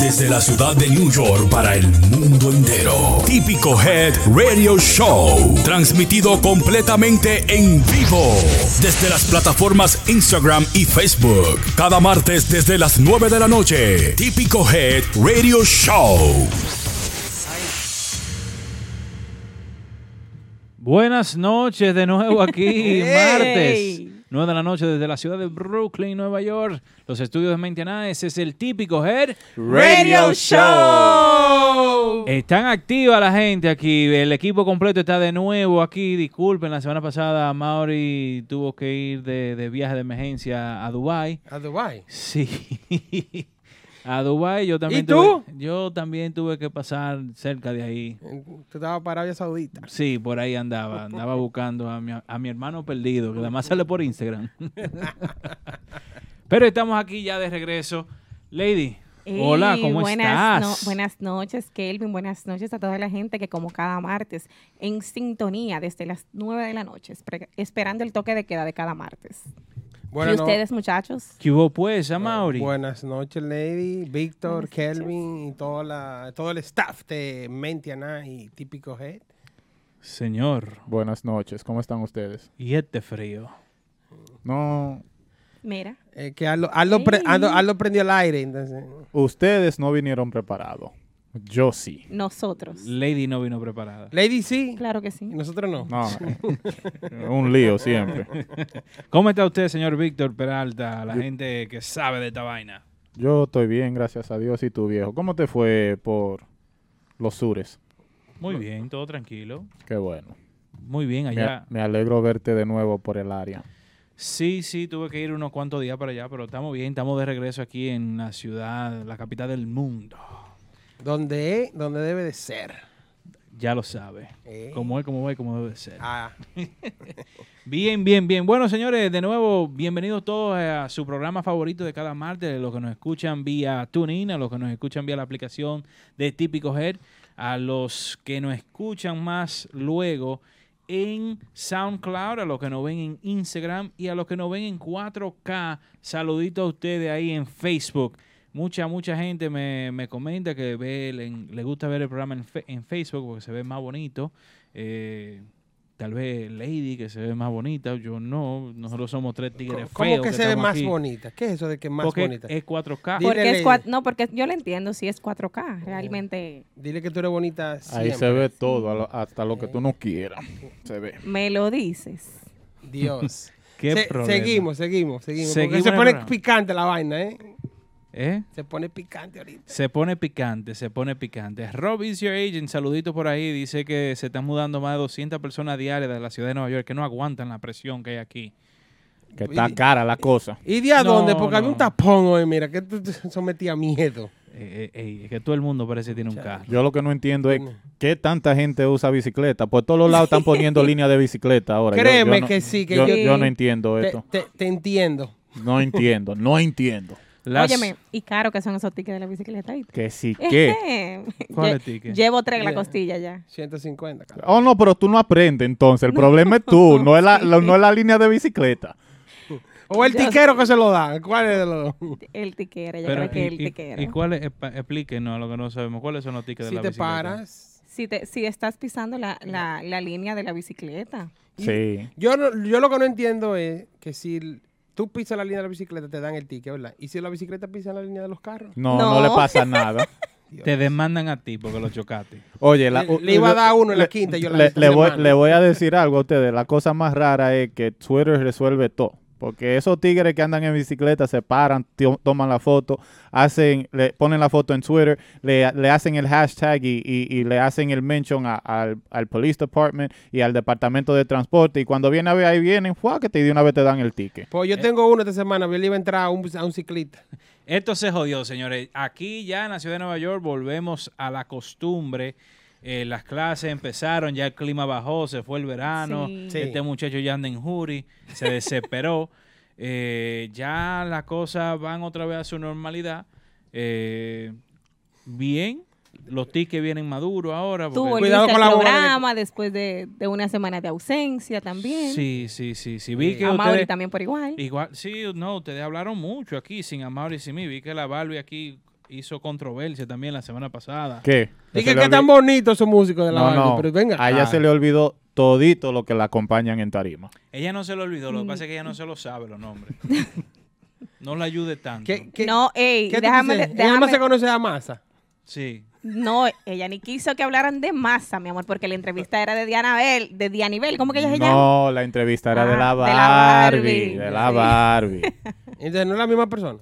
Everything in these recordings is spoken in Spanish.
Desde la ciudad de New York para el mundo entero. Típico Head Radio Show. Transmitido completamente en vivo. Desde las plataformas Instagram y Facebook. Cada martes desde las 9 de la noche. Típico Head Radio Show. Buenas noches de nuevo aquí, martes. 9 de la noche desde la ciudad de Brooklyn, Nueva York. Los estudios de Maintenance Ese es el típico Head Radio Show. Están activa la gente aquí. El equipo completo está de nuevo aquí. Disculpen, la semana pasada Mauri tuvo que ir de, de viaje de emergencia a Dubai. ¿A Dubai? Sí. A Dubái yo también ¿Y tú? Tuve, yo también tuve que pasar cerca de ahí. Tú estabas para Arabia Saudita. Sí, por ahí andaba. Andaba buscando a mi, a mi hermano perdido, que además sale por Instagram. Pero estamos aquí ya de regreso. Lady, hola, ¿cómo buenas estás? buenas noches, Kelvin. Buenas noches a toda la gente que como cada martes en sintonía desde las 9 de la noche, esperando el toque de queda de cada martes. ¿Y ustedes, muchachos? ¿Qué hubo pues, a Mauri? buenas noches, Lady, Víctor, Kelvin y toda la, todo el staff de Mentiana y Típico Head. Señor. Buenas noches, ¿cómo están ustedes? ¿Y este frío? No. Mira. Eh, que Aldo, prendió el aire, entonces. Ustedes no vinieron preparados. Yo sí. Nosotros. Lady no vino preparada. Lady sí. Claro que sí. ¿Y nosotros no. No. un lío siempre. ¿Cómo está usted, señor Víctor Peralta, la gente que sabe de esta vaina? Yo estoy bien, gracias a Dios y tu viejo. ¿Cómo te fue por los sures? Muy bien, todo tranquilo. Qué bueno. Muy bien allá. Me, me alegro verte de nuevo por el área. Sí, sí, tuve que ir unos cuantos días para allá, pero estamos bien, estamos de regreso aquí en la ciudad, la capital del mundo. Donde es, donde debe de ser. Ya lo sabe. Eh. Como es, como va y como debe de ser. Ah. bien, bien, bien. Bueno, señores, de nuevo, bienvenidos todos a su programa favorito de cada martes, los que nos escuchan vía TuneIn, a los que nos escuchan vía la aplicación de Típico Head, a los que nos escuchan más luego en SoundCloud, a los que nos ven en Instagram y a los que nos ven en 4K. Saludito a ustedes ahí en Facebook mucha, mucha gente me, me comenta que ve, le, gusta ver el programa en, en, Facebook porque se ve más bonito. Eh, tal vez Lady, que se ve más bonita, yo no, nosotros somos tres tigres feos. ¿Cómo que, se ve más bonita? ¿Qué es eso de que es más porque bonita? es 4K. Porque es no, porque yo le entiendo si es 4K, realmente. Dile que tú eres bonita Ahí se ve todo, hasta lo que tú no quieras, se ve. Me lo dices. Dios. ¿Qué Seguimos, seguimos, seguimos. seguimos se pone picante la vaina, ¿eh? ¿Eh? Se pone picante ahorita. Se pone picante, se pone picante. Rob is your agent, saludito por ahí. Dice que se están mudando más de 200 personas diarias de la ciudad de Nueva York que no aguantan la presión que hay aquí. Que está cara la cosa. ¿Y de a dónde? Porque había un tapón hoy, mira, que tú sometía miedo. Eh, eh, es que todo el mundo parece que tiene un carro. Yo lo que no entiendo es qué tanta gente usa bicicleta. Por todos los lados están poniendo línea de bicicleta ahora. Créeme que sí. Que yo, no entiendo esto. te entiendo. No entiendo, no entiendo. Óyeme, y caro que son esos tickets de la bicicleta. Que sí, ¿qué? ¿Cuál es ticket? Llevo tres en la costilla ya. 150. Oh, no, pero tú no aprendes entonces. El problema es tú, no es la, no es la línea de bicicleta. O el tiquero que se lo da. ¿Cuál es los El tiquero, yo creo que el tiquero. ¿Y cuál es? Explíquenos lo que no sabemos. ¿Cuáles son los tickets de la bicicleta? Si te paras. Si, te, si estás pisando la, la, la línea de la bicicleta. Sí. Yo, yo lo que no entiendo es que si tú pisas la línea de la bicicleta, te dan el ticket, ¿verdad? ¿Y si la bicicleta pisa la línea de los carros? No, no, le pasa nada. Te demandan a ti porque lo chocaste. Oye, le, iba a dar uno en la quinta. Yo le, le, voy, le voy a decir algo a ustedes. La cosa más rara es que Twitter resuelve todo. Porque esos tigres que andan en bicicleta se paran, toman la foto, hacen, le ponen la foto en Twitter, le, hacen el hashtag y, le hacen el mention al, al, police department y al departamento de transporte. Y cuando viene a ver ahí vienen, que te de una vez te dan el ticket. Pues yo tengo uno esta semana, yo le iba a entrar a un, a un ciclista. Esto se jodió, señores. Aquí ya en la ciudad de Nueva York volvemos a la costumbre eh, las clases empezaron, ya el clima bajó, se fue el verano, este muchacho ya anda en jury, se desesperó. Eh, ya las cosas van otra vez a su normalidad. Eh, bien, los tickets vienen maduros ahora. Con el la programa después de, una semana de ausencia también. Sí, sí, sí. sí. Vi que a también por igual. Igual, sí, no, ustedes hablaron mucho aquí sin Amaury y sin mí. Vi que la Barbie aquí hizo controversia también la semana pasada. ¿Qué? Dije que tan bonito esos músicos de la Barbie, pero venga. A ella se le olvidó todito lo que la acompañan en tarima. Ella no se lo olvidó, lo que pasa es que ella no se lo sabe los nombres. no la ayude tanto. ¿Qué, no, ey, déjame, déjame. Ella no se conoce a Massa. Sí. No, ella ni quiso que hablaran de masa, mi amor, porque la entrevista era de Diana Bel, de Dianibel, ¿cómo que ella se llama? No, la entrevista era de, la Barbie, de la Barbie. Entonces, ¿no es la misma persona?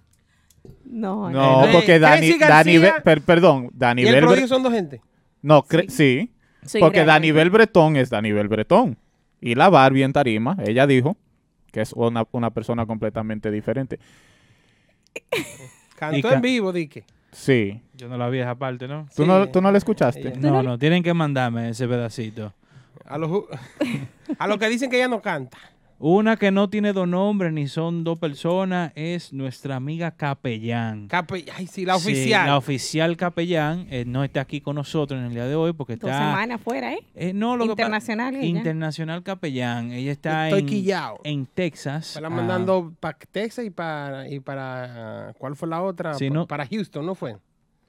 No, no. porque Dani, Dani perdón, Dani ¿Y el son dos gente? No, sí. sí. porque Danibel Bretón es Danibel Bretón. Y la Barbie en tarima, ella dijo que es una, una persona completamente diferente. Cantó en vivo, Dique. Sí. Yo no la vi esa parte, ¿no? ¿Tú, no, ¿Tú no la escuchaste? No, no, tienen que mandarme ese pedacito. A los, a los que dicen que ella no canta. Una que no tiene dos nombres ni son dos personas es nuestra amiga Capellán. ay, sí, la oficial. la oficial Capellán eh, no está aquí con nosotros en el día de hoy porque está. Dos semanas fuera, ¿eh? eh no, lo Internacional. Que Internacional Capellán. Ella está en, en Texas. Está mandando para Texas y para. Y para ¿Cuál fue la otra? para Houston, ¿no fue?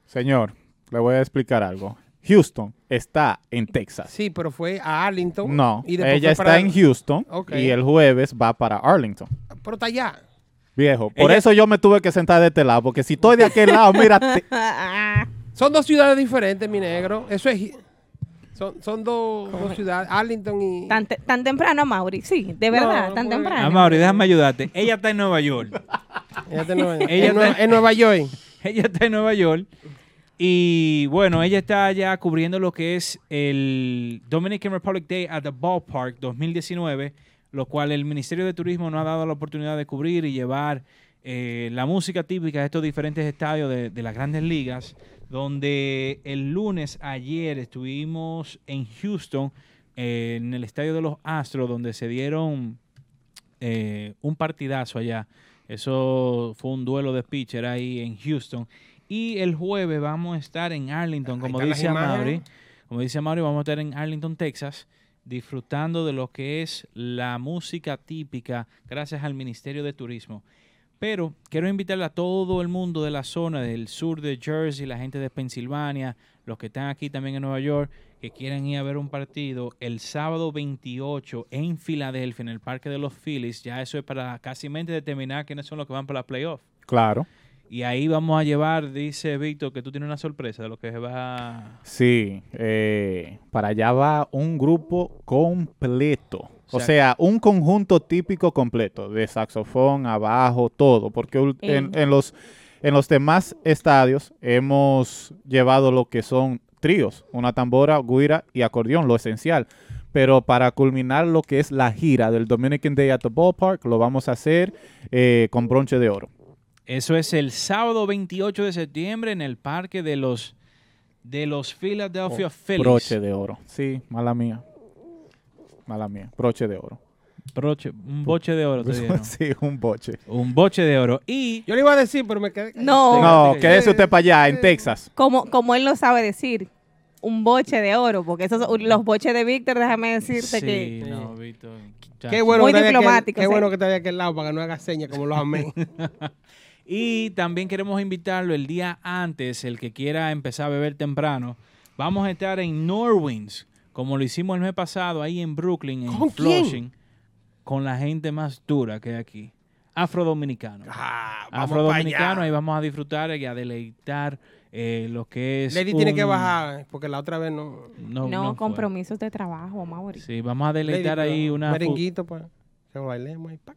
Señor, le voy a explicar algo. Houston está en Texas. Sí, pero fue a Arlington. No, ella está en Houston y el jueves va para Arlington. Pero está allá. Viejo, por eso yo me tuve que sentar de este lado, porque si estoy de aquel lado, mira. Son dos ciudades diferentes, mi negro. Eso es. Son, dos, ciudades, Arlington y. Tan, tan temprano, Mauri, sí, de verdad, tan temprano. Ah, Mauri, déjame ayudarte. Ella está en Nueva York. ella está en Nueva York. ella en Nueva York. Ella está en Nueva York. Y bueno, ella está ya cubriendo lo que es el Dominican Republic Day at the Ballpark 2019, lo cual el Ministerio de Turismo nos ha dado la oportunidad de cubrir y llevar eh, la música típica de estos diferentes estadios de, las grandes ligas, donde el lunes ayer estuvimos en Houston, en el estadio de los Astros, donde se dieron eh, un partidazo allá. Eso fue un duelo de pitcher ahí en Houston. Y el jueves vamos a estar en Arlington, como dice Amaury. Como dice Amaury, vamos a estar en Arlington, Texas, disfrutando de lo que es la música típica gracias al Ministerio de Turismo. Pero quiero invitarle a todo el mundo de la zona del sur de Jersey, la gente de Pensilvania, los que están aquí también en Nueva York, que quieren ir a ver un partido el sábado 28 en Filadelfia, en el Parque de los Phillies. Ya eso es para casi determinar quiénes son los que van para la playoff. Claro. Y ahí vamos a llevar, dice Víctor, que tú tienes una sorpresa de lo que se va. Sí, eh, para allá va un grupo completo. O sea, un conjunto típico completo, de saxofón, abajo, todo. Porque en, en, los, en los demás estadios hemos llevado lo que son tríos, una tambora, guira y acordeón, lo esencial. Pero para culminar lo que es la gira del Dominican Day at the Ballpark, lo vamos a hacer eh, con bronche de oro. Eso es el sábado 28 de septiembre en el parque de los de los Philadelphia oh, Phillies. Broche de oro. Sí, mala mía. Mala mía. Broche de oro. Broche, un boche de oro te sí, un boche. Un boche de oro. Y yo le iba a decir, pero me quedé. No, no, quédese usted para allá, en Texas. Como, como él lo sabe decir, un boche de oro, porque esos los boches de Víctor, déjame decirte que. No, Víctor. Qué bueno, Muy diplomático. qué bueno que te aquel lado para que no haga señas como los amé. Y también queremos invitarlo el día antes, el que quiera empezar a beber temprano. Vamos a estar en Norwins, como lo hicimos el mes pasado, ahí en Brooklyn, en Flushing, con la gente más dura que hay aquí. Afrodominicano. Ah, Afrodominicano, ahí vamos a disfrutar y a deleitar eh, lo que es. Lady tiene que bajar, porque la otra vez no. No, compromisos de trabajo, Mauri. Sí, vamos a deleitar ahí una. Merenguito, pues.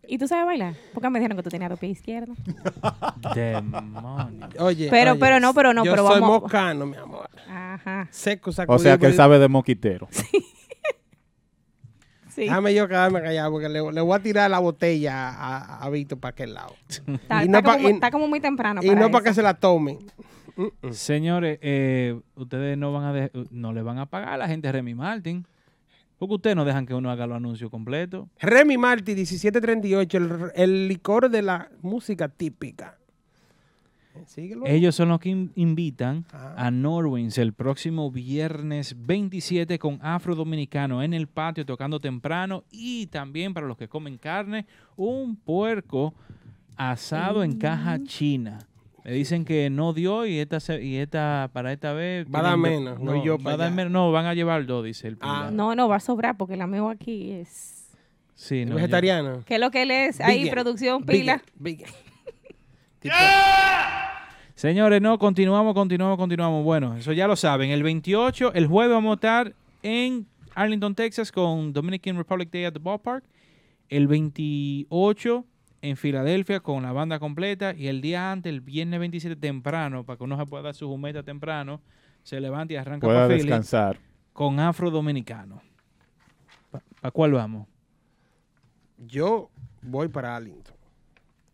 ¿Y tú sabes bailar? Porque me dijeron que tú tenías dos pies izquierdos. Demonio. Oye, pero, pero no, pero no, yo pero soy vamos. mocano, mi amor. Ajá. Seco, sacudido. O sea que él sabe de moquitero. Sí. Déjame yo quedarme callado porque le, voy a tirar la botella a, a Víctor para aquel lado. Está, y no como, está, como, muy temprano. Y no para que se la tome. Señores, eh, ustedes no van a no le van a pagar a la gente de Remy Martin. Porque ustedes no dejan que uno haga los anuncios completos. Remy Marty, 1738, el, el licor de la música típica. Ellos son los que invitan ah. a Norwins el próximo viernes 27 con Afro Dominicano en el patio tocando temprano y también para los que comen carne, un puerco asado en caja mm. china. Me dicen que no dio y esta y esta para esta vez va a dar menos, no, yo no, van a llevar dos, dice el ah. No, no va a sobrar porque la meo aquí es Sí, no, vegetariano. ¿Qué es lo que él es? Ahí producción pila. Señores, no, continuamos, continuamos, continuamos. Bueno, eso ya lo saben. El 28, el jueves vamos a estar en Arlington, Texas con Dominican Republic Day at the Ballpark. El 28 en Filadelfia con la banda completa. Y el día antes, el viernes 27 temprano, para que uno se pueda dar su jumeta temprano, se levante y arranca para descansar. con Afro Dominicano. ¿Para cuál vamos? Yo voy para Arlington.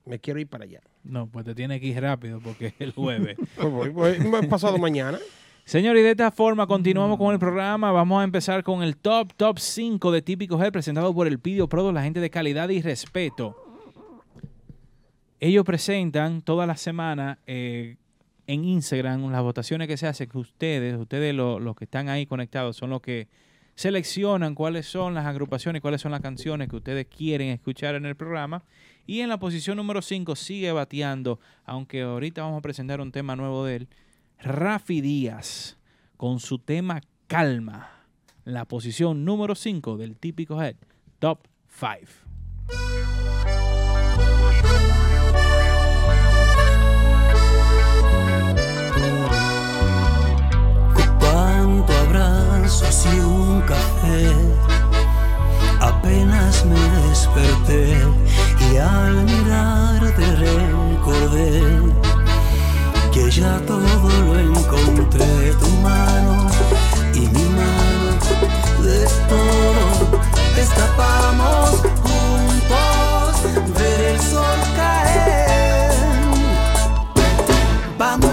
Me quiero ir para allá. No, pues te tiene que ir rápido porque es el jueves. pues voy, pasado mañana. Señores, y de esta forma continuamos con el programa. Vamos a empezar con el top, top 5 de Típico Head presentado por el Pidio Pro, la gente de calidad y respeto. Ellos presentan toda la semana eh, en Instagram las votaciones que se hacen, que ustedes, ustedes los que están ahí conectados, son los que seleccionan cuáles son las agrupaciones, cuáles son las canciones que ustedes quieren escuchar en el programa y en la posición número 5 sigue bateando, aunque ahorita vamos a presentar un tema nuevo de él, Rafi Díaz, con su tema Calma. La posición número 5 del típico head, Top 5. Café apenas me desperté y al mirarte recordé que ya todo lo encontré, tu mano y mi mano, de todo destapamos juntos ver el sol caer. Vamos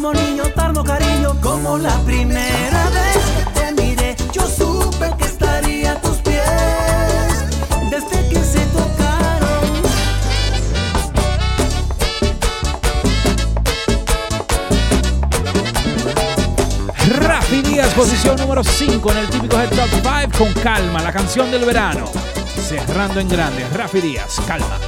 como niño, darnos cariño como la primera vez que te miré. Yo supe que estaría a tus pies desde que se tocaron. Rafi Díaz, posición número 5 en el típico Head Top 5 con calma, la canción del verano. Cerrando en grande, Rafi Díaz, calma.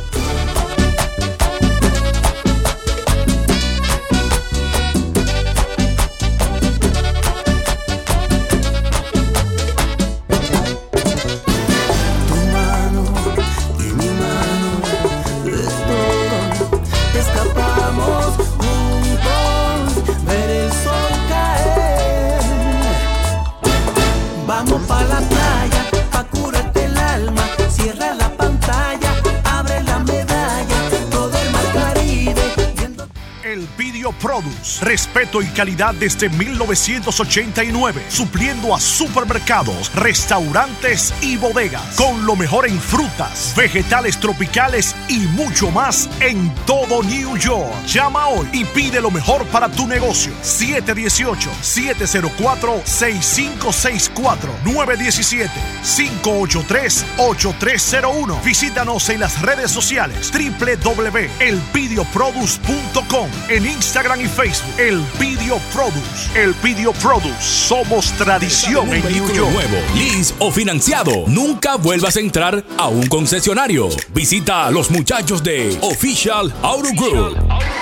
Respeto y calidad desde 1989, supliendo a supermercados, restaurantes y bodegas, con lo mejor en frutas, vegetales tropicales y mucho más en todo New York. Llama hoy y pide lo mejor para tu negocio. 718-704-6564 917-583-8301. Visítanos en las redes sociales www.elpidioproduce.com en Instagram y Facebook. El Pidio Produce. El Pidio Produce. Somos tradición en New York. Nuevo, lease o financiado. Nunca vuelvas a entrar a un concesionario. Visita a los muchachos de Official Auto Group.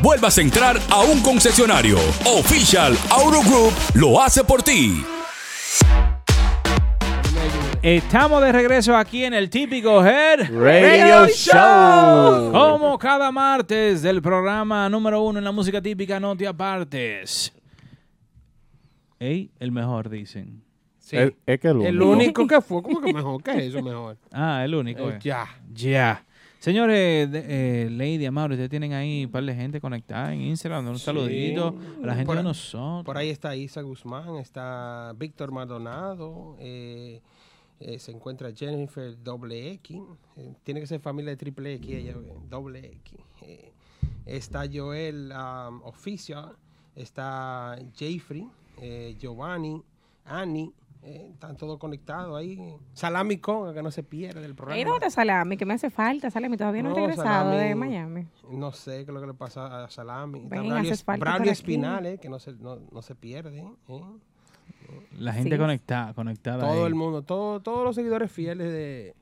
vuelvas a entrar a un concesionario. Official Auto Group lo hace por ti. Estamos de regreso aquí en el típico Head Radio, Show. Como cada martes del programa número uno en la música típica, no te apartes. Ey, el mejor, dicen. Sí. Es, que el único. El único que fue, ¿cómo que mejor? ¿Qué es eso mejor? Ah, el único. Eh, ya. Ya. Señores, eh, Lady, Amado, ustedes tienen ahí un par de gente conectada en Instagram. Un saludito a la gente de nosotros. Por ahí está Isa Guzmán, está Víctor Maldonado, eh, eh, se encuentra Jennifer doble X, tiene que ser familia de triple X, ella, doble X. Está Joel um, Oficial, está Jeffrey, Giovanni, Annie, están todos conectados ahí. Salami con, que no se pierde el programa. ¿Y dónde está Salami? Que me hace falta. Salami todavía no, ha regresado de Miami. No sé qué es lo que le pasa a Salami. Braulio, Espinal, que no se, no, no se pierde. La gente conectada, conectada. Todo el mundo, todo, todos los seguidores fieles de,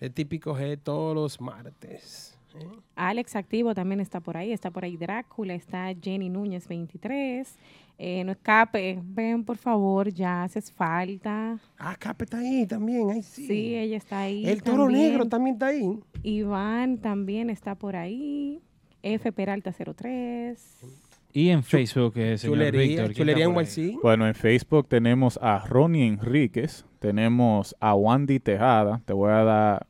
de Típico G todos los martes. ¿eh? Alex Activo también está por ahí, está por ahí Drácula, está Jenny Núñez 23. Eh, no escape, ven por favor, ya haces falta. Ah, Cape está ahí también, ahí sí. Sí, ella está ahí. El toro negro también está ahí. Iván también está por ahí. F Peralta 03. Y en Facebook, es chulería, chulería en. Bueno, en Facebook tenemos a Ronnie Enríquez, tenemos a Wandy Tejada, te voy a dar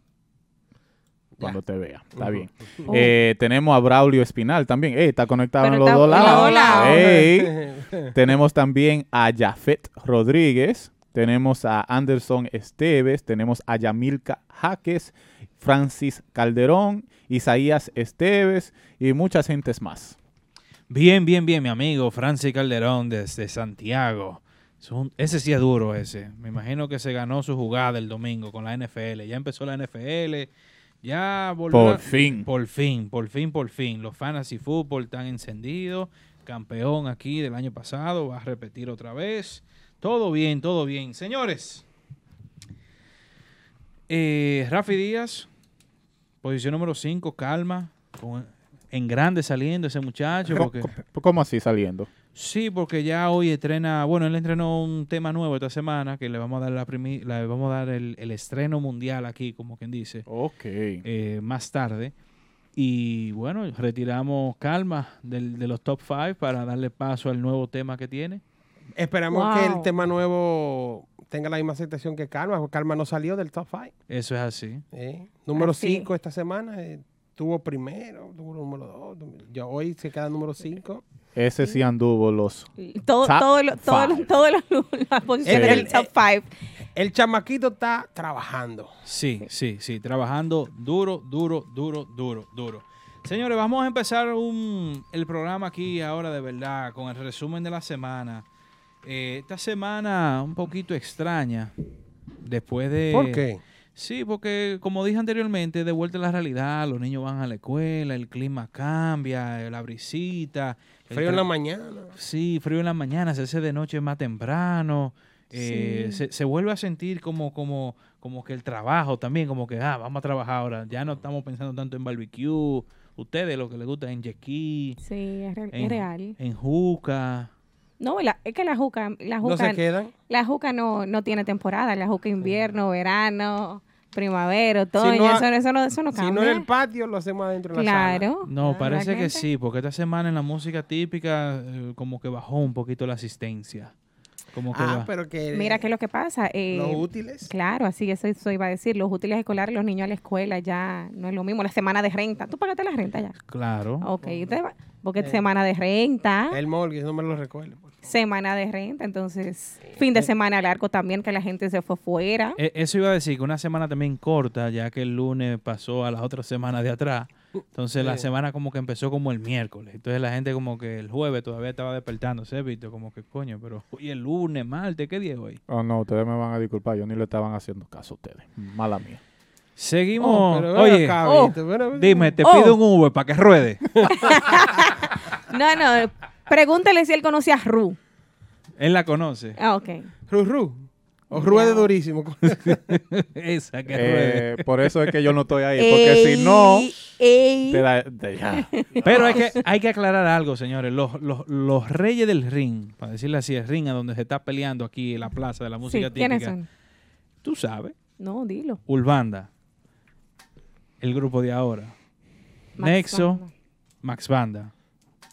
cuando te vea, está bien. Oh. Eh, tenemos a Braulio Espinal también, está conectado en los dos lados. tenemos también a Jafet Rodríguez, tenemos a Anderson Esteves, tenemos a Yamilka Jaques, Francis Calderón, Isaías Esteves y muchas gentes más. Bien, bien, bien, mi amigo Francis Calderón desde Santiago. ese sí es duro ese. Me imagino que se ganó su jugada el domingo con la NFL. Ya empezó la NFL. Ya volvió. Por fin. Por fin, por fin, por fin. Los fantasy fútbol están encendidos. Campeón aquí del año pasado. Va a repetir otra vez. Todo bien, todo bien. Señores. Eh, Rafi Díaz. Posición número 5. Calma. Con en grande saliendo ese muchacho. Porque, ¿Cómo así saliendo? Sí, porque ya hoy estrena, bueno, él estrenó un tema nuevo esta semana que le vamos a dar la, le vamos a dar el, estreno mundial aquí, como quien dice. Ok. Eh, más tarde. Y bueno, retiramos Calma del, de los top 5 para darle paso al nuevo tema que tiene. Esperamos que el tema nuevo tenga la misma aceptación que Calma, porque Calma no salió del top 5. Eso es así. Eh, número 5 esta semana. Eh, tuvo primero, tuvo número dos. Ya hoy se queda número cinco. Ese sí anduvo los. Todo, todo, todo, las posiciones del top five. El chamaquito está trabajando. Sí, sí, sí, trabajando duro, duro, duro, duro, duro. Señores, vamos a empezar un, el programa aquí ahora de verdad con el resumen de la semana. Eh, esta semana un poquito extraña. Después de. ¿Por qué? Sí, porque como dije anteriormente, de vuelta a la realidad, los niños van a la escuela, el clima cambia, la brisita. Frío en la mañana. Sí, frío en la mañana, se hace de noche más temprano. Eh, se, vuelve a sentir como, como, como que el trabajo también, como que, ah, vamos a trabajar ahora. Ya no estamos pensando tanto en barbecue. Ustedes lo que les gusta en jet Sí, es, real. En juca. No, es que la juca, la juca, ¿No se quedan? La juca no, no tiene temporada, la juca invierno, verano, primavera, otoño, eso, eso, no, eso no cambia. Si no en el patio, lo hacemos adentro de la sala. Claro. No, parece que sí, porque esta semana en la música típica eh, como que bajó un poquito la asistencia. Como que ah, pero que... Mira, ¿qué es lo que pasa? Eh, los útiles. Claro, así, eso, eso iba a decir. Los útiles escolares, los niños a la escuela ya no es lo mismo. La semana de renta. ¿Tú pagaste la renta ya? Claro. Ok, porque eh, semana de renta. El mortgage, no me lo recuerdo. Semana de renta, entonces fin de eh, semana largo también que la gente se fue fuera. Eso iba a decir que una semana también corta, ya que el lunes pasó a las otras semanas de atrás. Entonces la semana como que empezó como el miércoles. Entonces la gente como que el jueves todavía estaba despertándose, ¿viste? Como que coño, pero hoy el lunes, martes, ¿qué día es hoy? Oh, no, ustedes me van a disculpar, yo ni le estaban haciendo caso a ustedes. Mala mía. Seguimos. Oh, oye, oh, dime, te pido un Uber para que ruede. no, no, pregúntale si él conocía a Ru. Él la conoce. Ah, ok. Ru, ru. O ruede durísimo. Esa que Eh, por eso es que yo no estoy ahí, porque si no, Ey. te da- te- ya. Pero hay que, hay que aclarar algo, señores. Los, los, los reyes del ring, para decirle así, el ring a donde se está peleando aquí en la plaza de la Sí, música ¿quiénes típica. son? Tú sabes, No, dilo. Ulbanda, el grupo de ahora, Max Nexo, Banda. Max Banda,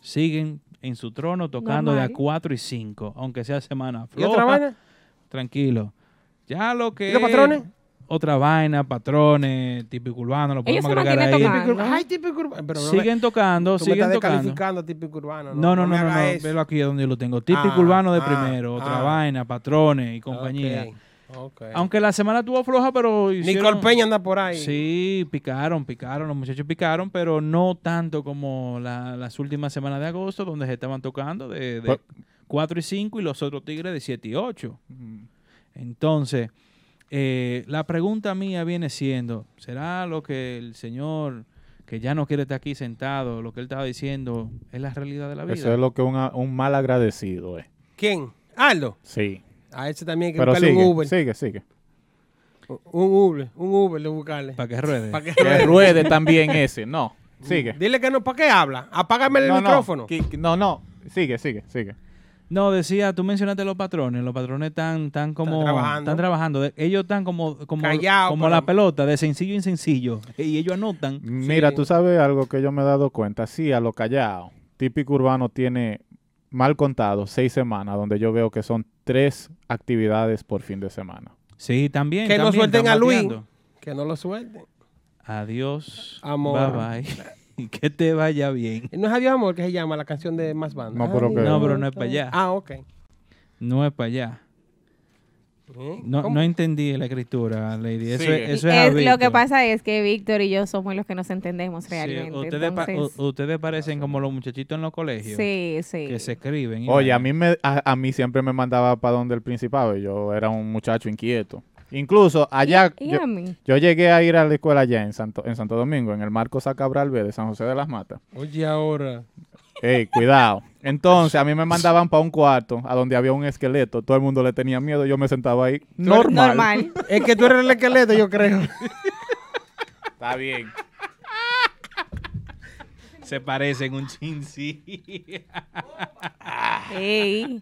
siguen en su trono tocando de a Normal. 4 y 5, aunque sea semana ¿Y otra floja, vaina? tranquilo. Ya lo que ¿Y los patrones? otra vaina, patrones, típico urbano, lo Ellos podemos se agregar mantienen ahí. tocando. Ay, típico urbano. Pero no me- Siguen tocando, tú me siguen estás tocando. descalificando típico urbano. No, no, no, me no, no, hagas eso. velo aquí donde yo lo tengo. Típico Ah, urbano de ah, primero, otra ah. vaina, patrones y compañía. Ok, ok. Aunque la semana tuvo floja, pero hicieron... Nicole Peña anda por ahí. Sí, picaron, picaron, los muchachos picaron, pero no tanto como la- las últimas semanas de agosto, donde se estaban tocando de, de Pues- 4 y 5 y los otros tigres de 7 y 8. Entonces, eh, la pregunta mía viene siendo, ¿será lo que el señor que ya no quiere estar aquí sentado, lo que él estaba diciendo, es la realidad de la vida? Eso es lo que una- un mal agradecido es. ¿Quién? Aldo. Sí. A ese también hay que Pero buscarle sigue, un Uber. sigue, sigue. Un Uber, un Uber de buscarle. Para que ruede. Pa' que- Que ruede también ese. No, sigue. Dile que no, ¿para qué habla? Apágame el no, micrófono. No, no, no, sigue, sigue, sigue. No, decía, tú mencionaste los patrones, los patrones están, están como... Están trabajando. están trabajando. De- Ellos están como, como, Callados, como pero- la pelota, de sencillo en sencillo. Y ellos anotan. Mira, Sí. tú sabes algo que yo me he dado cuenta. Sí, a lo callado. Típico urbano tiene mal contado seis semanas, donde yo veo que son tres actividades por fin de semana. Sí, también. Que no suelten a Luis. bateando. Que no lo suelten. Adiós. Amor. Bye bye. Y que te vaya bien. No es Adiós Amor que se llama la canción de Más Banda. No, pero que- No, pero no es para allá. Ah, ok. No es para allá. No, ¿Cómo? no entendí la escritura, Lady. Eso, es, eso es, Es- a lo que pasa es que Víctor y yo somos los que nos entendemos Sí, realmente. ustedes, entonces- ustedes parecen como los muchachitos en los colegios. sí, sí. Que se escriben. y Oye, a mí, me, a, a mí siempre me mandaba para donde el principado y yo era un muchacho inquieto. Incluso allá, yo llegué a ir a la escuela allá en Santo, en Santo Domingo, en el Marco Sacabral B de San José de las Matas. Oye, ahora. Ey, cuidado. Entonces, a mí me mandaban para un cuarto, a donde había un esqueleto. Todo el mundo le tenía miedo. Yo me sentaba ahí. Normal. Normal. Es que tú eres el esqueleto, yo creo. Está bien. Se parecen un chin, sí. Ey.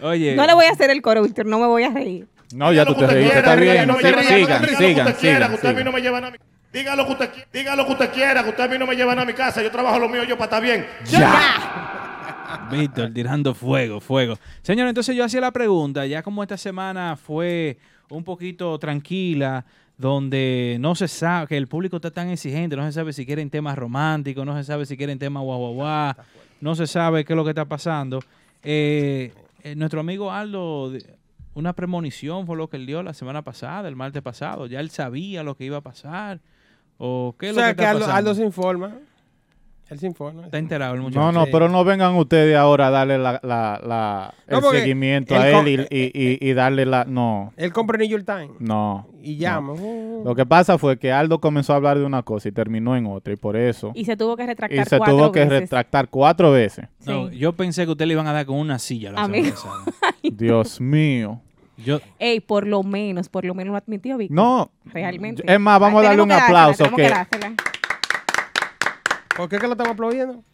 Oye. No le voy a hacer el coro, Víctor, no me voy a reír. No, ya tú te reíste. Está bien. Sigan, sigan, sigan. Usted a mí no me llevan a mi Diga lo que usted qui- diga lo que usted quiera, que usted a mí no me llevan a mi casa. Yo trabajo lo mío yo para estar bien. Víctor, tirando fuego, fuego. Señor, entonces yo hacía la pregunta, ya como esta semana fue un poquito tranquila, donde no se sabe, que el público está tan exigente, no se sabe si quieren temas románticos, no se sabe si quieren temas guau, guau, guau, no se sabe qué es lo que está pasando. Eh, eh, nuestro amigo Aldo, una premonición fue lo que él dio la semana pasada, el martes pasado, ya él sabía lo que iba a pasar, o qué es O lo que sea, está que Aldo, pasando. Aldo se informa. Él se informa. Está enterado el muchacho. No, no, pero no vengan ustedes ahora a darle la, la, la- No, el seguimiento él a él y, y, y- y darle la... No, Él compra New York Times no. y llama. Uh, Lo que pasa fue que Aldo comenzó a hablar de una cosa y terminó en otra y por eso... Y se tuvo que Y retractar se cuatro tuvo que veces. retractar cuatro veces. No, Sí. yo pensé que usted le iban a dar con una silla la semana Amigo. pasada. Dios mío. Yo, Ey, por lo menos, por lo menos lo admitió Víctor. No. Realmente. Es más, vamos a darle un que dársela, aplauso tenemos que, dársela. ¿Por qué que lo estamos aplaudiendo?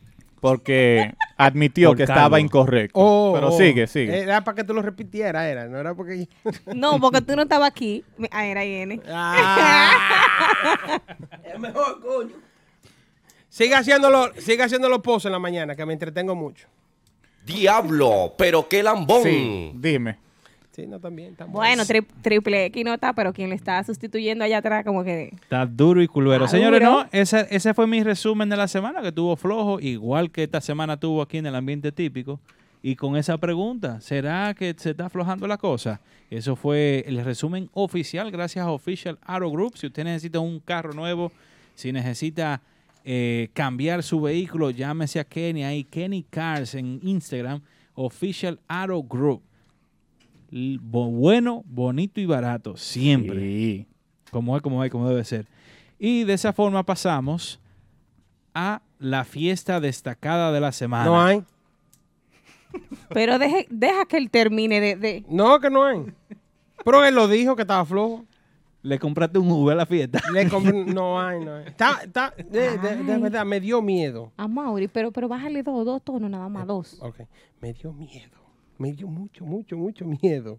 porque admitió Por que estaba incorrecto. Oh, Pero oh. sigue, sigue. Era para que tú lo repitieras, era. No era porque... No, porque tú no estabas aquí. Ah, era IN. Ah. es mejor, coño. Sigue haciéndolo, sigue haciendo los posts en la mañana, que me entretengo mucho. Diablo, pero qué lambón. Sí, dime. Sí, no, también. también. Bueno, tri- triple X no está, pero quien le está sustituyendo allá atrás, como que. está duro y culero. Está Señores, duro. no, ese, ese fue mi resumen de la semana, que tuvo flojo, igual que esta semana tuvo aquí en el ambiente típico. Y con esa pregunta, ¿será que se está aflojando la cosa? Eso fue el resumen oficial, gracias a Official Auto Group. Si usted necesita un carro nuevo, si necesita eh, cambiar su vehículo, llámese a Kenny ahí, Kenny Cars en Instagram, Official Auto Group. Bueno, bonito y barato, siempre. Sí. Como es, como es, como debe ser. Y de esa forma pasamos a la fiesta destacada de la semana. No hay. Pero deje, deja que él termine de, de... No, que no hay. Pero él lo dijo que estaba flojo. ¿Le compraste un Uber a la fiesta? Le compré, no hay, no hay. Está, está, de, de, de, verdad, me dio miedo. A Mauri, pero, pero bájale dos, dos tonos nada más, dos. Ok, me dio miedo. Me dio mucho, mucho, mucho miedo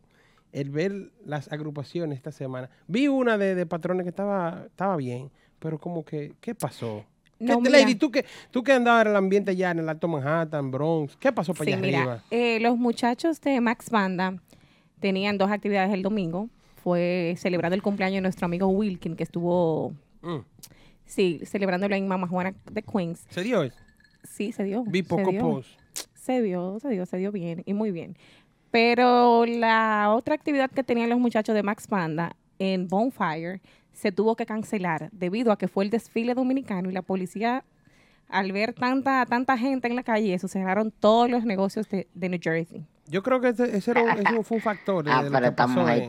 el ver las agrupaciones esta semana. Vi una de, de patrones que estaba, estaba bien, pero como que, ¿qué pasó? No, ¿Qué, mira. Lady, tú que, tú que andabas en el ambiente ya en el Alto Manhattan, Bronx, ¿qué pasó para Sí, allá mira, arriba? eh, los muchachos de Max Banda tenían dos actividades el domingo. Fue celebrando el cumpleaños de nuestro amigo Wilkin, que estuvo, Mm. sí, celebrándolo en Mama Juana de Queens. ¿Se dio eso? Sí, se dio. Vi poco post. Se dio, se dio, se dio bien y muy bien. Pero la otra actividad que tenían los muchachos de Max Panda en Bonfire se tuvo que cancelar debido a que fue el desfile dominicano y la policía, al ver tanta tanta gente en la calle, eso cerraron todos los negocios de, de New Jersey. Yo creo que ese, ese era ese fue un factor Ah, de lo pero que estamos pasó ahí,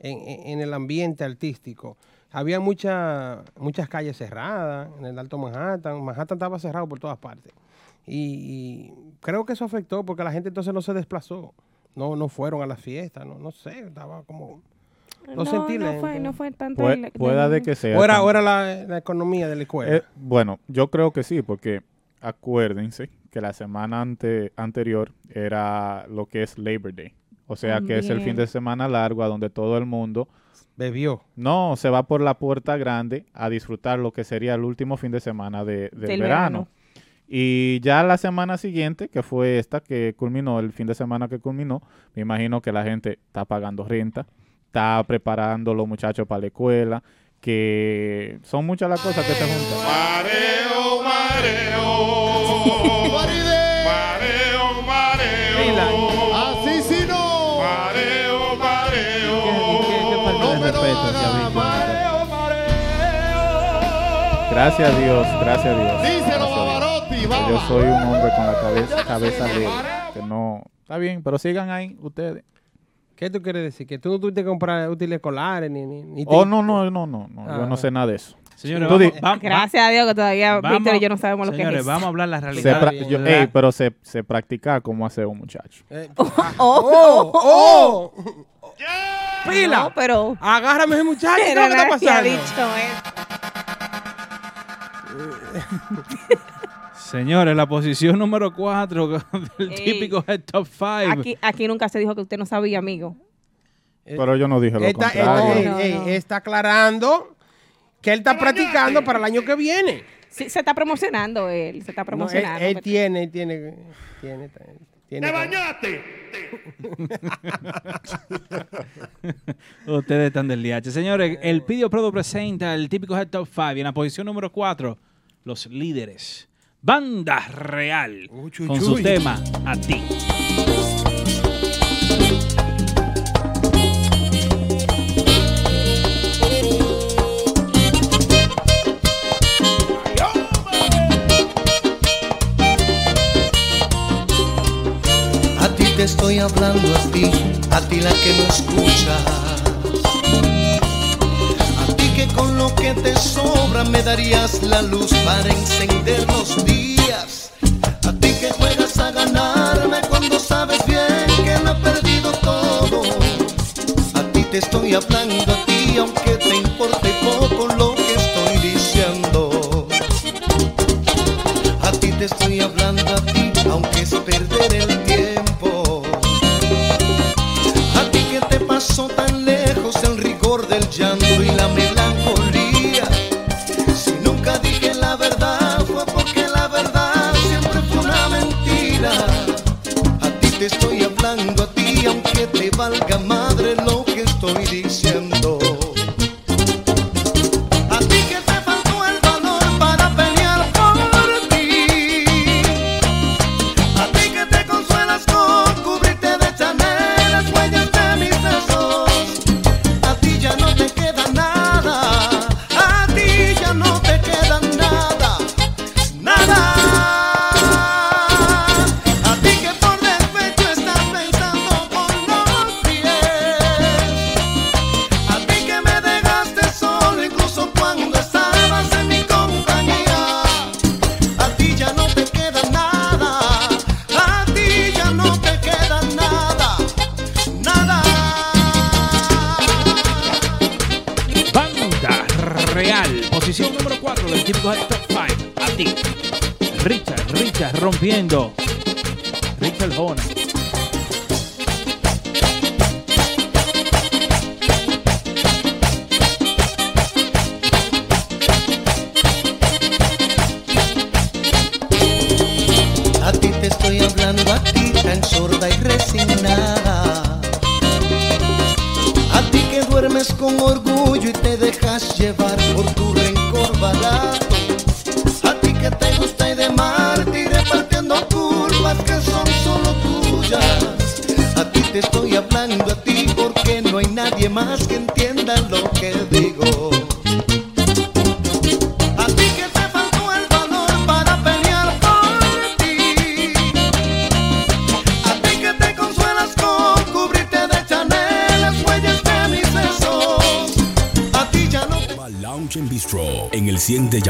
en- en- en el ambiente artístico. Había mucha, muchas calles cerradas en el Alto Manhattan. Manhattan estaba cerrado por todas partes. Y, y creo que eso afectó porque la gente entonces no se desplazó. No, no fueron a las fiestas. No, no sé, estaba como... Lo sentí no fue, no fue tanto. Pue- el- pueda de que sea. O era, tam- o era la, la economía de la escuela. Eh, bueno, yo creo que sí, porque acuérdense que la semana ante- anterior era lo que es Labor Day. O sea que es el fin de semana largo a donde todo el mundo Bebió. no se va por la puerta grande a disfrutar lo que sería el último fin de semana de- del, Del verano. verano. Y ya la semana siguiente, que fue esta que culminó, el fin de semana que culminó, me imagino que la gente está pagando renta, está preparando los muchachos para la escuela, que son muchas las cosas que se juntan. Mareo, mareo. Mareo, mareo. Así sí no. Mareo, mareo. ¿Qué falta de respeto hacia Víctor? Gracias a Dios, gracias a Dios. Díselo, Yo soy un hombre con la cabeza, cabeza de que no está bien, pero sigan ahí ustedes. ¿Qué tú quieres decir? Que tú no tuviste que comprar útiles escolares ni... ni, ni Oh, no, no, no, no, yo Ah. no sé nada de eso. Señores, Tú vamos, di- vamos- Gracias a Dios que todavía vamos- Víctor y yo no sabemos lo que señores, es. vamos a hablar la Se realidad. yo- ey, pero se, se practica cómo hacer un muchacho. Eh, Oh, ¡Oh! ¡Oh! ¡Pila! No, pero... Agárrame ese muchacho, ¿qué es Pero lo que está pasando? dicho eso. Señores, la posición número 4 del Ey. típico Head Top 5. Aquí, aquí nunca se dijo que usted no sabía, amigo. Pero yo no dije lo Está, contrario. ey, No, no. está aclarando que él está practicando para el año que viene. Sí, se está promocionando él, se está No, él, promocionando. él tiene, él tiene, tiene, tiene. ¡Te bañaste! Ustedes están del DH. Señores, el Pidio Prodo presenta el típico Head Top 5. Y en la posición número 4, los líderes. Banda Real. Uy, chuy, con su tema, A ti. A ti te estoy hablando a ti, a ti la que no escuchas. Con lo que te sobra me darías la luz para encender los días. A ti que juegas a ganarme cuando sabes bien que lo he perdido todo. A ti te estoy hablando a ti aunque te importe poco lo que estoy diciendo. A ti te estoy hablando a ti, aunque es perder el tiempo. A ti que te pasó tan hablando a ti, aunque te valga madre lo que estoy diciendo. Rompiendo. Richard. A ti te estoy hablando, a ti tan sorda y resignada. A ti que duermes con orgullo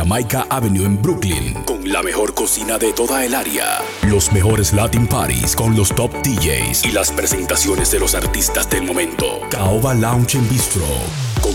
Jamaica Avenue en Brooklyn con la mejor cocina de toda el área, los mejores Latin parties con los top DJs y las presentaciones de los artistas del momento. Caoba Lounge and Bistro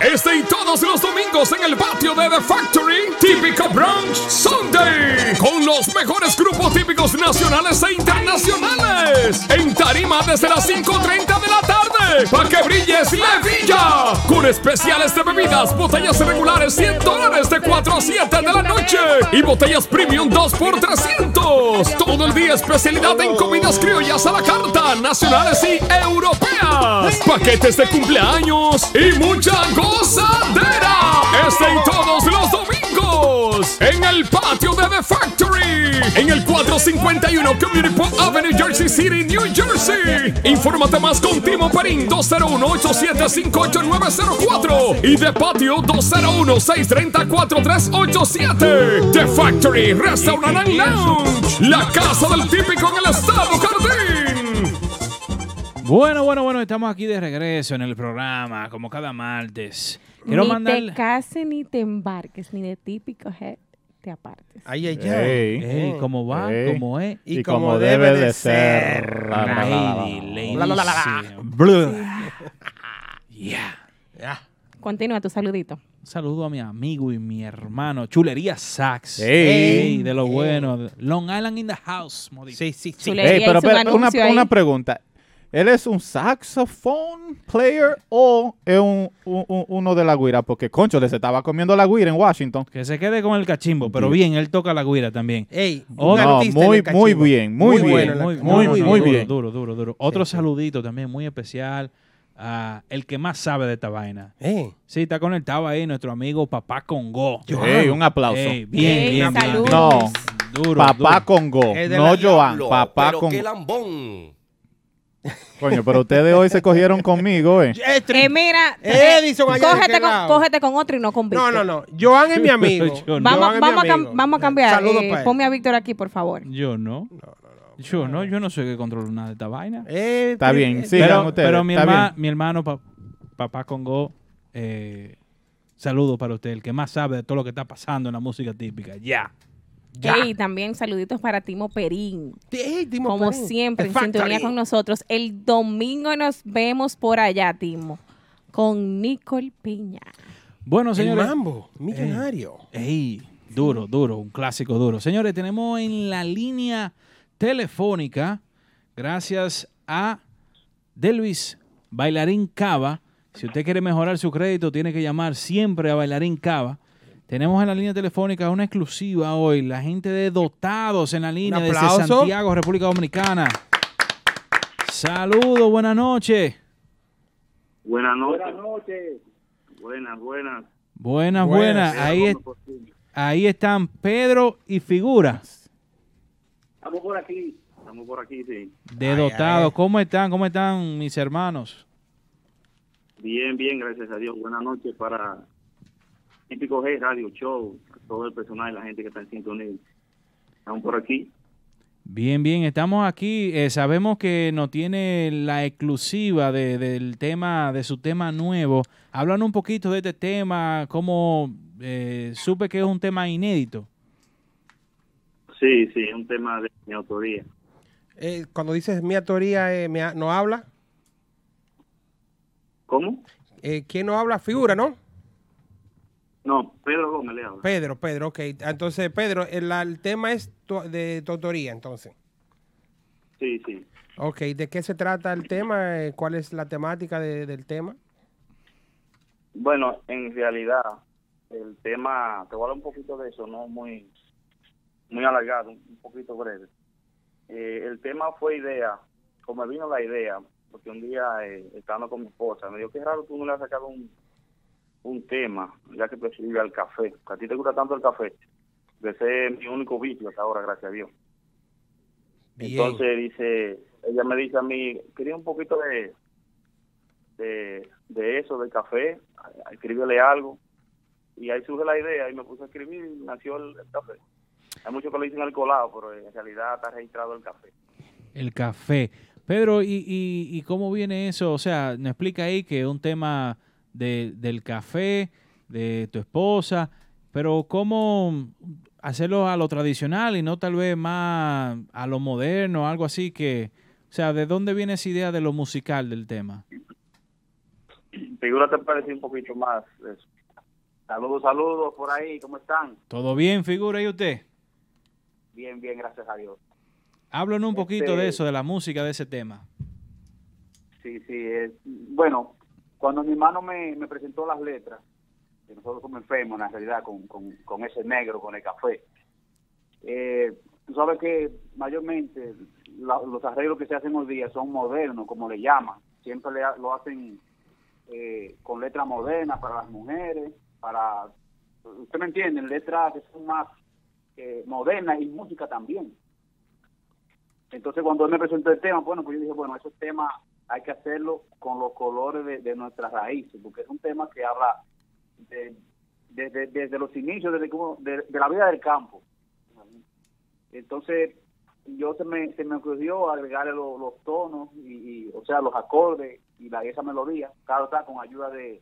Este y todos los domingos en el patio de The Factory, típico brunch Sunday, los mejores grupos típicos nacionales e internacionales, en tarima desde las 5.30 de la tarde, para que brilles Levilla, con especiales de bebidas, botellas regulares 100 dólares de 4 a 7 de la noche, y botellas premium 2 por 300, todo el día especialidad en comidas criollas a la carta, nacionales y europeas, paquetes de cumpleaños y mucha gozadera. Y todos los domingos en el patio de The Factory, en el 451 Community Park Avenue, Jersey City, New Jersey. Infórmate más con Timo Perín 201-875-8904 y de patio 201-630-4387. The Factory Restaurant and Lounge, la casa del típico en el estado Jardín. Bueno, bueno, bueno, estamos aquí de regreso en el programa, como cada martes. Quiero ni te cases ni te embarques, ni de típico head te apartes. Ay, ay, ay. Ey. Ey, ¿Cómo va? Ey. ¿Cómo es? Y, Y como, como debe, debe de ser. Lady. Ya. Continúa tu saludito. Un saludo a mi amigo y mi hermano, Chulería Sax. Ey. De lo bueno. Long Island in the house, modito. Sí, sí, sí. Chulería pero espera, una, una pregunta. ¿Él es un saxophone player o es un, un- un- uno de la guira? Porque Concho le se estaba comiendo la guira en Washington. Que se quede con el cachimbo, pero bien, él toca la guira también. Ey, Oh, un no, artista en muy, muy bien, muy, bien. bueno muy, muy, no, no, muy duro, bien. Duro, duro, duro. Otro saludito también muy especial a el que más sabe de esta vaina. Eh, Sí, está conectado ahí nuestro amigo Papá Congo. Ey, un aplauso. Bien, bien, bien. No, Duro, papá duro. Congo, no la Joan, papá Congo. qué lambón. Coño, pero ustedes hoy se cogieron conmigo, ¿eh? eh, tri- Eh, mira, Edison allá de cógete, aquel con, lado. cógete con otro y no con no, Víctor. no, no. Joan es mi amigo. Yo no. Vamos, Joan es mi vamos, a, cam- amigo. vamos a cambiar. Saludos Eh, para él. ponme a Víctor aquí, por favor. Yo no. Yo no, yo no soy que controlo nada de esta vaina. Eh, Está bien, eh, sigan pero, ustedes. pero mi, está herma- bien. mi hermano, pa- Papá Congo, eh, saludo para usted, el que más sabe de todo lo que está pasando en la música típica. Ya. Ya. Y también saluditos para Timo Perín. Ey, Timo Como Perín. siempre, El en sintonía con nosotros. El domingo nos vemos por allá, Timo. Con Nicole Piña. Bueno, El señores. mambo, millonario. Ey, duro, duro, un clásico duro. Señores, tenemos en la línea telefónica, gracias a Delvis Bailarín Cava. Si usted quiere mejorar su crédito, tiene que llamar siempre a Bailarín Cava. Tenemos en la línea telefónica una exclusiva hoy, la gente de Dotados en la línea desde. Santiago, República Dominicana. Saludos, buenas noches. Buenas noches. Buenas noches. Buenas, buenas. Buenas, Buenas. Ahí, es- ahí están Pedro y Figura. Estamos por aquí. Estamos por aquí, sí. De Ay, dotado. ay. ¿Cómo están? ¿Cómo están mis hermanos? Bien, bien, gracias a Dios. Buenas noches para Típico G Radio Show, a todo el personal, la gente que está en sintonía. Estamos por aquí. Bien, bien, estamos aquí. Eh, sabemos que no tiene la exclusiva de, del tema, de su tema nuevo. Hablan un poquito de este tema, cómo eh, supe que es un tema inédito. Sí, sí, es un tema de mi autoría. Eh, cuando dices mi autoría, eh, me ha- ¿no habla? ¿Cómo? Eh, ¿Quién no habla? Figura, ¿no? No, Pedro Gómez le habla. Pedro, Pedro, ok. Entonces, Pedro, el, el tema es tu- de tu autoría, entonces. Sí, sí. Ok, ¿de qué se trata el tema? Eh, ¿Cuál es la temática de- del tema? Bueno, en realidad, el tema, te voy a hablar un poquito de eso, no muy, muy alargado, un poquito breve. Eh, el tema fue idea, como vino la idea, porque un día, eh, estando con mi esposa, me dijo, qué raro tú no le has sacado un, un tema, ya que te sirve al café. A ti te gusta tanto el café. Ese es mi único vicio hasta ahora, gracias a Dios. Bien. Entonces dice, ella me dice a mí, quería un poquito de, de, de eso, del café, escribirle algo. Y ahí surge la idea y me puse a escribir y nació el, el café. Hay muchos que lo dicen el colado, pero en realidad está registrado el café. El café. Pedro, ¿y, y, y cómo viene eso? O sea, nos explica ahí que es un tema de- del café, de tu esposa, pero ¿cómo hacerlo a lo tradicional y no tal vez más a lo moderno, algo así que... O sea, ¿de dónde viene esa idea de lo musical del tema? Figura te parece un poquito más. eso. Saludos, saludos por ahí, ¿cómo están? ¿Todo bien, figura y usted? Bien, bien, gracias a Dios. Háblanos un poquito Este- de eso, de la música de ese tema. Sí, sí. eh, bueno, cuando mi hermano me, presentó las letras, que nosotros comencemos en la realidad con, ese negro, con el café, eh, tú sabes que mayormente los arreglos que se hacen hoy día son modernos, como le llaman. Siempre le lo hacen eh, con letras modernas para las mujeres, para... Usted me entiende, letras que son más eh, modernas y música también. Entonces, cuando él me presentó el tema, bueno, pues yo dije, bueno, esos temas hay que hacerlo con los colores de, nuestras raíces, porque es un tema que habla de- desde, desde los inicios, de, de la vida del campo. Entonces, yo se me, se me ocurrió agregarle lo- los tonos, y, y, o sea, los acordes y la, esa melodía, claro está, con ayuda de,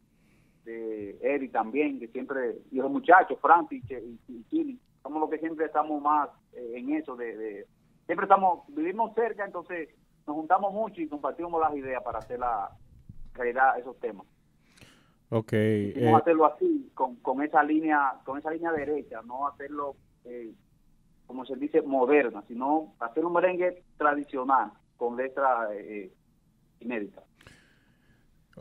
de Eddie también, que siempre, y los muchachos, Francis y, y, somos los que siempre estamos más eh, en eso, de, de- siempre estamos, vivimos cerca, entonces nos juntamos mucho y compartimos las ideas para hacer la realidad esos temas. Ok. Quisimos eh, hacerlo así, con, con esa línea, con esa línea derecha, no hacerlo eh, como se dice moderna, sino hacer un merengue tradicional con letra eh, inédita.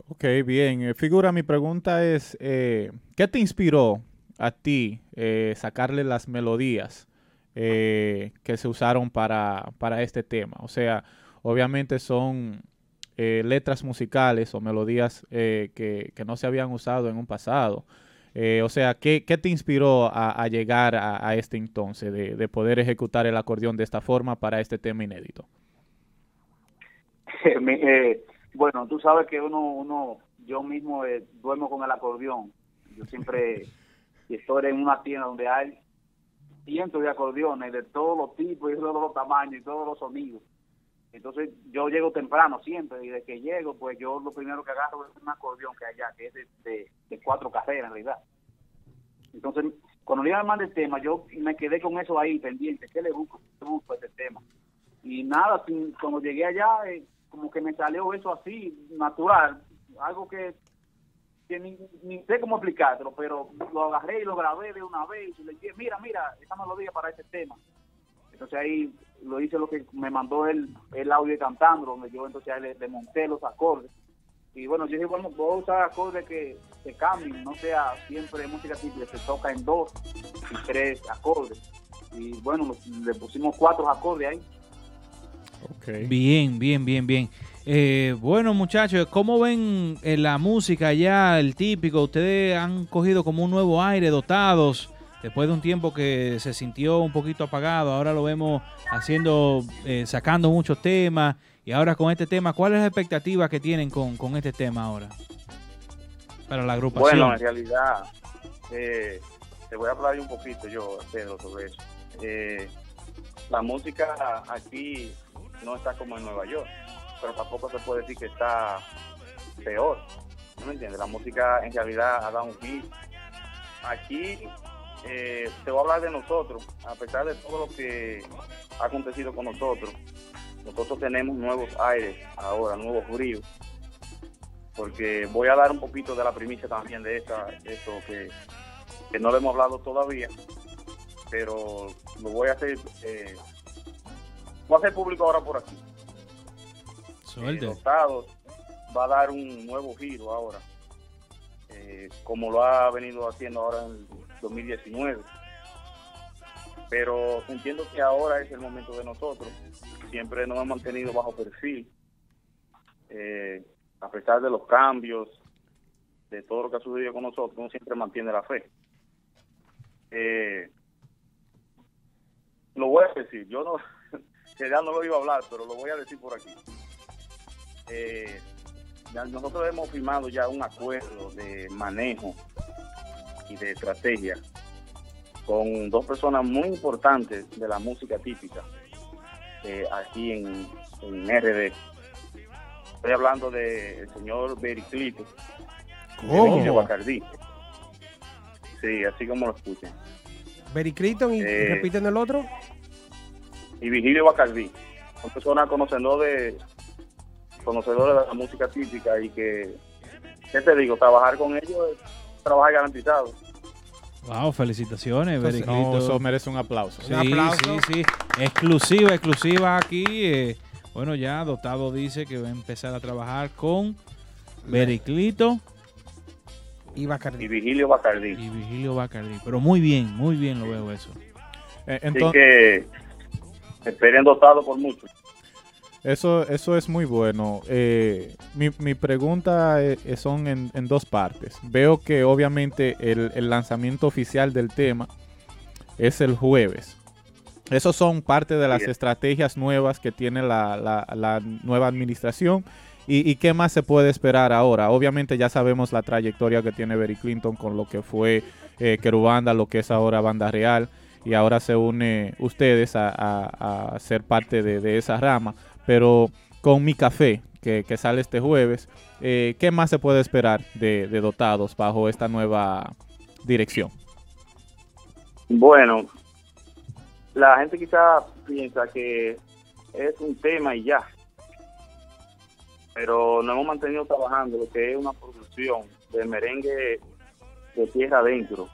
ok, bien. Eh, figura, mi pregunta es, eh, ¿qué te inspiró a ti eh, sacarle las melodías eh, que se usaron para, para este tema? O sea, obviamente son eh, letras musicales o melodías eh, que, que no se habían usado en un pasado. Eh, o sea, ¿qué, qué te inspiró a, a llegar a, a este entonces de, de poder ejecutar el acordeón de esta forma para este tema inédito? Eh, bueno, tú sabes que uno, uno yo mismo eh, duermo con el acordeón. Yo siempre estoy en una tienda donde hay cientos de acordeones de todos los tipos y de todos los tamaños y todos los sonidos. Entonces yo llego temprano siempre y de que llego, pues yo lo primero que agarro es un acordeón que allá, que es de, de- cuatro carreras en realidad. Entonces, cuando le iba a mandar el tema, yo me quedé con eso ahí pendiente. ¿Qué le busco? ¿Qué busco a este tema? Y nada, cuando llegué allá, eh, como que me salió eso así, natural. Algo que, ni, ni sé cómo explicártelo, pero lo agarré y lo grabé de una vez y le dije, mira, mira, esta melodía para este tema. Entonces ahí lo hice lo que me mandó el, el audio cantando, donde yo entonces ahí le, le monté los acordes. Y bueno, yo dije, bueno, voy a usar acordes que, que cambien, no sea siempre música típica, se toca en dos y tres acordes. Y bueno, le pusimos cuatro acordes ahí. Bien, bien, bien, bien. Eh, bueno, muchachos, ¿cómo ven eh, la música ya, el típico? Ustedes han cogido como un nuevo aire, dotados, después de un tiempo que se sintió un poquito apagado. Ahora lo vemos haciendo, eh, sacando muchos temas. Y ahora con este tema, ¿cuál es la expectativa que tienen con, con este tema ahora? Para la agrupación. Bueno, en realidad, eh, te voy a hablar un poquito yo, Pedro, sobre eso. Eh, la música aquí no está como en Nueva York, pero tampoco se puede decir que está peor. ¿No me entiendes? La música en realidad ha dado un hit. Aquí eh, te voy a hablar de nosotros, a pesar de todo lo que ha acontecido con nosotros. Nosotros tenemos nuevos aires ahora, nuevos bríos. Porque voy a dar un poquito de la primicia también de esta, esto que, que no lo hemos hablado todavía, pero lo voy a hacer, eh, voy a hacer público ahora por aquí. Suerte. Eh, Estados va a dar un nuevo giro ahora, eh, como lo ha venido haciendo ahora en 2019. Pero entiendo que ahora es el momento de nosotros. Siempre nos hemos mantenido bajo perfil, eh, a pesar de los cambios, de todo lo que ha sucedido con nosotros, uno siempre mantiene la fe. Eh, lo voy a decir, yo no, ya no lo iba a hablar, pero lo voy a decir por aquí. Eh, nosotros hemos firmado ya un acuerdo de manejo y de estrategia con dos personas muy importantes de la música típica eh, aquí en, en RD. Estoy hablando del señor Bericlito ¿Cómo? de Bacardí. Sí, así como lo escuchan. Berry Clinton y Eh, repiten el otro. y Vigilio Bacardí. Son personas conocedores de, conocedores de la música típica y que, ¿qué te digo? Trabajar con ellos es trabajar garantizado. Wow, felicitaciones, no, eso merece un aplauso. Sí, sí, sí. Exclusiva, exclusiva aquí. eh, bueno, ya Dotado dice que va a empezar a trabajar con Bericlito y Bacardí. Y Vigilio Bacardí. y Vigilio Bacardi. Pero muy bien, muy bien lo veo eso. Eh, Así entonces, que esperen dotado por mucho. Eso, eso es muy bueno. Eh, mi, mi pregunta eh, son en, en dos partes. Veo que obviamente el, el lanzamiento oficial del tema es el jueves. Esos son parte de las estrategias nuevas que tiene la, la- la nueva administración. ¿Y, y qué más se puede esperar ahora? Obviamente ya sabemos la trayectoria que tiene Berry Clinton con lo que fue eh, Querubanda, lo que es ahora Banda Real. Y ahora se une ustedes a, a- a ser parte de, de esa rama. Pero con Mi Café, que, sale este jueves, eh, ¿qué más se puede esperar de, de Dotados bajo esta nueva dirección? Bueno, la gente quizá piensa que es un tema y ya. Pero nos hemos mantenido trabajando lo que es una producción de merengue de tierra adentro,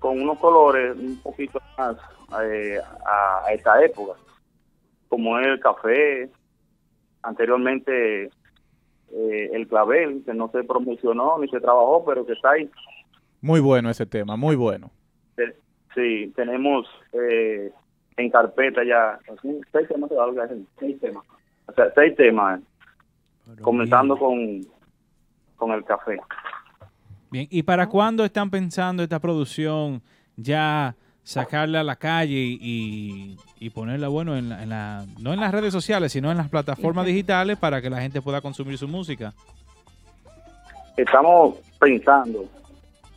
con unos colores un poquito más eh, a, a esta época, como es el café, anteriormente eh, el clavel, que no se promocionó ni se trabajó, pero que está ahí. Muy bueno ese tema, muy bueno. Sí, tenemos eh, en carpeta ya seis temas, seis temas. O sea, seis temas, comenzando con, con el café. Bien, ¿y para cuándo están pensando esta producción ya sacarla a la calle y, y ponerla, bueno, en la, en la- no en las redes sociales, sino en las plataformas digitales para que la gente pueda consumir su música? Estamos pensando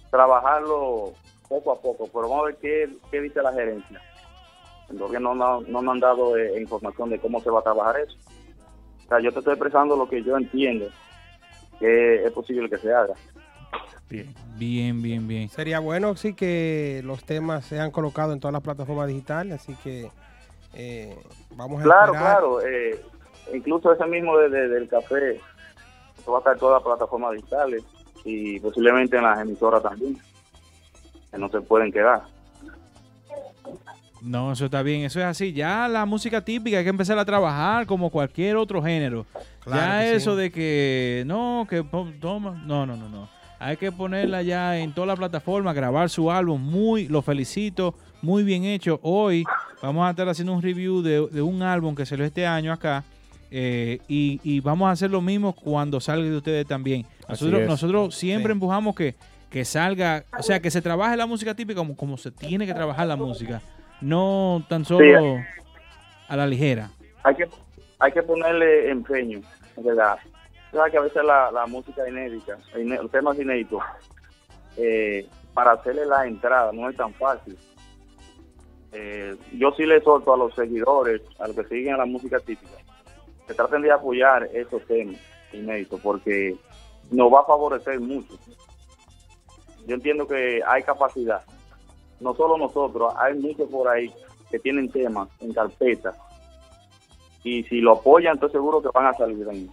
trabajarlo poco a poco, pero vamos a ver qué, qué dice la gerencia. Porque no, no, no me han dado eh, información de cómo se va a trabajar eso. O sea, yo te estoy expresando lo que yo entiendo que es posible que se haga. Bien. Bien, bien, bien. Sería bueno, sí, que los temas sean colocados en todas las plataformas digitales, así que eh, vamos a Claro, esperar. claro. eh, incluso ese mismo de, de- del café eso va a estar en todas las plataformas digitales y posiblemente en las emisoras también, que no se pueden quedar. No, eso está bien, eso es así. Ya la música típica hay que empezar a trabajar como cualquier otro género. Claro ya sí. eso de que no, que toma, no, no, no, no. Hay que ponerla ya en toda la plataforma, grabar su álbum. Muy, lo felicito, muy bien hecho. Hoy vamos a estar haciendo un review de, de un álbum que salió este año acá. eh, y, y vamos a hacer lo mismo cuando salga de ustedes también. Nosotros, nosotros siempre Sí. empujamos que, que salga, o sea, que se trabaje la música típica como, como se tiene que trabajar la música. No tan solo a la ligera. Hay que hay que ponerle empeño, en verdad. Sabes que a veces la, la música inédita, los temas inéditos, eh, para hacerle la entrada no es tan fácil. eh, yo sí le solto a los seguidores, a los que siguen a la música típica, que traten de apoyar esos temas inéditos, porque nos va a favorecer mucho. Yo entiendo que hay capacidad, no solo nosotros, hay muchos por ahí que tienen temas en carpeta, y si lo apoyan, estoy seguro que van a salir bien.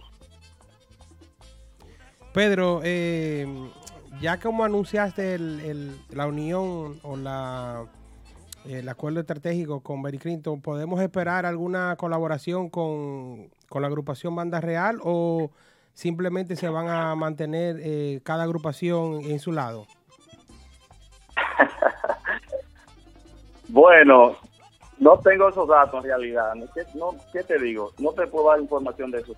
Pedro, eh, ya como anunciaste el, el- la unión o la el acuerdo estratégico con Berry Clinton, ¿podemos esperar alguna colaboración con, con la agrupación Banda Real o simplemente se van a mantener eh, cada agrupación en su lado? Bueno, no tengo esos datos en realidad. No, ¿Qué, no, ¿qué te digo? No te puedo dar información de eso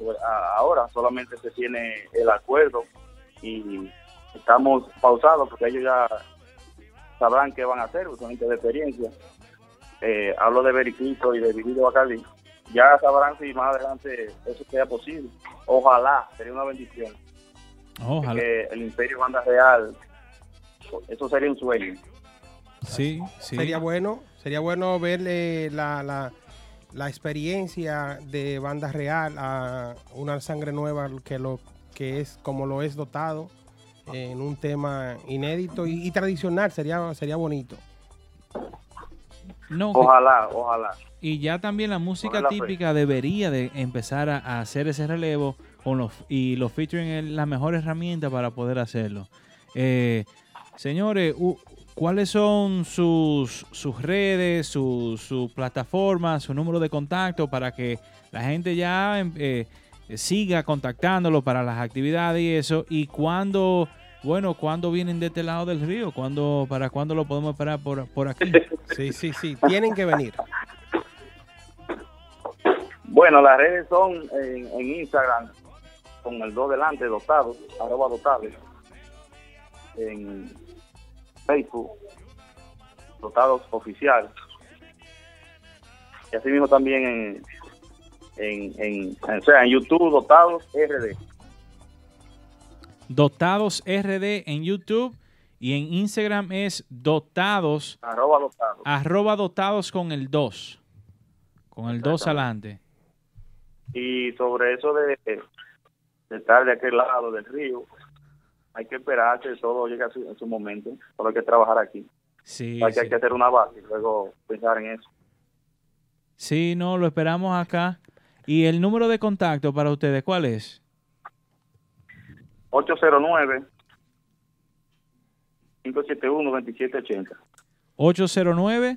ahora. Solamente se tiene el acuerdo y estamos pausados porque ellos ya sabrán qué van a hacer, son gente de experiencia. Eh, hablo de Veriquito y de Vivido Bacardi. Ya sabrán si más adelante eso sea posible. Ojalá, sería una bendición. Ojalá. Que el Imperio Banda Real, eso sería un sueño. Sí, sí. Sería bueno, sería bueno verle la, la, la experiencia de banda real a una sangre nueva que lo que es como lo es dotado en un tema inédito y, y tradicional sería sería bonito. No, que- Ojalá, ojalá. Y ya también la música Ojalá, pues. típica debería de empezar a, a hacer ese relevo con los y los featuring es la mejor herramienta para poder hacerlo. Eh, señores, u- ¿cuáles son sus, sus redes, sus su plataformas, su número de contacto para que la gente ya eh, siga contactándolo para las actividades y eso? Y cuándo, bueno, cuándo vienen de este lado del río, ¿Cuándo, para cuándo lo podemos esperar por, por aquí. Sí, sí, sí, tienen que venir. Bueno, las redes son en, en Instagram, con el 2 delante, dotado, arroba dotado. En Facebook, dotados oficial. Y así mismo también en, en, en, en- o sea, en YouTube, dotados RD. Dotados RD en YouTube y en Instagram es dotados, Arroba dotados. arroba dotados con el 2. Con el 2 adelante. Y sobre eso de, de estar de aquel lado del río, hay que esperar que todo llegue a su, a su momento, solo hay que trabajar aquí. Sí, hay, que, hay sí. que hacer una base y luego pensar en eso. Sí, no, lo esperamos acá. ¿Y el número de contacto para ustedes cuál es? 809 571 2780 809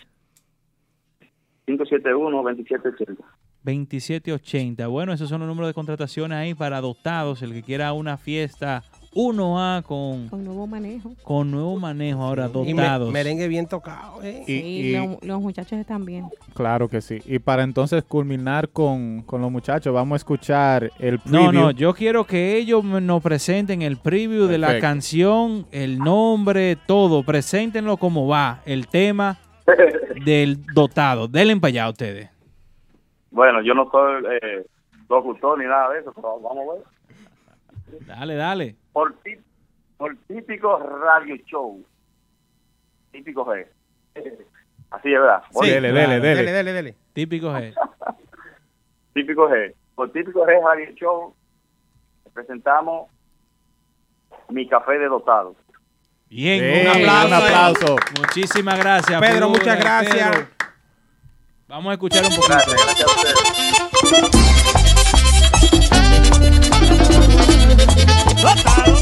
571 2780 2780. Bueno, esos son los números de contrataciones ahí para dotados. El que quiera una fiesta 1A con, Con nuevo manejo. con nuevo manejo ahora, Y me- dotados. merengue bien tocado, ¿eh? Y- Sí, y- lo- los muchachos están bien. Claro que sí. Y para entonces culminar con, con los muchachos, vamos a escuchar el No, preview. no, yo quiero que ellos nos presenten el preview de la canción, el nombre, todo. Preséntenlo como va, el tema del dotado. Denle para allá a ustedes. Bueno, yo no soy eh, locutor ni nada de eso, pero vamos a ver. Dale, dale. Por, tí- por típico radio show. Típico G. Así es, ¿verdad? Sí, Dele, dele, dele. Dele, dele, dele. Típico G. Típico G. Por típico G radio show presentamos mi café de dotado. Bien, un aplauso. un aplauso. Muchísimas gracias. Pedro, muchas gracias. Pedro. Vamos a escuchar un poquito. Gracias, gracias a ustedes. Un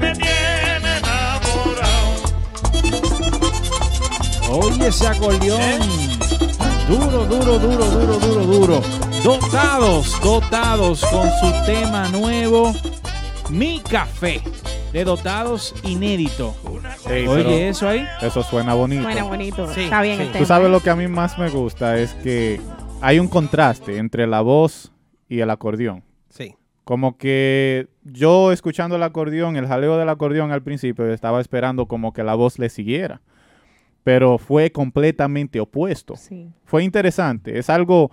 me tiene enamorado. Oye ese acordeón. ¿Eh? Duro, duro, duro, duro, duro, duro. Dotados, dotados con su tema nuevo, Mi Café, de Dotados inédito. Oye, eso ahí. Eso suena bonito. Suena bonito. Está bien sí. el tema. Tú sabes lo que a mí más me gusta es que hay un contraste entre la voz y el acordeón. Como que yo escuchando el acordeón, el jaleo del acordeón al principio, estaba esperando como que la voz le siguiera. Pero fue completamente opuesto. Sí. Fue interesante. Es algo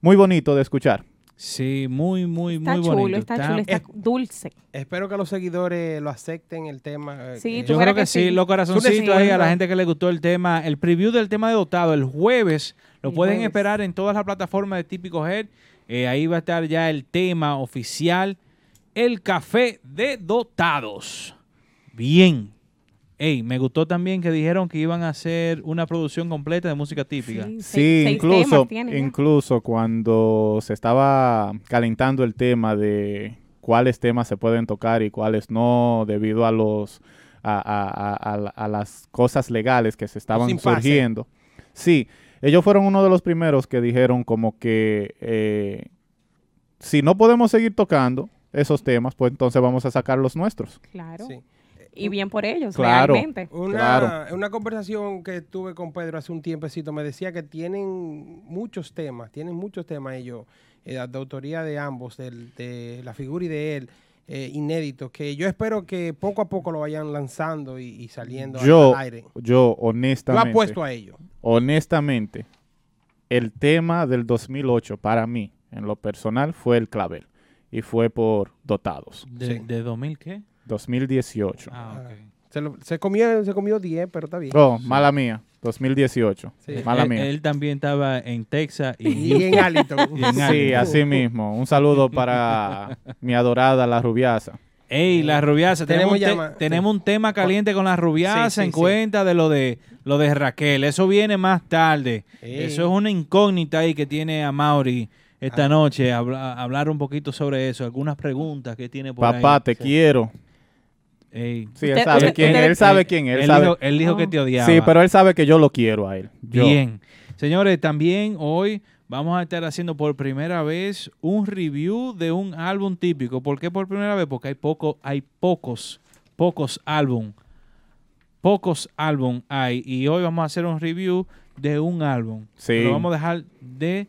muy bonito de escuchar. Sí, muy, muy, Está muy chulo, bonito. está, Está- chulo, está es- dulce. Espero que los seguidores lo acepten el tema. eh, Sí, eh, Yo creo que, que sí, sí. los corazoncitos ahí a la gente que le gustó el tema, el preview del tema de dotado el jueves, lo El pueden jueves. esperar en todas las plataformas de Típico Head. Eh, ahí va a estar ya el tema oficial, el café de dotados. Bien. Ey, me gustó también que dijeron que iban a hacer una producción completa de música típica. Sí, Sí, seis- seis incluso, incluso cuando se estaba calentando el tema de cuáles temas se pueden tocar y cuáles no, debido a los a, a- a- a- a las cosas legales que se estaban surgiendo. Sí, ellos fueron uno de los primeros que dijeron como que eh, si no podemos seguir tocando esos temas, pues entonces vamos a sacar los nuestros. Claro. Sí. Y bien por ellos, Claro. realmente. Una, Claro. una conversación que tuve con Pedro hace un tiempecito me decía que tienen muchos temas, tienen muchos temas ellos, eh, de autoría de ambos, de la figura y de él, eh, inéditos, que yo espero que poco a poco lo vayan lanzando y, y saliendo al- Yo, al aire. yo Yo honestamente, apuesto a ello. honestamente, el tema del 2008 para mí, en lo personal, fue el clavel. Y fue por dotados. ¿De, Sí. de 2000 qué? 2018. Ah, ok. Se, lo- se comió se comió 10, pero está bien. Oh, mala mía. 2018. Sí. Mala él, mía. él también estaba en Texas y, Y en Arlington. Y en Sí, así mismo. Un saludo para mi adorada la rubiasa. Ey, la rubiasa, tenemos, Tenemos un te- llama- tenemos un tema caliente con la rubiasa Sí, sí, en sí. cuenta de lo de lo de Raquel. Eso viene más tarde. Ey. Eso es una incógnita ahí que tiene a Mauri esta noche. habla- hablar un poquito sobre eso. Algunas preguntas que tiene por Papá, ahí. te quiero. Ey. Sí, él sabe quién, usted- él sabe quién, él, él sabe. dijo, él dijo que te odiaba. Sí, pero él sabe que yo lo quiero a él. Yo. Bien. Señores, también hoy vamos a estar haciendo por primera vez un review de un álbum típico. ¿Por qué por primera vez? Porque hay poco, hay pocos, pocos álbum. Pocos álbum hay. Y hoy vamos a hacer un review de un álbum. Sí. Lo vamos a dejar de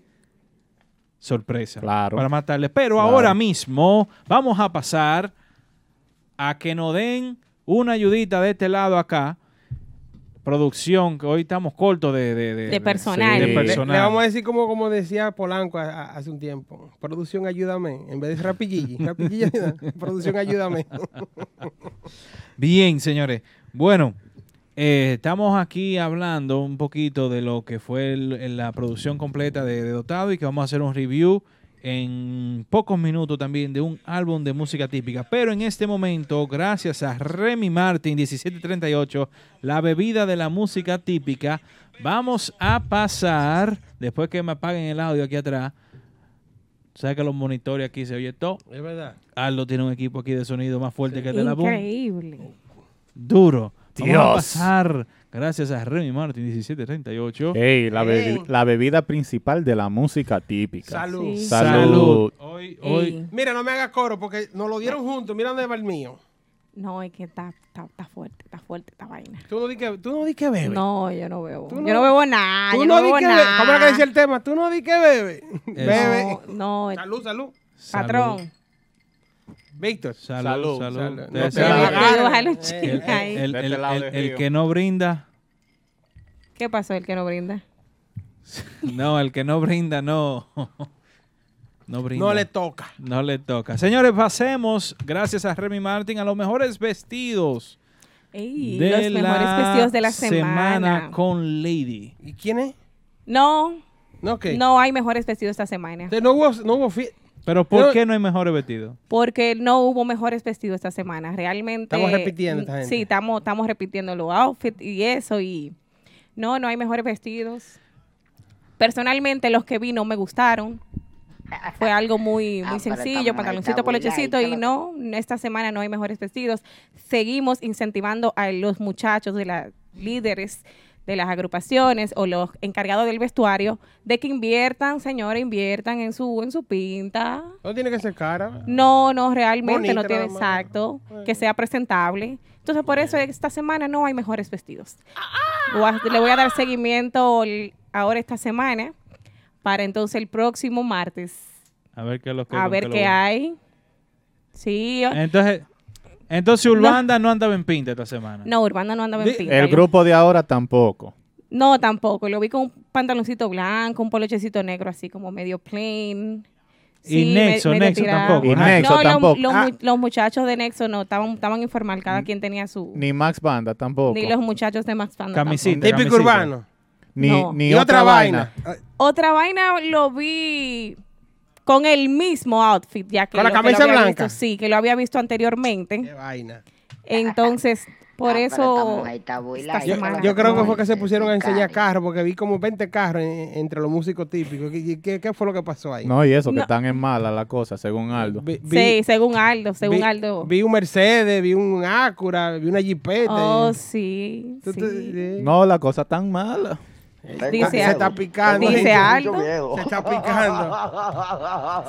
sorpresa. Claro. Para matarle. Pero Claro. ahora mismo vamos a pasar a que nos den una ayudita de este lado acá. Producción, que hoy estamos cortos de, de, de- De personal. Sí. Le, personal. le vamos a decir como, como decía Polanco a- a- hace un tiempo. Producción, ayúdame. En vez de rapillilli. Producción, ayúdame. Bien, señores. Bueno, eh, estamos aquí hablando un poquito de lo que fue el- la producción completa de, de Dotado y que vamos a hacer un review en pocos minutos también de un álbum de música típica. Pero en este momento, gracias a Remy Martin 1738, la bebida de la música típica, vamos a pasar, después que me apaguen el audio aquí atrás, sabes que los monitores aquí se oye todo. es verdad. Aldo tiene un equipo aquí de sonido más fuerte que el de la Boom. Increíble. Duro. Vamos a Dios. pasar, gracias a Remy Martin 1738. Ey, la, bebi- Ey. la bebida principal de la música típica. Salud. Sí. Salud. Hoy, hoy. Mira, no me hagas coro porque nos lo dieron juntos. Mira dónde va el mío. No, es que está, está, está fuerte, está fuerte esta vaina. Tú no di que, tú no di que bebes. No, yo no bebo. Yo no- bebo nada. Tú Yo no no bebo nada. ¿Cómo era que decía el tema? Tú no di que bebe. Bebe. No, no, Salud, salud. salud, patrón. Víctor. Salud, salud. Salud. Te No te Eh, el, que no brinda, ¿Qué pasó el que no brinda? no, el que no brinda, no. No brinda. No le toca. No le toca. Señores, pasemos, gracias a Remy Martin, a los mejores vestidos Ey, de los mejores la vestidos de la semana. con Lady. ¿Y quién es? No, No, ¿qué? no hay mejores vestidos esta semana. Entonces, no hubo, no hubo Pero ¿por Pero- qué no hay mejores vestidos? Porque no hubo mejores vestidos esta semana. Realmente. Estamos repitiendo esta gente. Sí, estamos, estamos repitiendo los outfits y eso. Y no, no hay mejores vestidos. Personalmente, los que vi no me gustaron. Fue algo muy, muy sencillo, pantaloncito, polochecito. Y no, esta semana no hay mejores vestidos. Seguimos incentivando a los muchachos de las líderes de las agrupaciones o los encargados del vestuario de que inviertan, señores, inviertan en su en su pinta. No tiene que ser cara. No, no, realmente no tiene exacto, que sea presentable. Entonces, por eso esta semana no hay mejores vestidos. Voy a- le voy a dar seguimiento el- ahora esta semana para entonces el próximo martes A ver qué es lo que a ver qué hay. Sí, Entonces, entonces Urbanda no. andaba en pinta esta semana. no, Urbana no andaba en pinta. El Yo- grupo de ahora tampoco. No, tampoco. Lo vi con un pantaloncito blanco, un polochecito negro así como medio plain. Y me- Nexo, Nexo tampoco. Y Nexo no, los- tampoco. Los, Ah. los muchachos de Nexo no, estaban, estaban informal, cada quien tenía su... Ni Max Banda tampoco. Ni los muchachos de Max Panda Camisita. Típico urbano. Ni, No. ni otra, vaina. Otra vaina lo vi con el mismo outfit, ya que ¿Con la que camisa blanca? visto- sí, que lo había visto anteriormente. Qué vaina. Entonces, por eso... está esta Yo, creo que fue que se pusieron a enseñar carros porque vi como 20 carros en- entre los músicos típicos. ¿Qué, qué- qué fue lo que pasó ahí? No, y eso, que No. están en mala la cosa, según Aldo. Vi, Sí, según Aldo, según vi- Aldo. vi un Mercedes, vi un Acura, vi una Jeepeta. Oh, y- sí, Tú- tú- sí. sí. No, la cosa tan mala. Dice se está picando. Dice Se Aldo. está picando.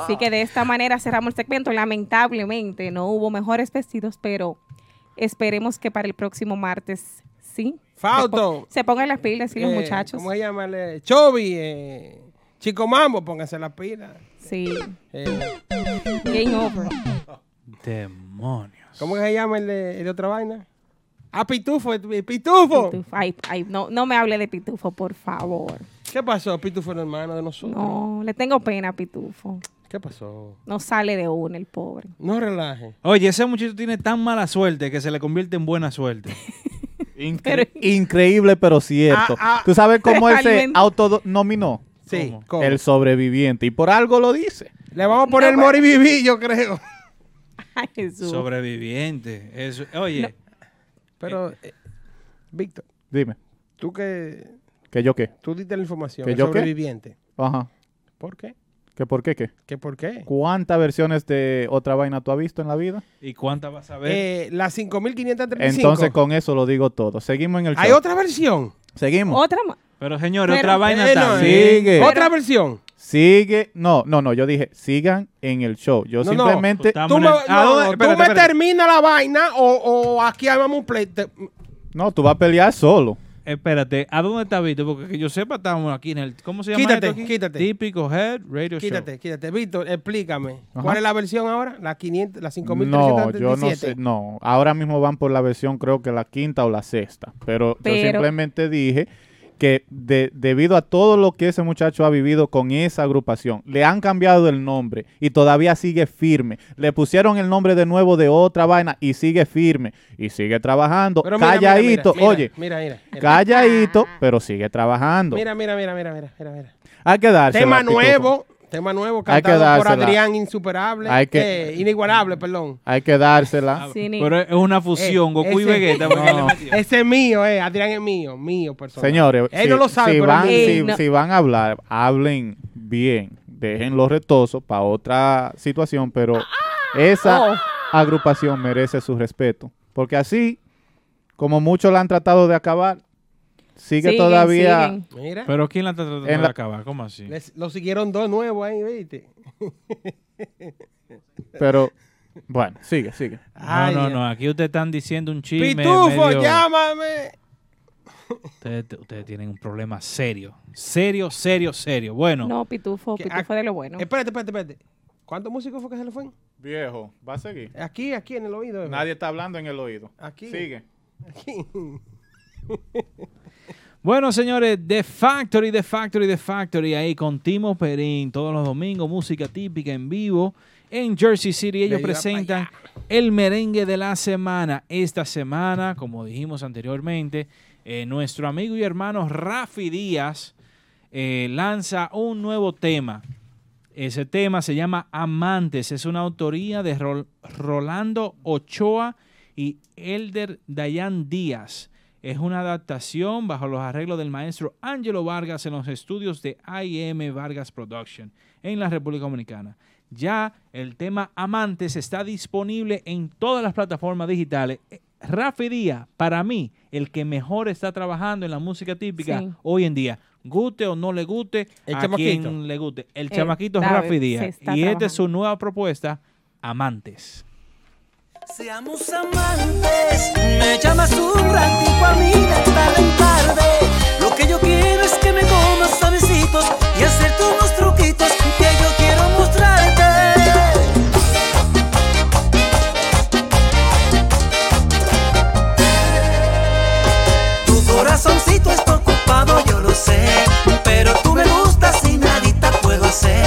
Así que de esta manera cerramos el segmento. Lamentablemente no hubo mejores vestidos, pero esperemos que para el próximo martes sí. Fausto. Se, pon- se pongan las pilas, sí, los Eh, muchachos. ¿Cómo se llama? el- Chovy, eh, Chico Mambo, pónganse las pilas. Sí. Eh, Game over. Demonios. ¿Cómo se llama el de, el de otra vaina? Ah, Pitufo, eh, Pitufo. Pitufo. Ay, ay, no, no me hable de Pitufo, por favor. ¿Qué pasó? Pitufo era hermano de nosotros. No, le tengo pena a Pitufo. ¿Qué pasó? No sale de una el pobre. No relaje. Oye, ese muchacho tiene tan mala suerte que se le convierte en buena suerte. Incre- increíble, pero cierto. Ah, ah. ¿Tú sabes cómo él se autonominó? Sí, ¿Cómo? ¿cómo? El sobreviviente. Y por algo lo dice. Le vamos a poner No, yo creo. Ay, Jesús. Sobreviviente. Eso, oye, Pero, eh, Víctor, Dime. tú que ¿Que yo qué? tú diste la información, ¿Que el yo qué? sobreviviente. Ajá. ¿Por qué? ¿Que por qué qué? ¿Qué por qué? ¿Cuántas versiones de otra vaina tú has visto en la vida? ¿y cuántas vas a ver? Eh, la 5535. Entonces con eso lo digo todo. Seguimos en el show. ¿Hay otra versión? Seguimos. Otra más. Pero señores, pero- otra vaina Eh, no, también. Sigue. ¿Otra versión? Sigue. No, no, no. Yo dije, sigan en el show. Yo No, no. simplemente. Estamos Tú en me, el- no, ¿A dónde? no, tú me espérate. terminas la vaina o, o aquí armamos un play. Te- No, tú vas a pelear solo. Espérate, ¿a dónde está Víctor? Porque que yo sepa, estamos aquí en el. ¿Cómo se llama? Quítate, esto aquí? quítate. Típico Head Radio Quítate, quítate. Víctor, explícame. Ajá. ¿Cuál es la versión ahora? La 500, la No, 5337. yo no sé. No, ahora mismo van por la versión, creo que la quinta o la sexta. Pero, yo Pero- simplemente dije que de- debido a todo lo que ese muchacho ha vivido con esa agrupación, le han cambiado el nombre y todavía sigue firme. Le pusieron el nombre de nuevo de otra vaina y sigue firme y sigue trabajando. Pero mira, mira, calladito, mira, mira, oye, Mira, mira. Calladito, pero sigue trabajando. mira, mira, mira, mira, mira, mira, mira. Hay que dársela. Tema nuevo, tema nuevo Hay que cantado por. Adrián Insuperable. Hay que- eh, inigualable, perdón. Hay que dársela. Sí, ni- Pero es una fusión, Eh, Goku y Vegeta. No. Ese es mío, eh. Adrián es mío, mío personal. Señores, Él si, no lo sabe, si pero van, no. si van a hablar, hablen bien. Dejen los retosos para otra situación, pero esa Oh. agrupación merece su respeto. Porque así, como muchos la han tratado de acabar, sigue siguen, todavía... siguen. Mira, Pero ¿quién la está tratando En de la- acabar? ¿Cómo así? les- lo siguieron dos nuevos ahí, ¿viste? Pero, bueno, sigue, sigue. No, Ay, no, no. Aquí ustedes están diciendo un chisme. Pitufo, medio- llámame. Ustedes, ustedes tienen un problema serio. Serio, serio, serio. Bueno, No, Pitufo, Que- Pitufo de lo bueno. Espérate, espérate, espérate. ¿Cuántos músicos fue que se le fue? Viejo, va a seguir. Aquí, aquí en el oído. eh. Nadie está hablando en el oído. Aquí. Sigue. Aquí. Bueno, señores, The Factory, The Factory, The Factory, ahí con Timo Perín, todos los domingos, música típica en vivo en Jersey City. Ellos presentan el merengue de la semana. Esta semana, como dijimos anteriormente, eh, nuestro amigo y hermano Rafi Díaz eh, lanza un nuevo tema. Ese tema se llama Amantes. Es una autoría de Rol- Rolando Ochoa y Elder Dayan Díaz es una adaptación bajo los arreglos del maestro Angelo Vargas en los estudios de IM Vargas Production en la República Dominicana. Ya el tema Amantes está disponible en todas las plataformas digitales. Eh, Rafi Díaz, para mí, el que mejor está trabajando en la música típica hoy en día. Guste o no le guste, el a quien le guste. El, el chamaquito Rafi Díaz. Y esta es su nueva propuesta, Amantes. Seamos amantes, me llamas un ratico a mí de tarde en tarde. Lo que yo quiero es que me comas a besitos y hacerte unos truquitos que yo quiero mostrarte. Tu corazoncito está ocupado, yo lo sé, pero tú me gustas y nadita puedo hacer.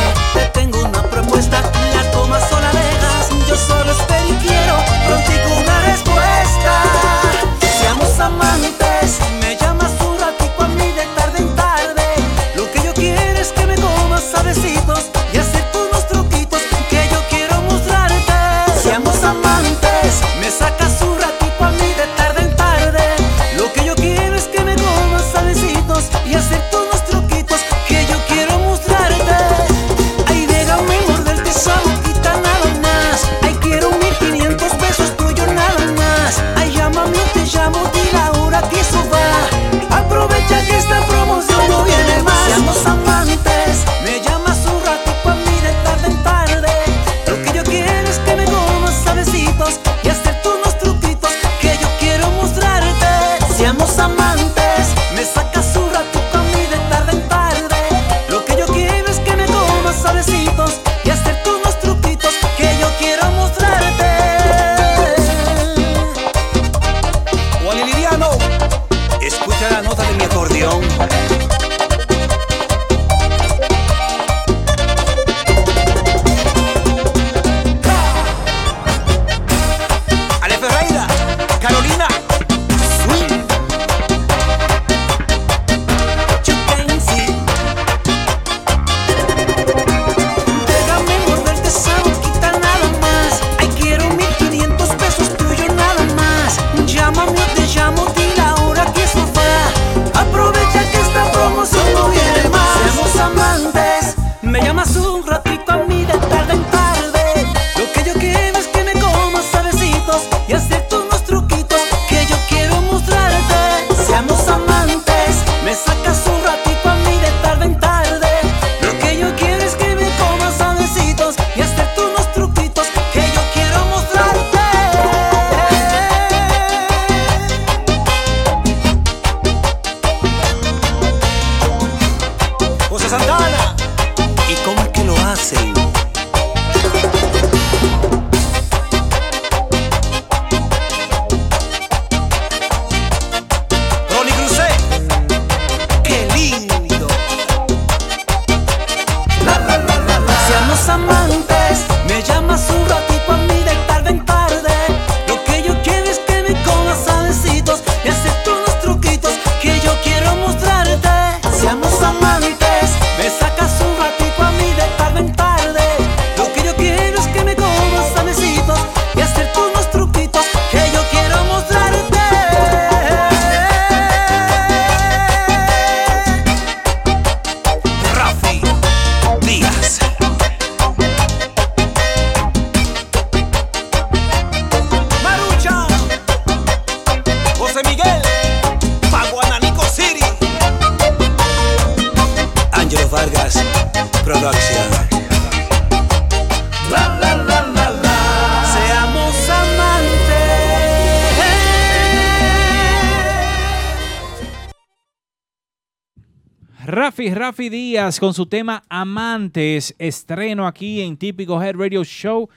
Rafi Díaz con su tema Amantes, estreno aquí en Típico Head Radio Show.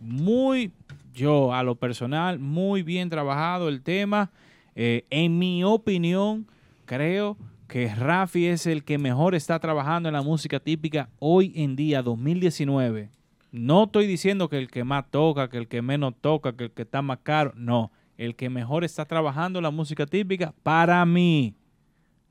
Muy, yo a lo personal, muy bien trabajado el tema. Eh, en mi opinión, creo que Rafi es el que mejor está trabajando en la música típica hoy en día, 2019. No estoy diciendo que el que más toca, que el que menos toca, que el que está más caro. No, el que mejor está trabajando en la música típica para mí.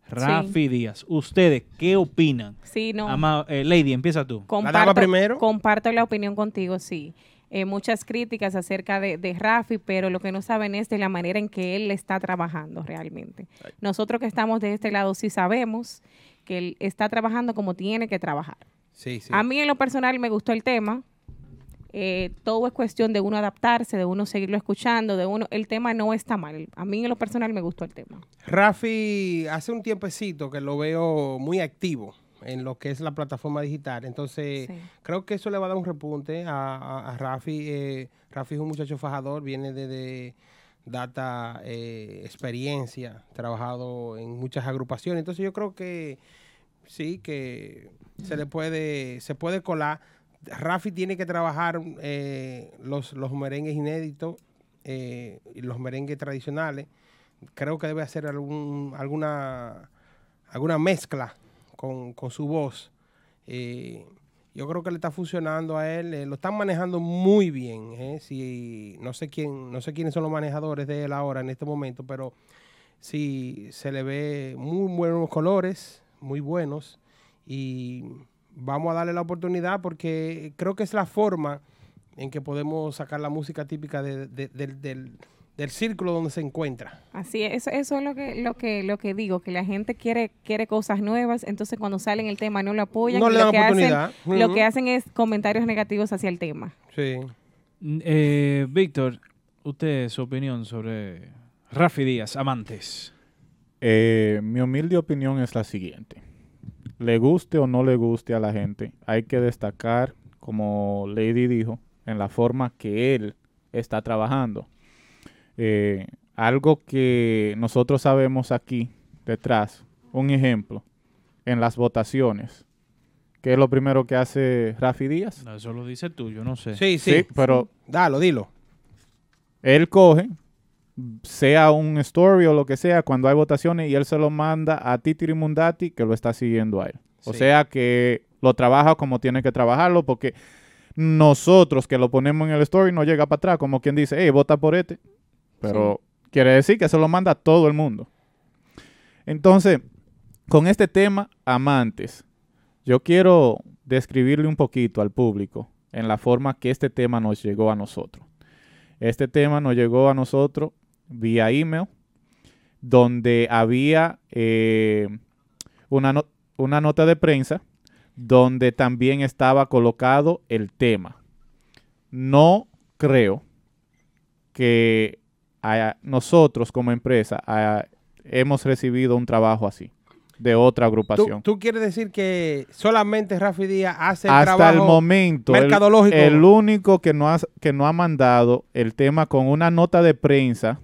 Rafi. Díaz. ¿Ustedes qué opinan? Sí, no. Eh, Lady, empieza tú. Comparto, primero? comparto la opinión contigo, sí. Eh, muchas críticas acerca de, de, Rafi, pero lo que no saben es de la manera en que él está trabajando realmente. Nosotros que estamos de este lado sí sabemos que él está trabajando como tiene que trabajar. Sí, sí. A mí en lo personal me gustó el tema, eh, todo es cuestión de uno adaptarse, de uno seguirlo escuchando, de uno, el tema no está mal. A mí en lo personal me gustó el tema. Rafi, hace un tiempecito que lo veo muy activo en lo que es la plataforma digital. Entonces, creo que eso le va a dar un repunte a, Rafi. Eh, Rafi es un muchacho fajador, viene de, data eh, experiencia, trabajado en muchas agrupaciones. Entonces, yo creo que sí, que se le puede, se puede colar. Rafi tiene que trabajar eh, los, los merengues inéditos y los merengues tradicionales. Creo que debe hacer algún, alguna, alguna mezcla con, su voz. Eh, yo creo que le está funcionando a él, eh, lo están manejando muy bien. Eh, si, no, sé quién, no sé quiénes son los manejadores de él ahora en este momento, pero sí se le ve muy buenos colores, muy buenos. Y vamos a darle la oportunidad porque creo que es la forma en que podemos sacar la música típica del, del círculo donde se encuentra. Así es, eso, es lo que, lo que, lo que digo, que la gente quiere, quiere cosas nuevas, entonces cuando salen el tema no lo apoyan. No le dan oportunidad. Lo que hacen es comentarios negativos hacia el tema. Sí. Eh, Víctor, usted su opinión sobre Rafi Díaz, amantes. Eh, mi humilde opinión es la siguiente. Le guste o no le guste a la gente, hay que destacar, como Lady dijo, en la forma que él está trabajando eh, algo que nosotros sabemos aquí detrás, un ejemplo, en las votaciones. ¿Qué es lo primero que hace Rafi Díaz? eso lo dice tú, yo no sé. Sí, sí. pero. Dalo, dilo. Él coge, sea un story o lo que sea, cuando hay votaciones, y él se lo manda a Titiri Mundati, que lo está siguiendo a él. O sea que lo trabaja como tiene que trabajarlo, porque nosotros que lo ponemos en el story no llega para atrás, como quien dice, hey, vota por este. Pero quiere decir que se lo manda a todo el mundo. Entonces, con este tema, amantes, yo quiero describirle un poquito al público en la forma que este tema nos llegó a nosotros. Este tema nos llegó a nosotros vía email, donde había eh, una, una nota de prensa donde también estaba colocado el tema. No creo que nosotros como empresa hemos recibido un trabajo así de otra agrupación. ¿Tú, quieres decir que solamente Rafi Díaz hace el Hasta el momento, mercadológico? El, único que no, ha, que no ha mandado el tema con una nota de prensa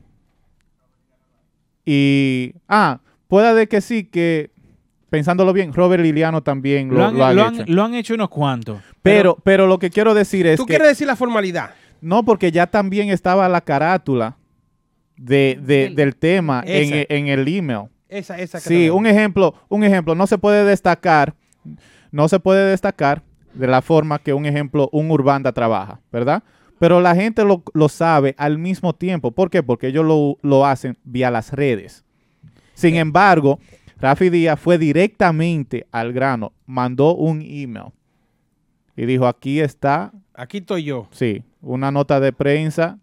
y... Ah, puede que sí, que pensándolo bien, Robert Liliano también lo, han, hecho. lo han hecho unos cuantos. Pero, pero, lo que quiero decir es ¿Tú quieres decir la formalidad? No, porque ya también estaba la carátula de, del tema en, el email. Esa, esa sí, un ejemplo, un ejemplo, no se puede destacar, no se puede destacar de la forma que un ejemplo, un Urbanda trabaja, ¿verdad? Pero la gente lo, sabe al mismo tiempo. ¿Por qué? Porque ellos lo, lo hacen vía las redes. Sin embargo, Rafi Díaz fue directamente al grano, mandó un email y dijo, aquí está. Aquí estoy yo. Sí, una nota de prensa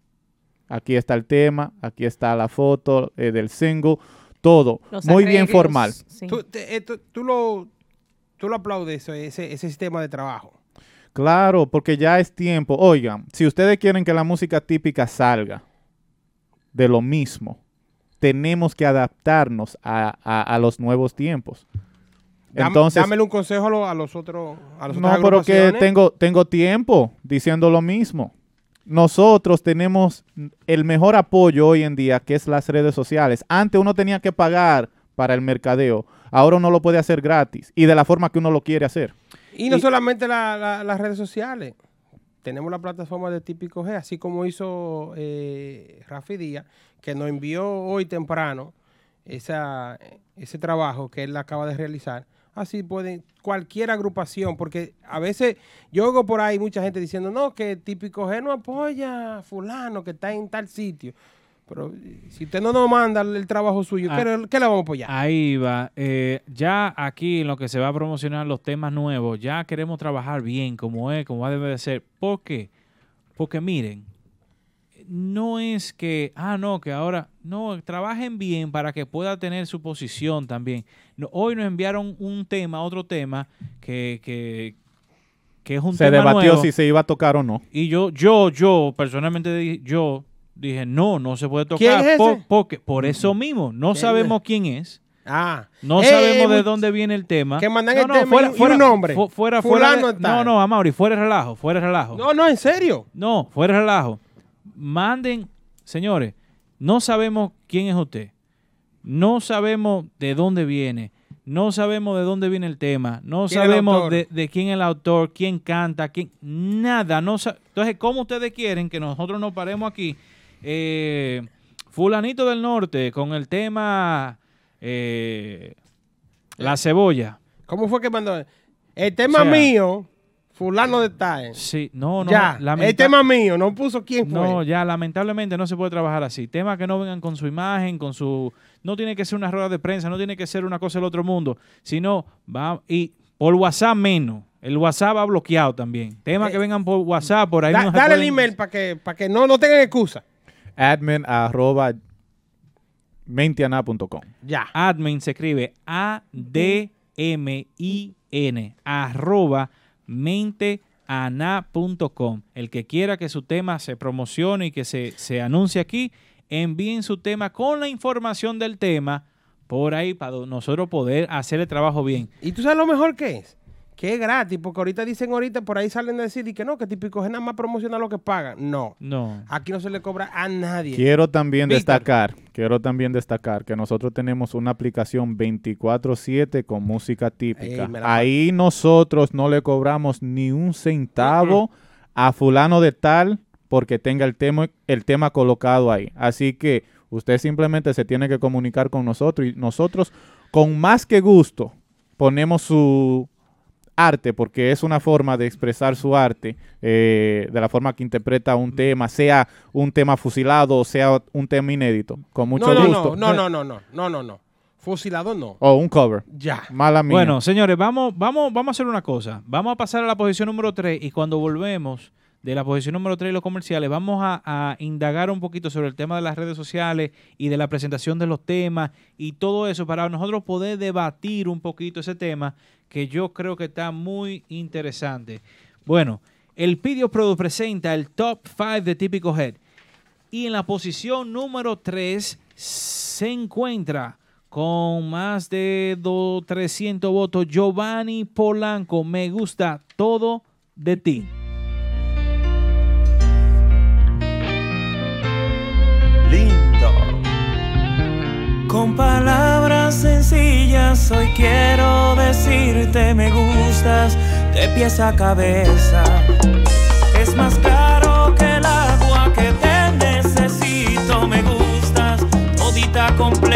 Aquí está el tema, aquí está la foto eh, del single, todo. muy bien formal. Eh, tú, lo, tú lo aplaudes, ese, ese sistema de trabajo. Claro, porque ya es tiempo. Oigan, si ustedes quieren que la música típica salga de lo mismo, tenemos que adaptarnos a, los nuevos tiempos. Entonces, dámele un consejo a, los otros. A no, pero que tengo, tengo tiempo diciendo lo mismo nosotros tenemos el mejor apoyo hoy en día, que es las redes sociales. Antes uno tenía que pagar para el mercadeo, ahora uno lo puede hacer gratis y de la forma que uno lo quiere hacer. Y no solamente las redes sociales, tenemos la plataforma de Típico G, así como hizo eh, Rafi Díaz, que nos envió hoy temprano esa, ese trabajo que él acaba de realizar así pueden, cualquier agrupación, porque a veces yo oigo por ahí mucha gente diciendo, no, que típico G no apoya a fulano que está en tal sitio. Pero si usted no nos manda el trabajo suyo, ¿qué, ah, le vamos a apoyar? Ahí va. Eh, ya aquí en lo que se va a promocionar los temas nuevos, ya queremos trabajar bien, como es, como debe de ser. ¿Por qué? Porque miren, no es que, ah, no, que ahora, no, trabajen bien para que pueda tener su posición también. hoy nos enviaron un tema, otro tema, que, que es un se tema debatió nuevo. si se iba a tocar o no. Y yo, yo, yo, personalmente, yo dije, no, no se puede ¿Quién tocar. es po- ese? porque, por eso mismo, no ¿Quién sabemos quién es. Ah. No Eh, sabemos de dónde viene el tema. que mandan no, el no, tema fuera, y- y fuera, un nombre. fu- Fuera, fuera. De- no, no, Amaury, fuera de relajo, fuera de relajo. No, no, en serio. No, fuera de relajo. Manden, señores, no sabemos quién es usted. No sabemos de dónde viene. No sabemos de dónde viene el tema. No ¿Quién es el sabemos de, de quién es el autor, quién canta, quién. Nada. No Entonces, ¿cómo ustedes quieren que nosotros nos paremos aquí? Eh, Fulanito del Norte con el tema eh, La cebolla. ¿Cómo fue que mandó? El tema O sea, mío, fulano de tal. Sí, no, no. ya, el tema mío, no puso quién fue. No, ya lamentablemente no se puede trabajar así. Temas que no vengan con su imagen, con su... No tiene que ser una rueda de prensa, no tiene que ser una cosa del otro mundo, sino va... Y por WhatsApp menos. El WhatsApp va bloqueado también. Temas que vengan por WhatsApp, por ahí Eh, Da- no dale el email para que, para que no, no tengan excusa. Admin arroba mentiana.com. Ya. Admin se escribe A-D-M-I-N arroba menteana.com. El que quiera que su tema se promocione y que se, se anuncie aquí, envíen su tema con la información del tema por ahí para nosotros poder hacer el trabajo bien. ¿Y tú sabes lo mejor que es? Que es gratis, porque ahorita dicen ahorita, por ahí salen a decir y que no, que típico es nada más promociona lo que pagan. No. No. Aquí no se le cobra a nadie. Quiero también Víctor. destacar, quiero también destacar que nosotros tenemos una aplicación 24/7 con música típica. Ey, Ahí nosotros no le cobramos ni un centavo a fulano de tal porque tenga el tema el tema colocado ahí. Así que usted simplemente se tiene que comunicar con nosotros y nosotros con más que gusto ponemos su arte, porque es una forma de expresar su arte, eh, de la forma que interpreta un tema, sea un tema fusilado o sea un tema inédito, con mucho no, no, gusto. no, no, no, no, no, no, no, no. Fusilado no. O un cover. Ya. Mala mía. Bueno, señores, vamos, vamos, vamos a hacer una cosa. Vamos a pasar a la posición número 3 y cuando volvemos de la posición número 3 y los comerciales, vamos a, a indagar un poquito sobre el tema de las redes sociales y de la presentación de los temas y todo eso para nosotros poder debatir un poquito ese tema que yo creo que está muy interesante. Bueno, el Pidio Product presenta el Top 5 de Típico Head. Y en la posición número 3 se encuentra con más de do- 300 votos Giovanni Polanco. Me gusta todo de ti. Lindo. Con palabras sencillas hoy quiero decirte me gustas de pies a cabeza. Es más caro que el agua que te necesito, me gustas todita completa.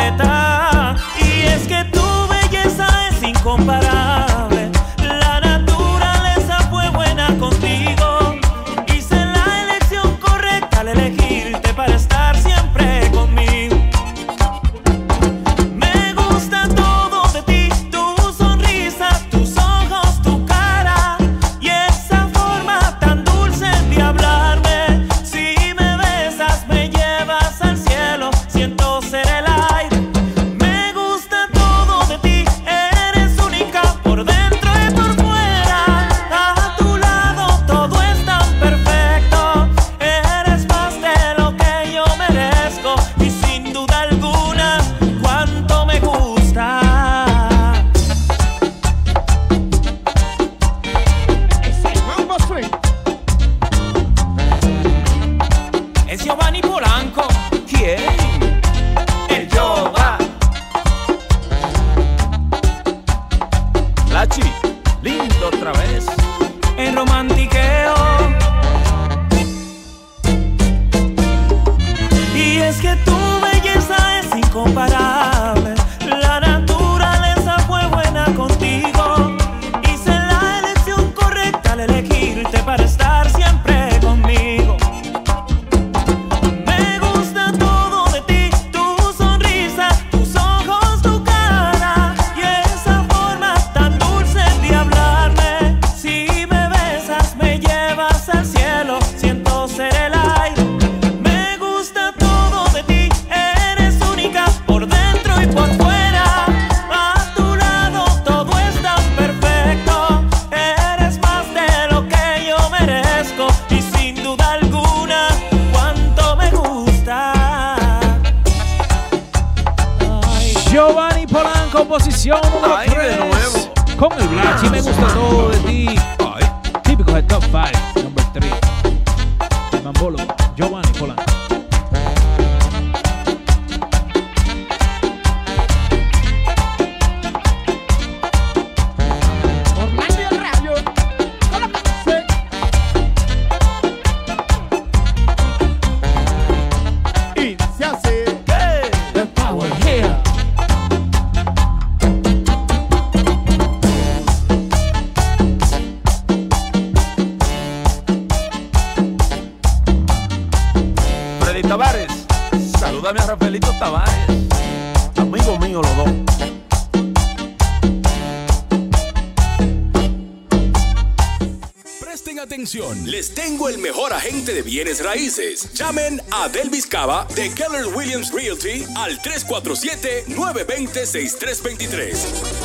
Bienes raíces. Llamen a Delvis Cava de Keller Williams Realty al 347-920-6323.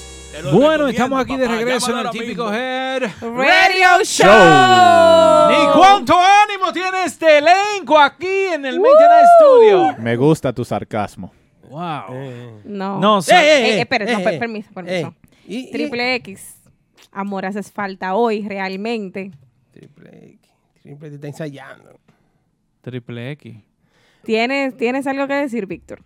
Bueno, estamos aquí de regreso en el típico Head Radio Show. Ni cuánto ánimo tiene este elenco aquí en el Maintenance Studio. Me gusta tu sarcasmo. Wow. No. No, Eh, eh, eh, espera, no, eh, per- permiso, permiso. eh. Y- y- Triple X. Amor, haces falta hoy, realmente. Triple X. Triple X está ensayando. Triple X. ¿Tienes, ¿Tienes algo que decir, Víctor?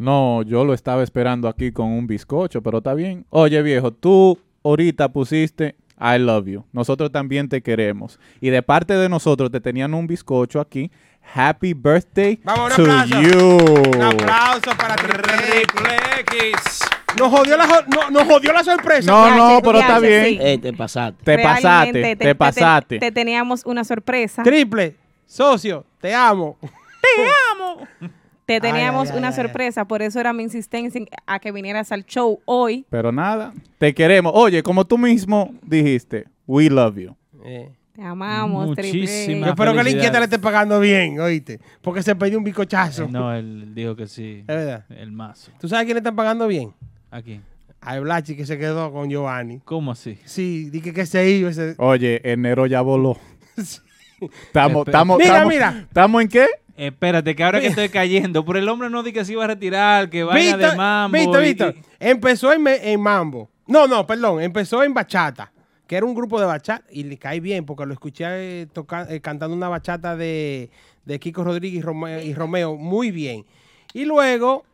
No, yo lo estaba esperando aquí con un bizcocho, pero está bien. Oye, viejo, tú ahorita pusiste I love you. Nosotros también te queremos. Y de parte de nosotros te tenían un bizcocho aquí. Happy birthday Vamos, to aplauso. you. Un aplauso para Triple X. Nos jodió la, jo- no- nos jodió la sorpresa. No, no, pero está bien. sí. Eh, te pasaste. Te Realmente pasaste, te, pasaste. Te, teníamos una sorpresa. Triple, socio, te amo. Te teníamos ay, ay, una ay, sorpresa, por eso era mi insistencia en- a que vinieras al show hoy. Pero nada, te queremos. Oye, como tú mismo dijiste, we love you. Eh, Te amamos. Muchísimas Yo espero que la inquieta le esté pagando bien, oíste. Porque se perdió un bicochazo. No, él dijo que sí. Es verdad. El mazo. ¿Tú sabes quién le están pagando bien? Aquí. A Blachi que se quedó con Giovanni. ¿Cómo así? Sí, dije que se iba. ese- Oye, enero ya voló. Estamos, estamos, Mira, estamos- mira. ¿Estamos en qué? Espérate, que ahora que estoy cayendo, pero el hombre no dijo que se iba a retirar, que vaya de mambo. Y- Víctor, empezó en, en mambo. No, no, perdón, empezó en bachata, que era un grupo de bachata y le cae bien porque lo escuché eh, toca- eh, cantando una bachata de, de Kiko Rodríguez y Romeo, y Romeo muy bien. Y luego,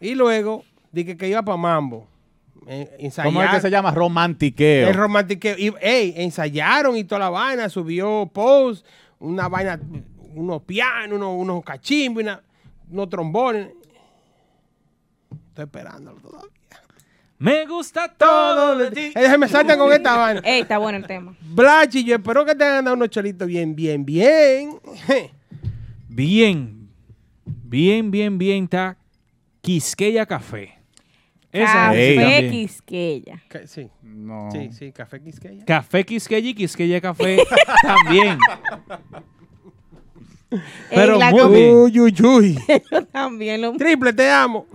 y luego, dije que iba para mambo. Eh, ¿Cómo es ensayar- que se llama? Romantiqueo. el romantiqueo. Y, ey, ensayaron y toda la vaina, subió post, una vaina, unos pianos, unos, unos cachimbos, una- unos trombones. Estoy esperándolo todavía. Me gusta todo de ti. Eh, me saltan con esta vaina. Ey, está bueno el tema. Blachi, yo espero que te hayan dado unos chelitos bien, bien, bien. Bien, bien, bien, bien, está Quisqueya Café. Esa. Café. Quisqueya. Ca- Sí, No. sí, sí, café Quisqueya. Café Quisqueya y Quisqueya Café también. Pero muy. Uy, uy, uy. Yo también lo... Triple, te amo.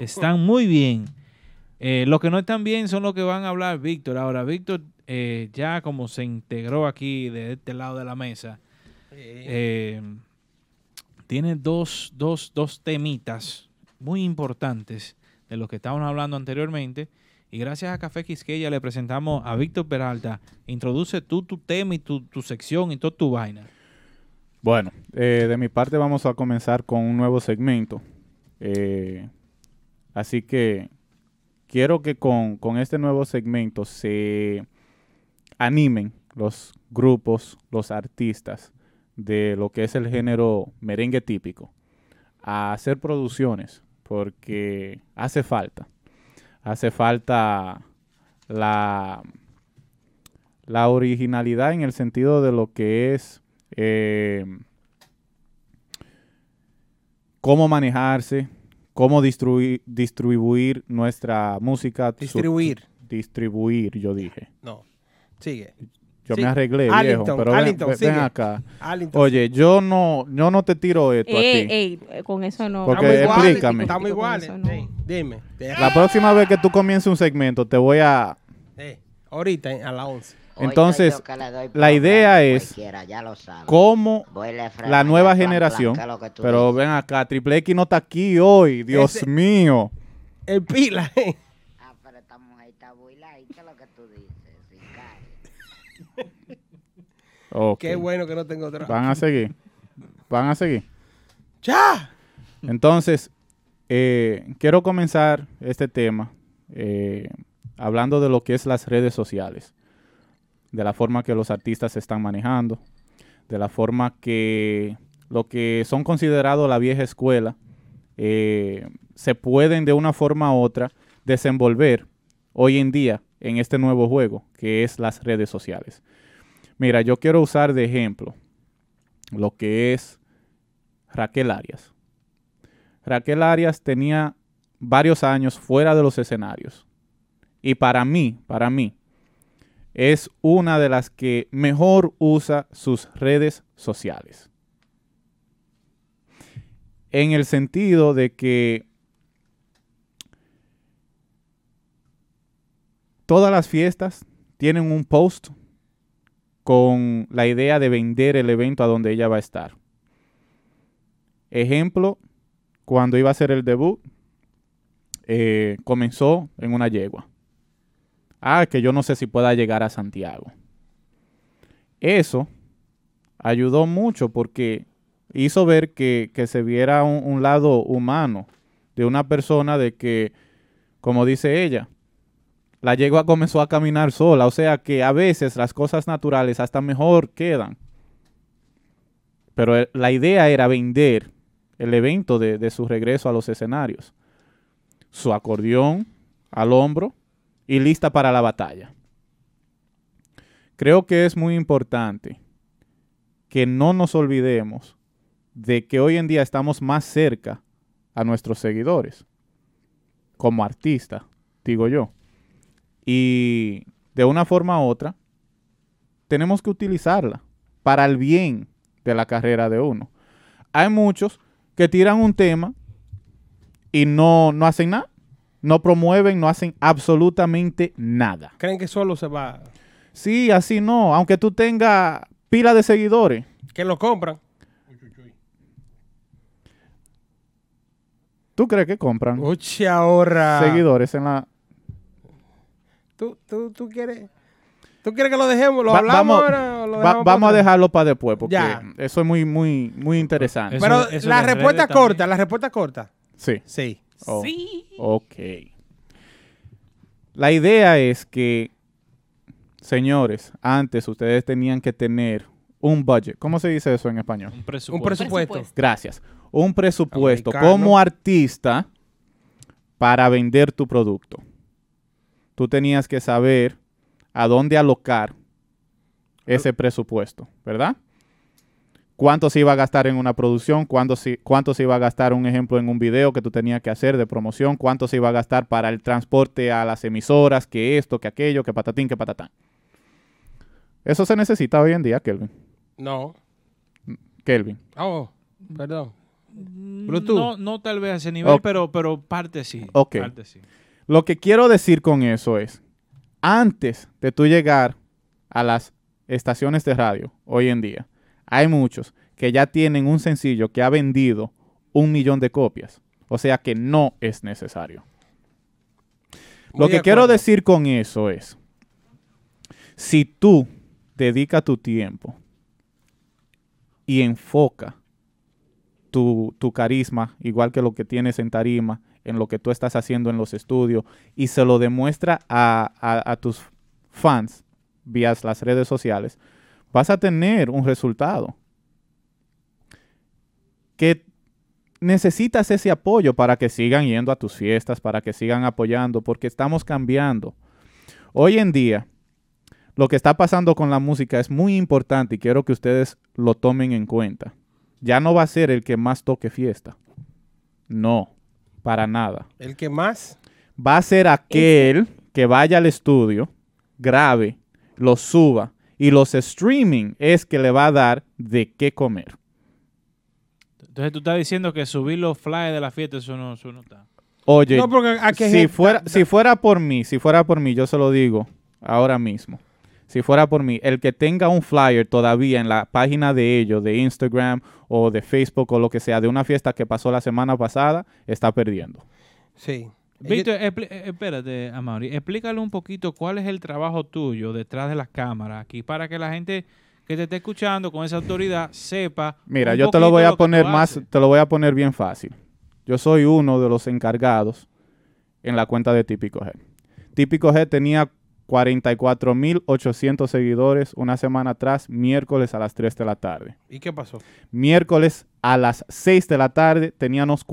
Están muy bien. Eh, los que no están bien son los que van a hablar Víctor. Ahora, Víctor, eh, ya como se integró aquí de este lado de la mesa, eh, tiene dos, dos, dos temitas muy importantes de los que estábamos hablando anteriormente. Y gracias a Café Quisqueya le presentamos a Víctor Peralta. Introduce tú tu tema y tu, tu sección y toda tu vaina. Bueno, eh, de mi parte vamos a comenzar con un nuevo segmento. Eh, así que quiero que con, con este nuevo segmento se animen los grupos, los artistas de lo que es el género merengue típico a hacer producciones porque hace falta. Hace falta la, la originalidad en el sentido de lo que es eh, cómo manejarse, cómo distribuir, distribuir nuestra música. su- Distribuir. distribuir, yo dije. No. Sigue. Yo Sí. me arreglé, Arlington, viejo, pero ven- Arlington, ven, sigue. ven acá. Arlington. Oye, yo no, yo no te tiro esto a Ey, ti. ey, eh, con eso no. Porque Estamos iguales, explícame. Estamos iguales. eso no. Ey, dime. La próxima vez que tú comiences un segmento, te voy a... Eh, ahorita a las 11. Entonces, doy la idea es cómo la nueva plan, generación... ¿qué es lo que tú Pero dices? ven acá, Triple X no está aquí hoy, Dios Ese- mío. El pila. eh. Ah, pero esta mujer está buila, ¿y qué es lo que tú dices? Sin cara. Ok. Qué bueno que no tengo trabajo. Van a seguir. Van a seguir. ¡Ya! Entonces, eh, quiero comenzar este tema eh, hablando de lo que es las redes sociales, de la forma que los artistas se están manejando, de la forma que lo que son considerados la vieja escuela eh, se pueden de una forma u otra desenvolver hoy en día en este nuevo juego que es las redes sociales. Mira, yo quiero usar de ejemplo lo que es Raquel Arias. Raquel Arias tenía varios años fuera de los escenarios. Y para mí, para mí, es una de las que mejor usa sus redes sociales. En el sentido de que todas las fiestas tienen un post con la idea de vender el evento a donde ella va a estar. Ejemplo, cuando iba a hacer el debut, eh, comenzó en una yegua. Ah, que yo no sé si pueda llegar a Santiago. Eso ayudó mucho porque hizo ver que, que se viera un, lado humano de una persona de que, como dice ella, la yegua comenzó a caminar sola. O sea que a veces las cosas naturales hasta mejor quedan. Pero la idea era vender el evento de, de su regreso a los escenarios. Su acordeón al hombro y lista para la batalla. Creo que es muy importante que no nos olvidemos de que hoy en día estamos más cerca a nuestros seguidores, como artista, digo yo. Y de una forma u otra, tenemos que utilizarla para el bien de la carrera de uno. Hay muchos que tiran un tema y no, no hacen nada, no promueven, no hacen absolutamente nada. Creen que solo se va. Sí, así no, aunque tú tengas pila de seguidores. Que lo compran. ¿Tú crees que compran Uche, ahora. seguidores en la... ¿Tú, tú, tú quieres. ¿Tú quieres que lo dejemos? ¿Lo Va- hablamos vamos ahora o lo va- dejamos vamos a dejarlo para después porque Ya. eso es muy, muy, muy interesante. Pero Eso- eso la respuesta corta, la respuesta corta. Sí. Sí. Oh, Ok. La idea es que, señores, antes ustedes tenían que tener un budget. ¿Cómo se dice eso en español? Un Un presupuesto. presupuesto. Gracias. Un presupuesto Americano. como artista para vender tu producto. Tú tenías que saber a dónde alocar ese presupuesto, ¿verdad? Cuánto se iba a gastar en una producción, cuánto se, cuánto se iba a gastar, un ejemplo, en un video que tú tenías que hacer de promoción, cuánto se iba a gastar para el transporte a las emisoras, que esto, que aquello, que patatín, que patatán. Eso se necesita hoy en día, Kelvin. No. Kelvin. Oh, perdón. Mm, Bluetooth. No, no tal vez a ese nivel, pero, pero parte sí. Ok. Parte sí. Lo que quiero decir con eso es, antes de tú llegar a las estaciones de radio hoy en día, hay muchos que ya tienen un sencillo que ha vendido un millón de copias. O sea que no es necesario. Lo que de quiero decir con eso es, si tú dedicas tu tiempo y enfoca tu, tu carisma, igual que lo que tienes en tarima, en lo que tú estás haciendo en los estudios, y se lo demuestra a, a- a tus fans vía las redes sociales, vas a tener un resultado. Que necesitas ese apoyo para que sigan yendo a tus fiestas, para que sigan apoyando, porque estamos cambiando. Hoy en día, lo que está pasando con la música es muy importante y quiero que ustedes lo tomen en cuenta. Ya no va a ser el que más toque fiesta. No. Para nada. El que más. Va a ser aquel que vaya al estudio, grabe, lo suba y los streaming es que le va a dar de qué comer. Entonces tú estás diciendo que subir los flyers de la fiesta, eso no, eso no está. Oye, No, si, gente- fuera, da- si fuera por mí, si fuera por mí, yo se lo digo ahora mismo. Si fuera por mí, el que tenga un flyer todavía en la página de ellos, de Instagram o de Facebook o lo que sea, de una fiesta que pasó la semana pasada, está perdiendo. Sí. Víctor, expli- eh, espérate, Amaury, explícale un poquito cuál es el trabajo tuyo detrás de las cámaras aquí para que la gente que te esté escuchando con esa autoridad sepa. Mira, yo te lo voy a poner más, te lo voy a poner bien fácil. Yo soy uno de los encargados en la cuenta de Típico G. Típico G tenía 44.800 seguidores una semana atrás, miércoles a las 3 de la tarde. ¿Y qué pasó? Miércoles a las 6 de la tarde teníamos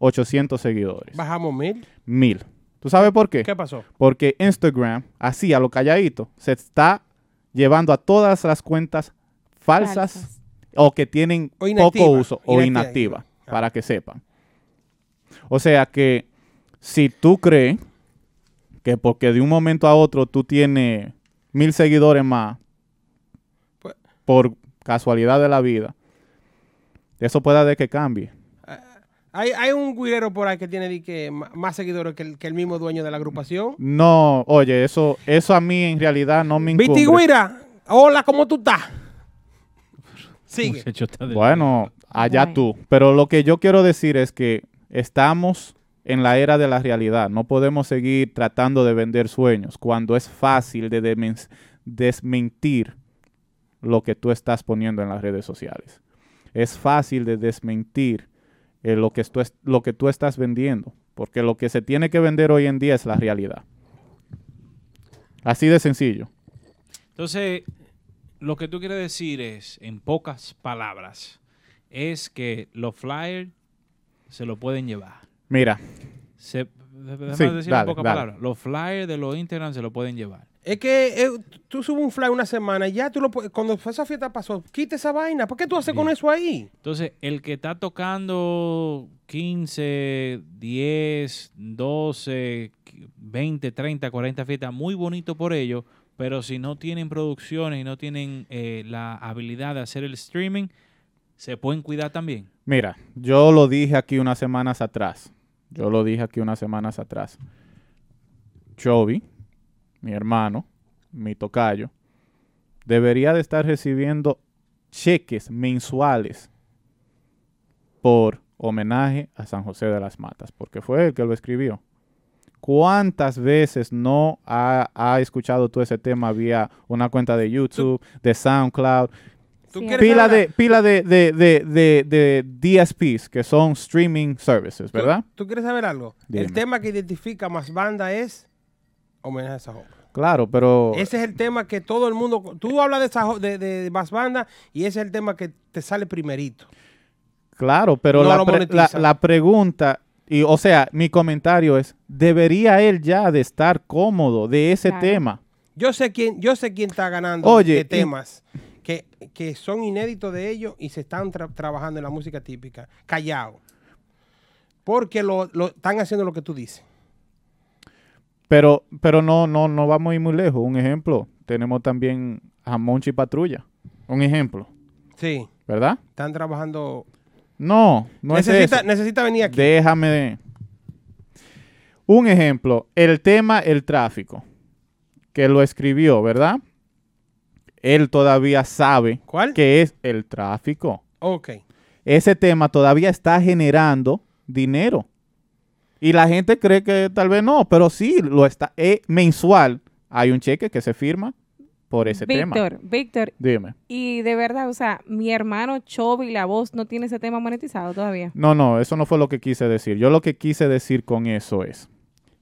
43.800 seguidores. Bajamos mil. Mil. ¿Tú sabes por qué? ¿Qué pasó? Porque Instagram, así a lo calladito, se está llevando a todas las cuentas falsas, Falsas. o que tienen O poco uso o Inactiva. inactiva, para que sepan. O sea que si tú crees que porque de un momento a otro tú tienes mil seguidores más Pues- por casualidad de la vida, eso puede de que cambie. Hay, hay un guirero por ahí que tiene di que ma- más seguidores que el, que el mismo dueño de la agrupación. No, oye, eso, eso a mí en realidad no me Viti incumbe. Guira, hola, ¿cómo tú estás? Sigue. Bueno, allá tú. Pero lo que yo quiero decir es que estamos en la era de la realidad. No podemos seguir tratando de vender sueños cuando es fácil de desmentir lo que tú estás poniendo en las redes sociales. Es fácil de desmentir eh, lo, que tú es- lo que tú estás vendiendo. Porque lo que se tiene que vender hoy en día es la realidad. Así de sencillo. Entonces, lo que tú quieres decir es, en pocas palabras, es que los flyers se lo pueden llevar. Mira, Se, déjame Sí, decir dale, en pocas palabras. Los flyers de los Instagram se lo pueden llevar. Es que eh, tú subes un fly una semana y ya tú lo puedes. Cuando esa fiesta pasó, quita esa vaina. ¿Por qué tú haces con eso ahí? Entonces, el que está tocando 15, 10, 12, 20, 30, 40 fiestas, muy bonito por ello, pero si no tienen producciones y no tienen eh, la habilidad de hacer el streaming, se pueden cuidar también. Mira, yo lo dije aquí unas semanas atrás. Yo lo dije aquí unas semanas atrás. Chovy, mi hermano, mi tocayo, debería de estar recibiendo cheques mensuales por homenaje a San José de las Matas, porque fue él que lo escribió. ¿Cuántas veces no ha, ha escuchado tú ese tema vía una cuenta de YouTube, de SoundCloud? ¿Tú Sí, quieres Pila de, pila de, de, de, de, de DSPs, que son streaming services, ¿Tú- ¿verdad? ¿Tú, quieres saber algo? Dime. El tema que identifica más banda es homenaje a esa joven. Claro, pero Ese es el tema que todo el mundo. Tú hablas de, esa, de, de más banda y ese es el tema que te sale primerito. claro, pero No la, lo pre- la, monetizan. la pregunta, y o sea, mi comentario es, ¿debería él ya de estar cómodo de ese Claro. tema? Yo sé quién, yo sé quién está ganando Oye, de y- temas que, que son inéditos de ellos y se están tra- trabajando en la música típica. Callado. Porque lo, lo- están haciendo lo que tú dices. Pero, pero no, no, no vamos a ir muy lejos. Un ejemplo, tenemos también a Monchi Patrulla. Un ejemplo, Sí. ¿verdad? Están trabajando. No, no necesita, es eso. necesita venir aquí. Déjame de... Un ejemplo, el tema el tráfico, que lo escribió, ¿verdad? Él todavía sabe ¿Cuál? que es el tráfico. Ok. Ese tema todavía está generando dinero. Y la gente cree que tal vez no, pero sí lo está. Eh, mensual hay un cheque que se firma por ese tema. Víctor, Víctor, Dime. y de verdad, o sea, mi hermano Chovy, la voz, no tiene ese tema monetizado todavía. No, no, eso no fue lo que quise decir. Yo lo que quise decir con eso es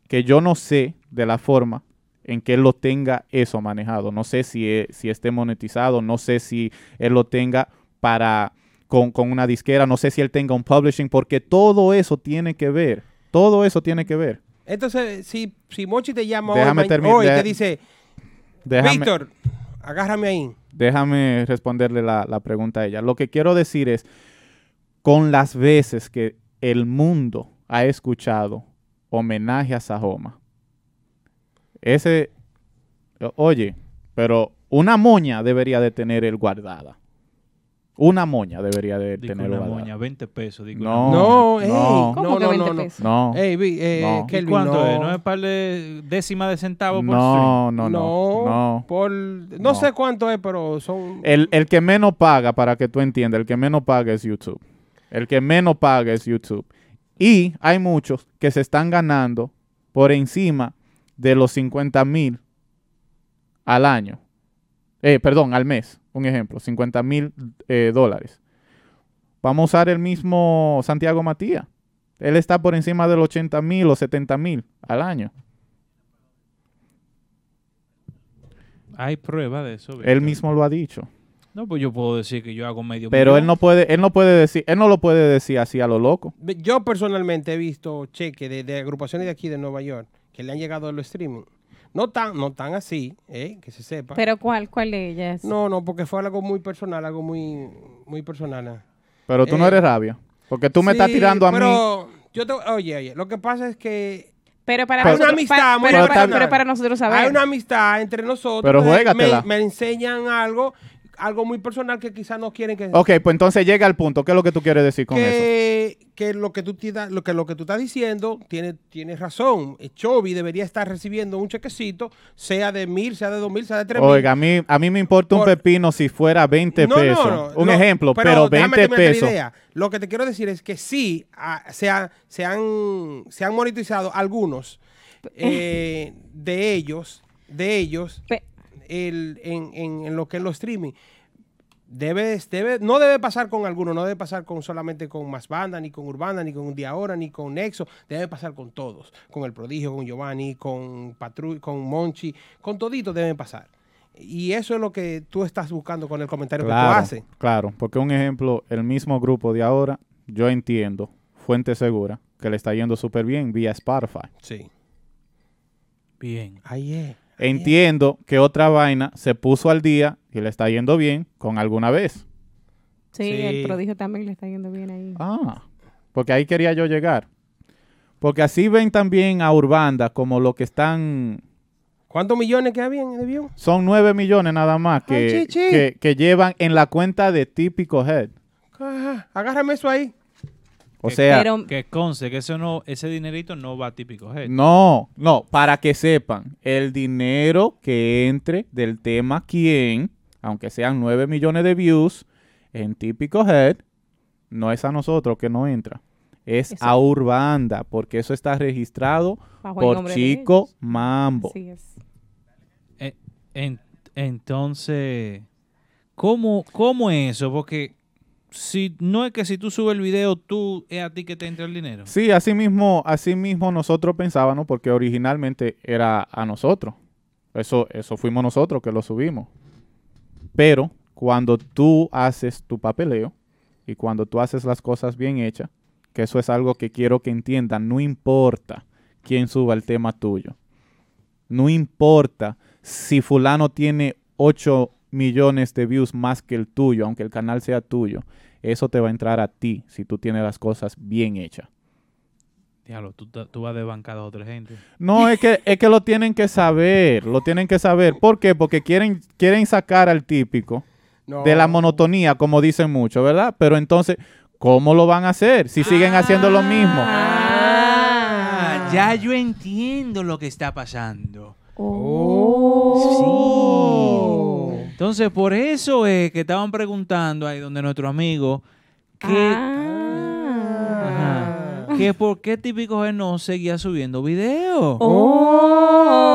que yo no sé de la forma en que él lo tenga eso manejado. No sé si, si esté monetizado, no sé si él lo tenga para con, con una disquera, no sé si él tenga un publishing, porque todo eso tiene que ver. Todo eso tiene que ver. Entonces, si, si Mochi te llama Déjame hoy, de- te dice, Víctor, agárrame ahí. déjame responderle la, la pregunta a ella. Lo que quiero decir es, con las veces que el mundo ha escuchado homenaje a Sajoma. Ese, oye, pero una moña debería de tener el guardada. Una moña debería de Digo tener una moña, 20 pesos. Digo No. No, ey, no. ¿Cómo no, que no, 20 no, no. pesos? No, Ey, vi- eh, No. ¿Y Kelvin, cuánto no. es? ¿No es par de décima de centavo por stream? no, no, no, No, no. por no, sé cuánto es, pero son El, el que menos paga, para que tú entiendas, el que menos paga es YouTube. El que menos paga es YouTube. Y hay muchos que se están ganando por encima de los 50 mil al año. Eh, perdón, al mes. Un ejemplo, 50 mil eh, dólares. Vamos a usar el mismo Santiago Matías. Él está por encima de los 80 mil o 70 mil al año. Hay prueba de eso. Él mismo lo ha dicho. No, pues yo puedo decir que yo hago medio Pero millón. él no puede, él no puede decir, él no lo puede decir así a lo loco. Yo personalmente he visto cheques de, de agrupaciones de aquí de Nueva York que le han llegado a los streaming. No tan, no tan así, eh, que se sepa. ¿Pero cuál, cuál de ellas? no, no, porque fue algo muy personal, algo muy, muy personal. Pero tú no Eh, eres rabia. Porque tú me estás tirando a mí. pero Yo te, oye, oye, lo que pasa es que Pero para hay una nosotros- amistad pa- muy pero, para, pero para nosotros saber. Hay una amistad entre nosotros. Pero juégatela. Me, me enseñan algo, algo muy personal que quizás no quieren que... Ok, pues entonces llega al punto. ¿Qué es lo que tú quieres decir con eso? Que, lo que tú lo que lo que tú estás diciendo tiene tiene razón. Eh, Chovy debería estar recibiendo un chequecito, sea de mil, sea de dos mil, sea de tres mil. Oiga, a mí, a mí me importa un Por- pepino si fuera 20 No, no, pesos. no, un no, ejemplo, pero, déjame 20 terminar la pesos. idea. Lo que te quiero decir es que sí ah, se, ha- se han, se han monetizado algunos eh, de ellos, de ellos, el- en, en- en lo que es los streaming. Debe, debe, no debe pasar con algunos, no debe pasar con solamente con Más Banda, ni con Urbana, ni con Un Día Ahora, ni con Nexo. Debe pasar con todos. Con El Prodigio, con Giovanni, con Patru, con Monchi, con toditos deben pasar. Y eso es lo que tú estás buscando con el comentario que tú Claro, haces. claro, porque un ejemplo, el mismo grupo de ahora, yo entiendo, fuente segura, que le está yendo súper bien vía Spotify. Sí. Bien. Ahí es. Entiendo que otra vaina se puso al día y le está yendo bien con alguna vez. Sí, Sí. el prodigio también le está yendo bien ahí. Ah, porque ahí quería yo llegar. Porque así ven también a Urbanda como lo que están... ¿Cuántos millones que habían de view? Son 9 millones nada más que, Ay, que, que llevan en la cuenta de Típico Head. Agárrame eso ahí. O sea, que conste que eso no, ese dinerito no va a típico head. no, no, para que sepan, el dinero que entre del tema quién, aunque sean 9 millones de views en Típico Head, no es a nosotros que no entra. Es Eso. a Urbanda, porque eso está registrado Bajo por Chico. Mambo. Así es. Eh, en- entonces, ¿cómo, ¿cómo es eso? Porque si no es que si tú subes el video, tú es a ti que te entra el dinero. Sí, así mismo, así mismo nosotros pensábamos, porque originalmente era a nosotros. Eso, eso fuimos nosotros que lo subimos. Pero cuando tú haces tu papeleo y cuando tú haces las cosas bien hechas, que eso es algo que quiero que entiendan, no importa quién suba el tema tuyo. No importa si fulano tiene 8 millones de views más que el tuyo, aunque el canal sea tuyo. Eso te va a entrar a ti si tú tienes las cosas bien hechas. Diablo, tú, tú vas de bancada a otra gente. No, es que, es que lo tienen que saber, lo tienen que saber. ¿Por qué? Porque quieren, quieren sacar al típico de la monotonía, como dicen mucho, ¿verdad? Pero entonces, ¿cómo lo van a hacer si siguen haciendo lo mismo? Ah, ya yo entiendo lo que está pasando. Oh. Sí. Entonces, por eso es que estaban preguntando ahí donde nuestro amigo que, Ah. Ajá. que por qué típico él no seguía subiendo videos.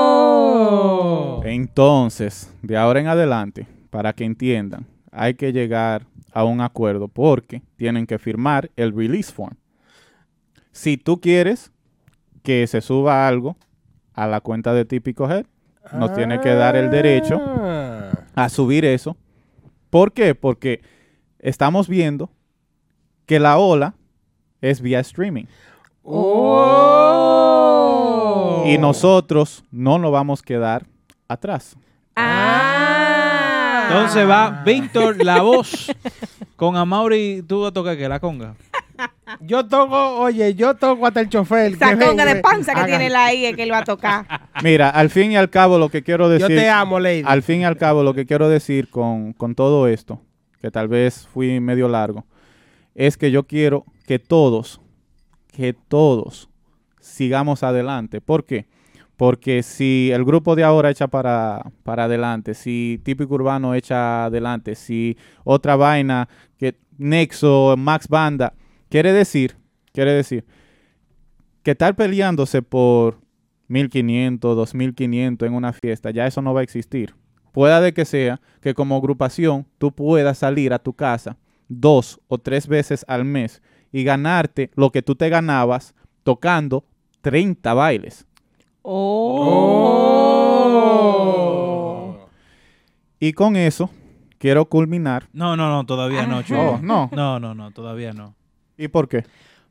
Oh. Entonces, de ahora en adelante, para que entiendan, hay que llegar a un acuerdo porque tienen que firmar el release form. Si tú quieres que se suba algo a la cuenta de Típico Head, nos tiene que dar el derecho Ah. A subir eso. ¿Por qué? Porque estamos viendo que la ola es vía streaming. Oh. Y nosotros no nos vamos a quedar atrás. Ah. Entonces va Víctor, la voz, con Amaury, tú vas a tocar que la conga. Yo toco, oye, yo toco hasta el chofer. Esa que conga de panza que haga- tiene la ahí es que él va a tocar. Mira, al fin y al cabo lo que quiero Yo decir... te amo, lady. Al fin y al cabo lo que quiero decir con, con todo esto, que tal vez fui medio largo, es que yo quiero que todos, que todos sigamos adelante. ¿Por qué? Porque si el grupo de ahora echa para, para adelante, si Típico Urbano echa adelante, si otra vaina, que Nexo, Max Banda, quiere decir, quiere decir, que estar peleándose por 1500, 2500 en una fiesta, ya eso no va a existir. Pueda de que sea que como agrupación tú puedas salir a tu casa dos o tres veces al mes y ganarte lo que tú te ganabas tocando 30 bailes. Oh. Y con eso quiero culminar. No, no, no, todavía no, chulo. Oh, no. No, no, no, todavía no. ¿Y por qué?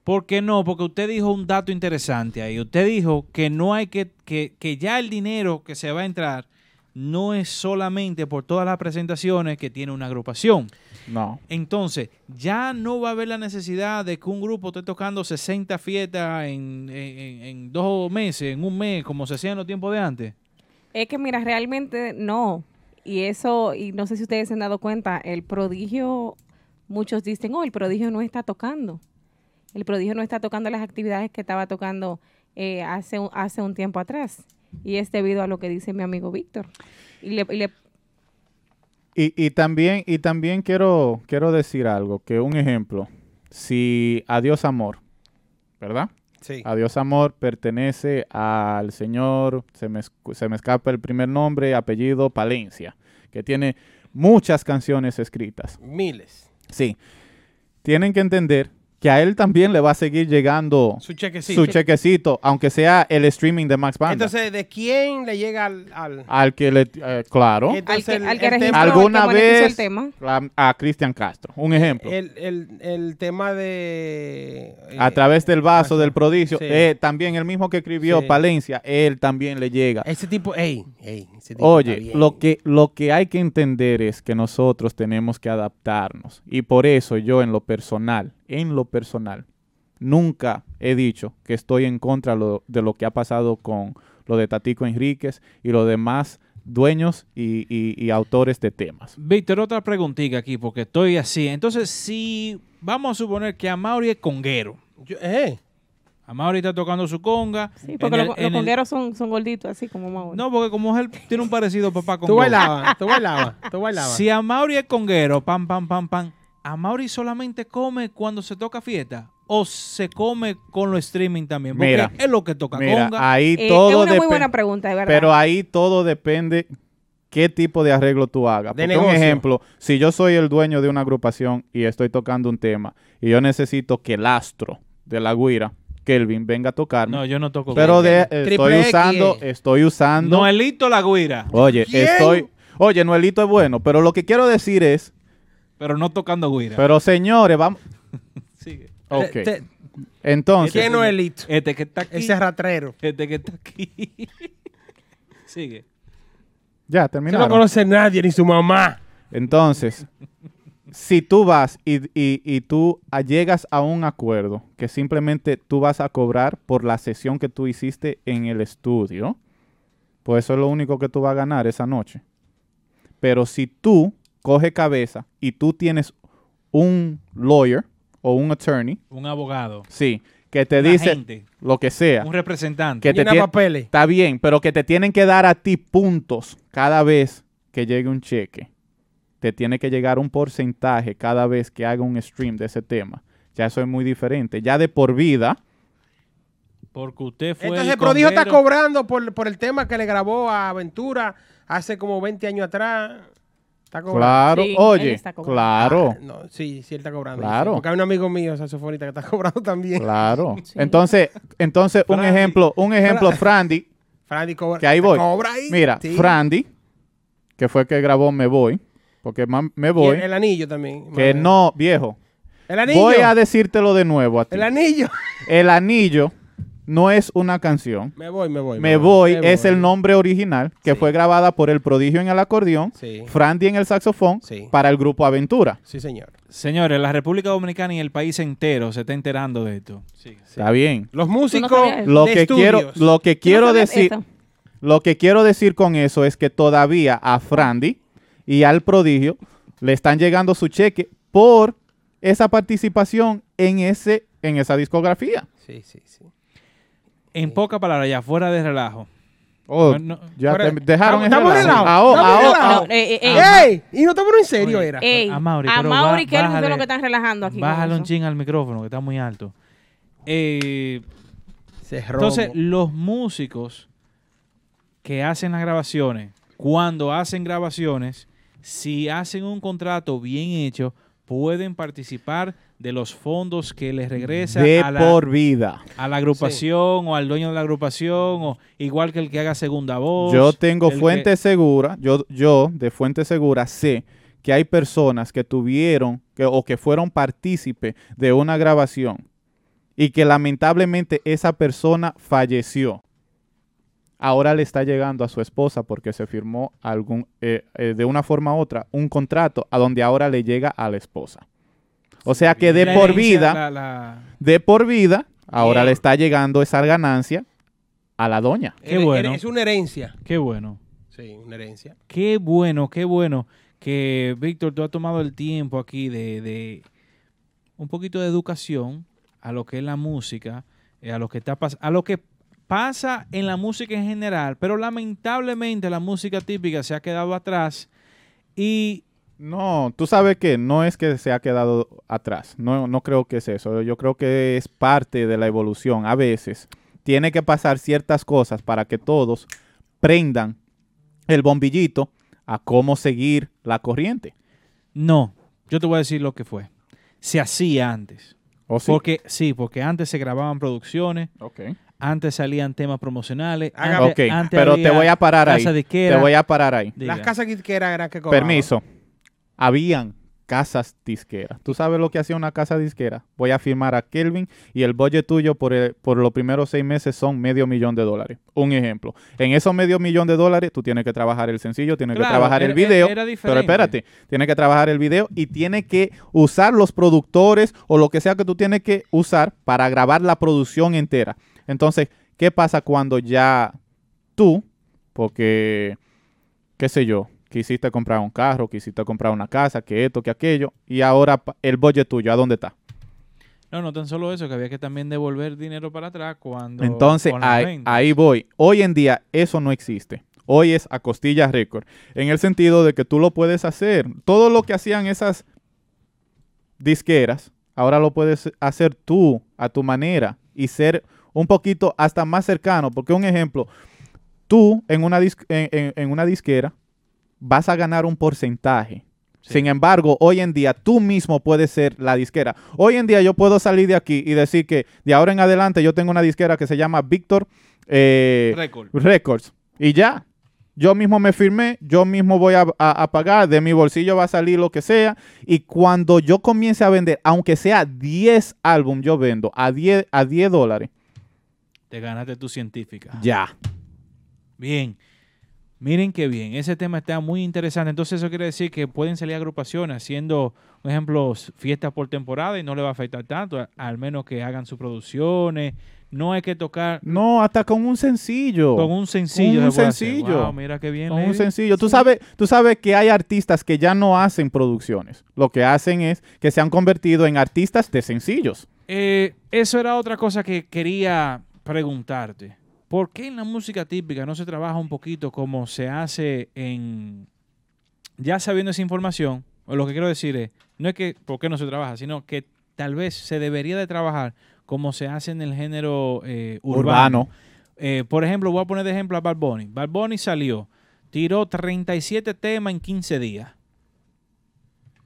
¿Por qué no? Porque usted dijo un dato interesante ahí. Usted dijo que no hay que, que, que ya el dinero que se va a entrar no es solamente por todas las presentaciones que tiene una agrupación. No. Entonces, ya no va a haber la necesidad de que un grupo esté tocando 60 fiestas en, en- en dos meses, en un mes, como se hacía en los tiempos de antes. Es que mira, realmente no. Y eso, y no sé si ustedes se han dado cuenta, el prodigio, muchos dicen, oh, el prodigio no está tocando. El prodigio no está tocando las actividades que estaba tocando eh, hace, un, hace un tiempo atrás. Y es debido a lo que dice mi amigo Víctor. Y le, y le- Y, y también, y también quiero, quiero decir algo, que un ejemplo, si Adiós Amor, ¿verdad? Sí. Adiós Amor pertenece al señor, se me, escu- se me escapa el primer nombre, apellido Palencia, que tiene muchas canciones escritas. Miles. Sí. Tienen que entender que a él también le va a seguir llegando Su chequecito. su chequecito, aunque sea el streaming de Max Banda. Entonces, ¿de quién le llega al...? al- al que le, eh, claro, Entonces, al que, el- al que el registró, tema- alguna el vez tema. la- a Cristian Castro, un ejemplo. el, el, el tema de... eh, a través del vaso del prodigio, Sí. eh, también el mismo que escribió Sí. Palencia, él también le llega. Ese tipo, ey, ey, ese tipo Oye, lo que, lo que hay que entender es que nosotros tenemos que adaptarnos. Y por eso yo en lo personal, en lo personal, nunca he dicho que estoy en contra lo- de lo que ha pasado con lo de Tatico Enríquez y los demás dueños y, y- y autores de temas. Víctor, otra preguntita aquí, porque estoy así. Entonces, si vamos a suponer que Amaury es conguero. Yo- eh, Amaury está tocando su conga. Sí, porque los, el- congueros son, son gorditos, así como Mauro. No, porque como él tiene un parecido papá tú conguero. bailabas, tú bailabas, tú bailabas. Si Amaury es conguero, pam, pam, pam, pam, ¿Amaury solamente come cuando se toca fiesta? ¿O se come con los streaming también? Porque Mira, es lo que toca Mira, conga. ahí Eh, todo es una muy buena pregunta, de verdad. Pero ahí todo depende qué tipo de arreglo tú hagas. De Porque un ejemplo, si yo soy el dueño de una agrupación y estoy tocando un tema y yo necesito que el astro de la guira, Kelvin, venga a tocarme. No, yo no toco pero de, eh, estoy usando, estoy usando. Noelito la guira, oye, ¿Quién? estoy. Oye, Noelito es bueno, pero lo que quiero decir es, pero no tocando guira. pero señores, vamos. Sigue. Ok. Te- Entonces, ¿Quién no es elito? Este que está aquí. Ese ratrero. Este que está aquí. Sigue. ya No terminaron. lo conoce nadie, ni su mamá. Entonces, si tú vas y, y- y tú llegas a un acuerdo que simplemente tú vas a cobrar por la sesión que tú hiciste en el estudio, pues eso es lo único que tú vas a ganar esa noche. Pero si tú coges cabeza y tú tienes un lawyer o un attorney, Un abogado. sí, que te Un dice agente. lo que sea, Un representante. que te Llena papeles. Está bien, pero que te tienen que dar a ti puntos cada vez que llegue un cheque. Te tiene que llegar un porcentaje cada vez que haga un stream de ese tema. Ya eso es muy diferente. Ya de por vida, Porque usted fue. Entonces, el prodigio está cobrando por, por el tema que le grabó a Aventura hace como 20 años atrás. Está cobrando. claro, Sí, él oye, está cobrando. claro, Ah, no, sí, sí, él está cobrando. Claro. sí, porque hay un amigo mío, saxofonista, que está cobrando también. claro. Entonces, entonces un ejemplo, un ejemplo, Frandy, Frandy cobra. que ahí voy. Cobra ahí. Mira, sí. Frandy, que fue el que grabó Me Voy, porque Me Y Voy, el, el anillo también. que no, viejo, El anillo. voy a decírtelo de nuevo a ti. El anillo. El anillo no es una canción. Me voy, me voy. Me voy es el nombre original que fue grabada por el prodigio en el acordeón, Sí. Frandy en el saxofón Sí. para el grupo Aventura. Sí, señor. Señores, la República Dominicana y el país entero se está enterando de esto. Está bien. Los músicos Lo de que quiero, lo que ¿Tú no quiero decir, eso? lo que quiero decir con eso es que todavía a Frandy y al prodigio le están llegando su cheque por esa participación en ese, en esa discografía. Sí, sí, sí. En pocas palabras, ya fuera de relajo. Oh, No, no, ya fuera- te dejaron en Estamos relajo. relajados. Eh, eh, eh. ¡Ey! Y no estamos en serio, era. Ey, A Mauri, a Mauri, que es lo que están relajando aquí. con Bájale un ching al micrófono, que está muy alto. Eh, Se entonces, los músicos que hacen las grabaciones, cuando hacen grabaciones, si hacen un contrato bien hecho, pueden participar de los fondos que les regresa De a la, por vida. a la agrupación o al dueño de la agrupación, o igual que el que haga segunda voz. Yo tengo que- fuente segura, yo, yo de fuente segura sé que hay personas que tuvieron que, o que fueron partícipe de una grabación y que lamentablemente esa persona falleció. Ahora le está llegando a su esposa porque se firmó algún, eh, eh, de una forma u otra un contrato a donde ahora le llega a la esposa. O sea que de La por vida, la- la- de por vida, ahora Bien. le está llegando esa ganancia a la doña. Qué bueno. Es una herencia. Qué bueno. Sí, una herencia. Qué bueno, qué bueno que Víctor, tú has tomado el tiempo aquí de, de un poquito de educación a lo que es la música, eh, a lo que está pas- a lo que pasa en la música en general, pero lamentablemente la música típica se ha quedado atrás y No, tú sabes que no es que se ha quedado atrás. No, no creo que es eso. Yo creo que es parte de la evolución. A veces tiene que pasar ciertas cosas para que todos prendan el bombillito a cómo seguir la corriente. no, yo te voy a decir lo que fue. Se hacía antes. ¿O sí? Porque sí, porque antes se grababan producciones, Ok. antes salían temas promocionales, antes- Ok, antes pero te voy a parar ahí. Te voy a parar ahí. Diga. Las casas disqueras eran que cobraban. Permiso. Habían casas disqueras. ¿Tú sabes lo que hacía una casa disquera? Voy a firmar a Kelvin y el budget tuyo por, el- por los primeros seis meses son medio millón de dólares. Un ejemplo. En esos medio millón de dólares tú tienes que trabajar el sencillo, tienes que trabajar el video. era pero espérate, tienes que trabajar el video y tienes que usar los productores o lo que sea que tú tienes que usar para grabar la producción entera. Entonces, ¿qué pasa cuando ya tú, porque, qué sé yo, quisiste comprar un carro, quisiste comprar una casa, que esto, que aquello, y ahora el budget tuyo, ¿a dónde está? No, no tan solo eso, que había que también devolver dinero para atrás cuando... Entonces, ahí, ahí voy. Hoy en día eso no existe. Hoy es a costillas récord. En el sentido de que tú lo puedes hacer. Todo lo que hacían esas disqueras, ahora lo puedes hacer tú a tu manera y ser un poquito hasta más cercano. Porque un ejemplo, tú en una, en- en una disquera vas a ganar un porcentaje. Sin embargo, hoy en día tú mismo puedes ser la disquera. Hoy en día yo puedo salir de aquí y decir que de ahora en adelante yo tengo una disquera que se llama Victor eh, Record. Records. Y ya. Yo mismo me firmé, yo mismo voy a, a- a pagar, de mi bolsillo va a salir lo que sea. Y cuando yo comience a vender, aunque sea 10 álbum, yo vendo a 10, a 10 dólares. Te ganaste tu científica. Ya. Bien. Miren qué bien. Ese tema está muy interesante. Entonces eso quiere decir que pueden salir agrupaciones haciendo, por ejemplo, fiestas por temporada y no le va a afectar tanto, al menos que hagan sus producciones. No hay que tocar No, hasta con un sencillo. con un sencillo. Con un sencillo. Wow, mira qué bien. Con un sencillo. Tú sabes, tú sabes que hay artistas que ya no hacen producciones. Lo que hacen es que se han convertido en artistas de sencillos. Eh, eso era otra cosa que quería preguntarte. ¿Por qué en la música típica no se trabaja un poquito como se hace en... Ya sabiendo esa información, o lo que quiero decir es, no es que por qué no se trabaja, sino que tal vez se debería de trabajar como se hace en el género eh, urbano. Urbano. Eh, por ejemplo, voy a poner de ejemplo a Bad Bunny. Bad Bunny salió, tiró 37 temas en 15 días.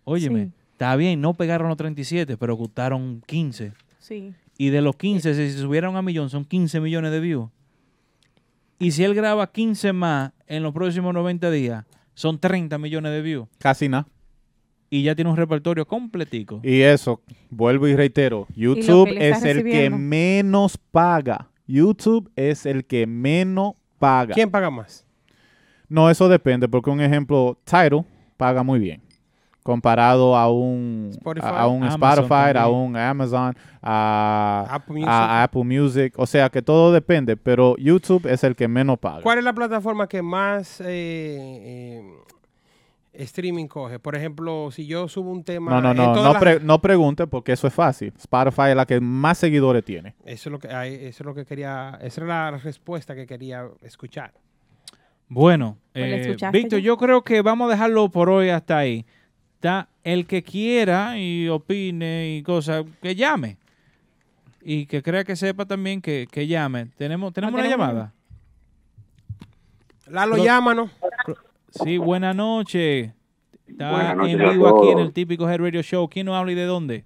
Óyeme, Sí. está bien, no pegaron los 37, pero gustaron 15. Sí. Y de los 15, si se subieron a millón, son 15 millones de views. Y si él graba 15 más en los próximos 90 días, son 30 millones de views. Casi nada. Y ya tiene un repertorio completico. Y eso, vuelvo y reitero, YouTube es el que menos paga YouTube es el que menos paga. ¿Quién paga más? No, eso depende, porque un ejemplo, Tidal paga muy bien. Comparado a un Spotify. a, un Amazon Spotify, a un Amazon, a Apple Music. a Apple Music. O sea que todo depende, pero YouTube es el que menos paga. ¿Cuál es la plataforma que más eh, eh, streaming coge? Por ejemplo, si yo subo un tema... No, no, no, no, las- pre- no pregunte porque eso es fácil. Spotify es la que más seguidores tiene. Eso es lo que, eso es lo que quería... Esa es la respuesta que quería escuchar. Bueno, eh, Víctor, yo creo que vamos a dejarlo por hoy hasta ahí. Está el que quiera y opine y cosas, que llame. Y que crea que sepa también que, que llame. ¿Tenemos, ¿tenemos una tenemos llamada? Lalo, llámanos. Sí, buenas noches. Está Buenas noches en a vivo aquí en el típico Head Radio Show. ¿Quién nos habla y de dónde?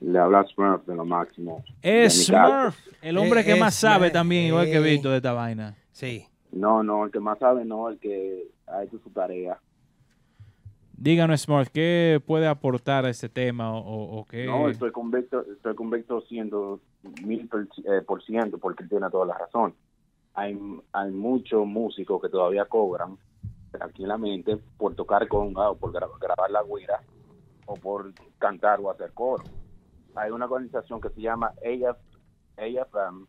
Le habla Smurf de lo máximo. Es. Smurf, el hombre que más sabe también, igual que. Víctor, de esta vaina. Sí. No, no, el que más sabe no, el que ha hecho su tarea. Díganos, Smurf, ¿qué puede aportar a este tema o, qué? No, estoy con Víctor, estoy con Víctor siendo mil per, eh, por ciento porque tiene toda la razón. Hay, hay muchos músicos que todavía cobran tranquilamente por tocar conga o por gra- grabar la güira o por cantar o hacer coro. Hay una organización que se llama AF, AFM,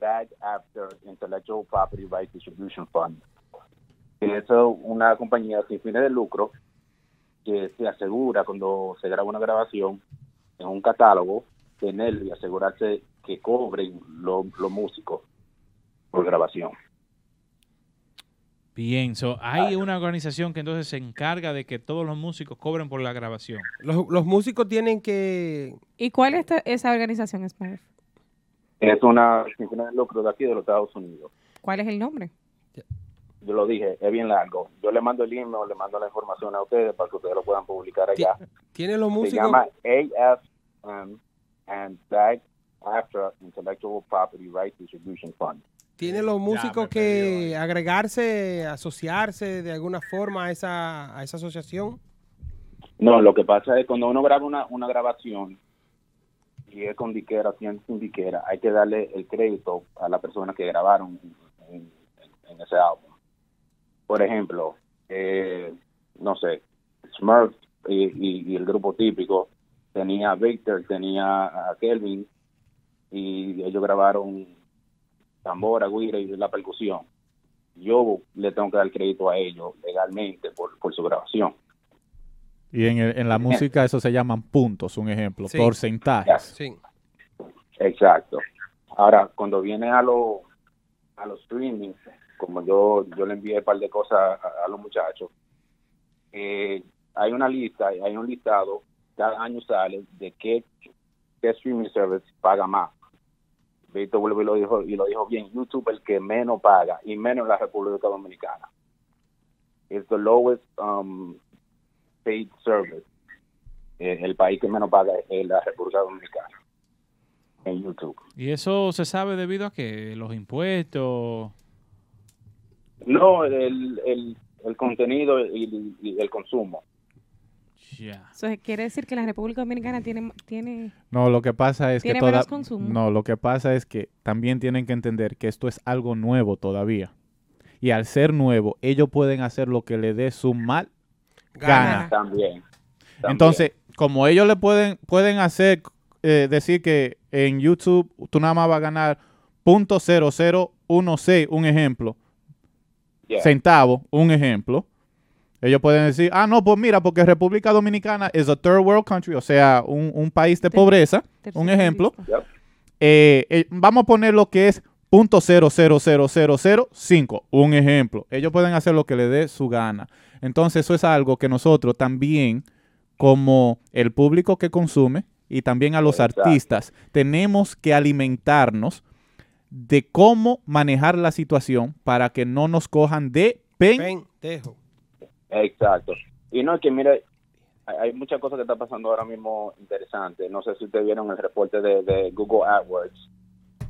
Bag After Intellectual Property Rights Distribution Fund. Que es una compañía sin fines de lucro que se asegura cuando se graba una grabación en un catálogo, tenerlo y asegurarse que cobren lo- los músicos por grabación. Bien, so, hay una organización que entonces se encarga de que todos los músicos cobren por la grabación. Los, los músicos tienen que... ¿Y cuál es esta- esa organización, Smurf? Es una fines de lucro de aquí de los Estados Unidos. ¿Cuál es el nombre? Yo lo dije, es bien largo. Yo le mando el email, le mando la información a ustedes para que ustedes lo puedan publicar allá. Tienen los Se músicos... llama AFM and Bag After Intellectual Property Rights Distribution Fund. Tienen los músicos que agregarse, asociarse de alguna forma a esa, a esa asociación. No, lo que pasa es cuando uno graba una, una grabación y es con diquera, si es sin diquera, hay que darle el crédito a la persona que grabaron en, en- en ese álbum. Por ejemplo, eh, no sé, Smurf y, y- y el grupo típico tenía a Victor, tenía a Kelvin y ellos grabaron tambora, guira y la percusión. Yo le tengo que dar crédito a ellos legalmente por, por su grabación. Y en, el- en la música eso se llaman puntos, un ejemplo, Sí. porcentajes. Sí. Exacto. Ahora, cuando viene a los a los streaming, como yo yo le envié un par de cosas a, los muchachos, eh, hay una lista, hay un listado, cada año sale de qué, streaming service paga más. Víctor vuelve y lo dijo, y lo dijo bien, YouTube el que menos paga, y menos en la República Dominicana. Es the lowest um, paid service. Eh, el país que menos paga es la República Dominicana en YouTube. Y eso se sabe debido a que los impuestos. No, el, el, el contenido y, y el consumo. Ya. Eso quiere decir que la República Dominicana tiene, tiene No, lo que pasa es que toda- menos consumo. No, lo que pasa es que también tienen que entender que esto es algo nuevo todavía. Y al ser nuevo, ellos pueden hacer lo que le dé su mal gana. También. Entonces, como ellos le pueden pueden hacer eh, decir que en YouTube tú nada más vas a ganar .0016, un ejemplo, Yeah. centavo, un ejemplo. Ellos pueden decir, ah, no, pues mira, porque República Dominicana es a third world country, o sea, un, un país de pobreza, un ejemplo. Eh, eh, vamos a poner lo que es .000005, un ejemplo. Ellos pueden hacer lo que les dé su gana. Entonces, eso es algo que nosotros también, como el público que consume y también a los Exacto. artistas, tenemos que alimentarnos de cómo manejar la situación para que no nos cojan de pen. Pendejo. Exacto. Y no es que, mire, hay, muchas cosas que están pasando ahora mismo interesantes. No sé si ustedes vieron el reporte de, de Google AdWords,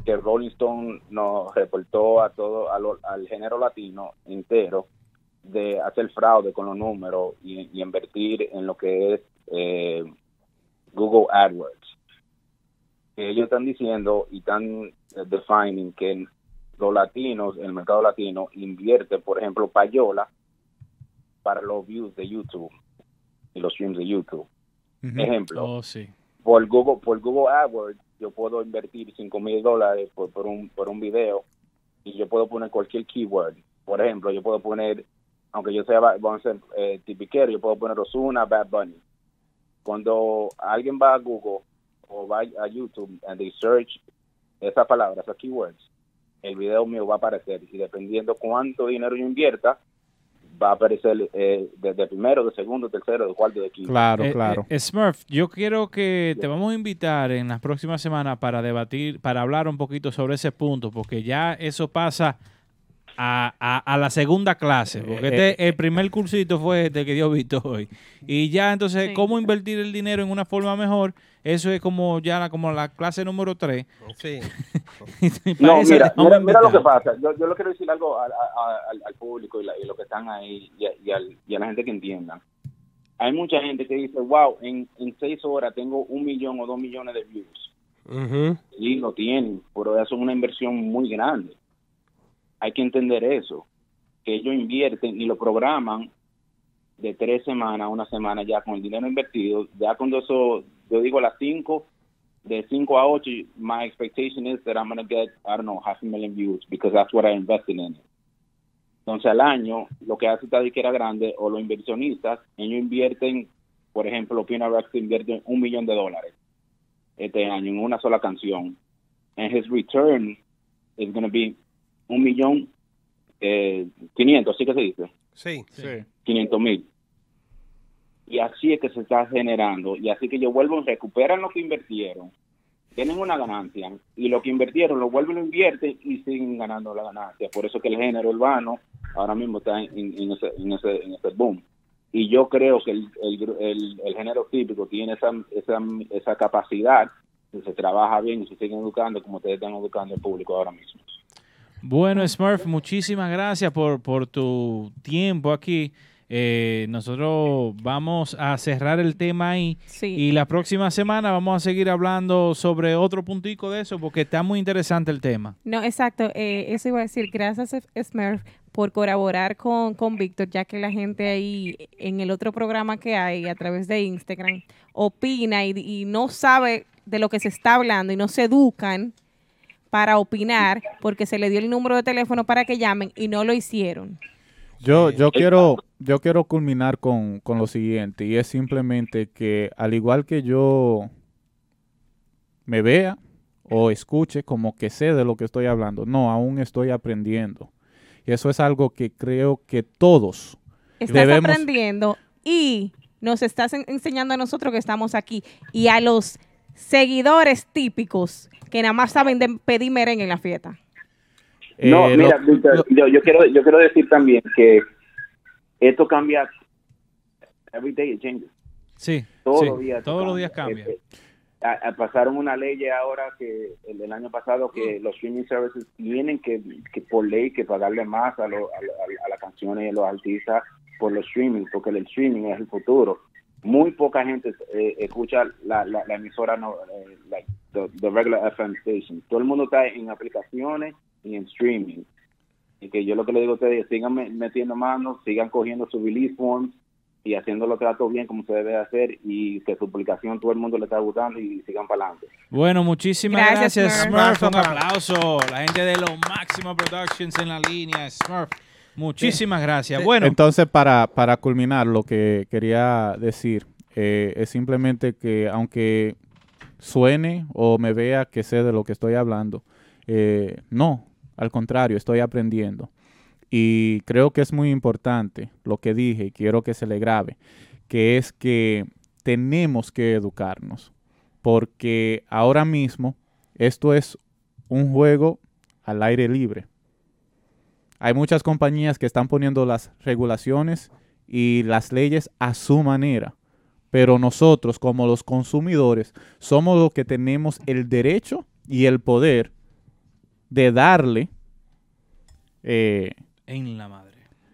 que Rolling Stone nos reportó a todo, a lo- al género latino entero de hacer fraude con los números y, y invertir en lo que es eh, Google AdWords. Que ellos están diciendo y están defining que los latinos, el mercado latino invierte, por ejemplo, payola para los views de YouTube y los streams de YouTube. Ejemplo, Oh, sí. por Google, por Google AdWords, yo puedo invertir 5 mil dólares por, por, un, por un video y yo puedo poner cualquier keyword. Por ejemplo, yo puedo poner, aunque yo sea, vamos a ser eh, tipiquero, yo puedo poner Ozuna, Bad Bunny. Cuando alguien va a Google o va a YouTube and they search esa palabra, esas keywords, el video mío va a aparecer y dependiendo cuánto dinero yo invierta, va a aparecer eh, de, primero, de segundo, tercero, de cuarto, de quinto. Claro, Eh, claro. eh, Smurf, yo quiero que te vamos a invitar en las próximas semanas para debatir, para hablar un poquito sobre ese punto, porque ya eso pasa a, a- a la segunda clase, porque Eh, este, el primer cursito fue este que dio Vito hoy. Y ya entonces, ¿cómo invertir el dinero en una forma mejor? Eso es como ya la, como la clase número 3. Sí. No, mira, mira, mira lo que pasa. Yo, yo le quiero decir algo al, a- al- al público y, la, y los que están ahí y a, y al- y a la gente que entienda. Hay mucha gente que dice, wow, en, en seis horas tengo un millón o dos millones de views. Y lo tienen, pero eso es una inversión muy grande. Hay que entender eso, que ellos invierten y lo programan de tres semanas a una semana ya con el dinero invertido. Ya cuando eso, yo digo las cinco, de 5 a 8, my expectation is that I'm going to get, I don't know, half a million views because that's what I invested in. Entonces, al año, lo que hace esta disquera grande o los inversionistas, ellos invierten, por ejemplo, Pina Rex invierte un millón de dólares este año en una sola canción. And his return is going to be un millón eh, quinientos, así que se dice. Sí. 500 mil. Y así es que se está generando. Y así que ellos vuelven, recuperan lo que invirtieron, tienen una ganancia. Y lo que invirtieron lo vuelven, lo invierten y siguen ganando la ganancia. Por eso que el género urbano ahora mismo está en, en ese, en, ese, en ese boom. Y yo creo que el, el, el, el género típico tiene esa, esa, esa capacidad, si se trabaja bien y se siguen educando como ustedes están educando al público ahora mismo. Bueno, Smurf, muchísimas gracias por, por tu tiempo aquí. Eh, nosotros vamos a cerrar el tema ahí y la próxima semana vamos a seguir hablando sobre otro puntico de eso porque está muy interesante el tema. No, exacto. eh, eso iba a decir. Gracias, Smurf, por colaborar con, con Víctor, ya que la gente ahí en el otro programa que hay a través de Instagram opina y, y no sabe de lo que se está hablando y no se educan para opinar porque se le dio el número de teléfono para que llamen y no lo hicieron. Yo, yo quiero, yo quiero culminar con, con lo siguiente, y es simplemente que al igual que yo me vea o escuche como que sé de lo que estoy hablando, no, aún estoy aprendiendo. Y eso es algo que creo que todos Estás debemos aprendiendo y nos estás en- enseñando a nosotros que estamos aquí y a los seguidores típicos que nada más saben de pedir merengue en la fiesta. No, Eh, mira, lo- Víctor, yo, yo quiero yo quiero decir también que esto cambia every day it changes. Sí, Todos sí, los días todos los días cambia. cambia. Eh, eh, a- a- pasaron una ley ahora que el, el año pasado que los streaming services tienen que, que por ley que pagarle más a, lo- a, lo- a las canciones y a los artistas por los streaming, porque el streaming es el futuro. Muy poca gente eh, escucha la, la, la emisora, no, eh, like the, the regular FM station. Todo el mundo está en aplicaciones y en streaming. Y que yo lo que le digo a ustedes, sigan me- metiendo manos, sigan cogiendo su release forms y haciendo los tratos bien como se debe hacer y que su publicación todo el mundo le está gustando y sigan para adelante. Bueno, muchísimas Gracias, gracias, Smurf. Smurf. Un aplauso. La gente de los Máximo Productions en la línea, Smurf. Muchísimas gracias. Bueno, Entonces, para, para culminar, lo que quería decir eh, es simplemente que aunque suene o me vea que sé de lo que estoy hablando, eh, no, al contrario, estoy aprendiendo. Y creo que es muy importante lo que dije y quiero que se le grabe, que es que tenemos que educarnos, porque ahora mismo esto es un juego al aire libre. Hay muchas compañías que están poniendo las regulaciones y las leyes a su manera, pero nosotros como los consumidores somos los que tenemos el derecho y el poder de darle... eh, en la madre.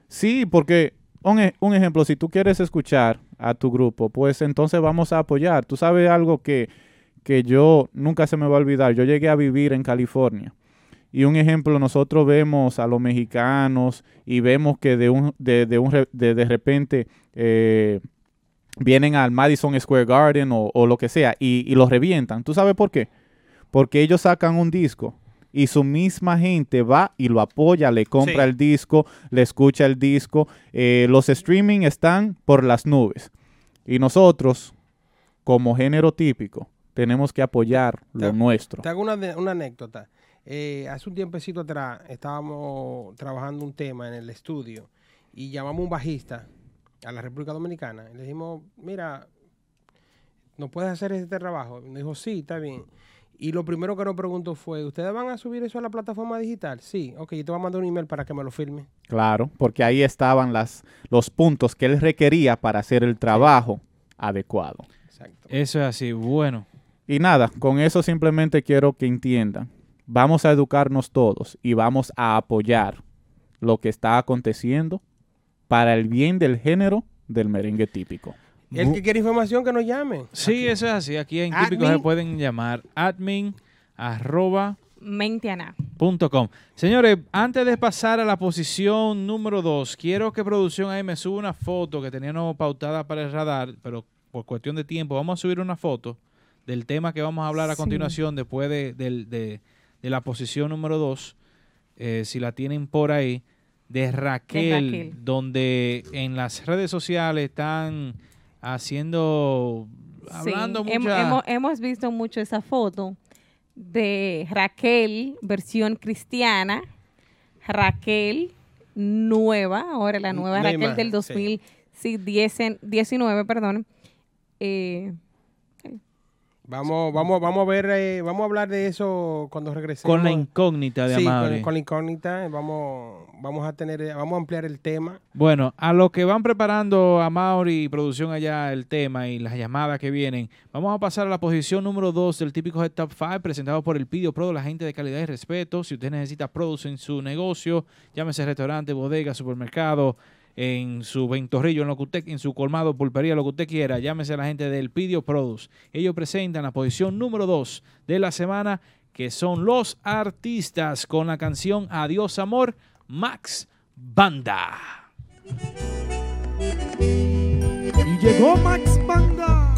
Sí, porque un, e- un ejemplo, si tú quieres escuchar a tu grupo, pues entonces vamos a apoyar. Tú sabes algo que, que yo nunca se me va a olvidar. Yo llegué a vivir en California. Y un ejemplo, nosotros vemos a los mexicanos y vemos que de, un, de, de, un, de, de repente eh, vienen al Madison Square Garden o, o lo que sea y, y los revientan. ¿Tú sabes por qué? Porque ellos sacan un disco y su misma gente va y lo apoya, le compra Sí. el disco, le escucha el disco. Eh, los streaming están por las nubes. Y nosotros, como género típico, tenemos que apoyar lo nuestro. Te hago una anécdota. Eh, hace un tiempecito atrás estábamos trabajando un tema en el estudio y llamamos a un bajista a la República Dominicana y le dijimos, mira, ¿no puedes hacer este trabajo? Y me dijo, sí, está bien. Y lo primero que nos preguntó fue, ¿ustedes van a subir eso a la plataforma digital? Sí, ok, yo te voy a mandar un email para que me lo firme. Claro, porque ahí estaban las, los puntos que él requería para hacer el trabajo adecuado. Eso es así. Bueno. Y nada, con eso simplemente quiero que entiendan. Vamos a educarnos todos y vamos a apoyar lo que está aconteciendo para el bien del género del merengue típico. El que quiere información que nos llame. Sí, eso es así. Aquí en Típico Admin. se pueden llamar admin arroba Mentiana. punto com. Señores, antes de pasar a la posición número 2, quiero que producción ahí me suba una foto que teníamos pautada para el radar, pero por cuestión de tiempo vamos a subir una foto del tema que vamos a hablar a Sí. continuación después de, del- de- de la posición número 2, si la tienen por ahí, de Raquel, Raquel. donde en las redes sociales están haciendo, hablando Sí, hem- mucha... hemos, hemos visto mucho esa foto de Raquel, versión cristiana, Raquel nueva, ahora la nueva Raquel del sí. 2019, perdón. Eh, Vamos, vamos, vamos a ver, eh, vamos a hablar de eso cuando regresemos. Con la incógnita de Sí, con- Amaury. Con, la incógnita, vamos, vamos a tener, eh, vamos a ampliar el tema. Bueno, a lo que van preparando a Mauri y producción allá el tema y las llamadas que vienen, vamos a pasar a la posición número 2 del típico Head Top 5 presentado por el Pidio Pro, la gente de calidad y respeto. Si usted necesita produce en su negocio, llámese restaurante, bodega, supermercado, en su ventorrillo, en lo que usted, en su colmado, pulpería, lo que usted quiera, llámese a la gente del Pidio Produce. Ellos presentan la posición número 2 de la semana, que son los artistas con la canción Adiós Amor, Max Banda. Y llegó Max Banda.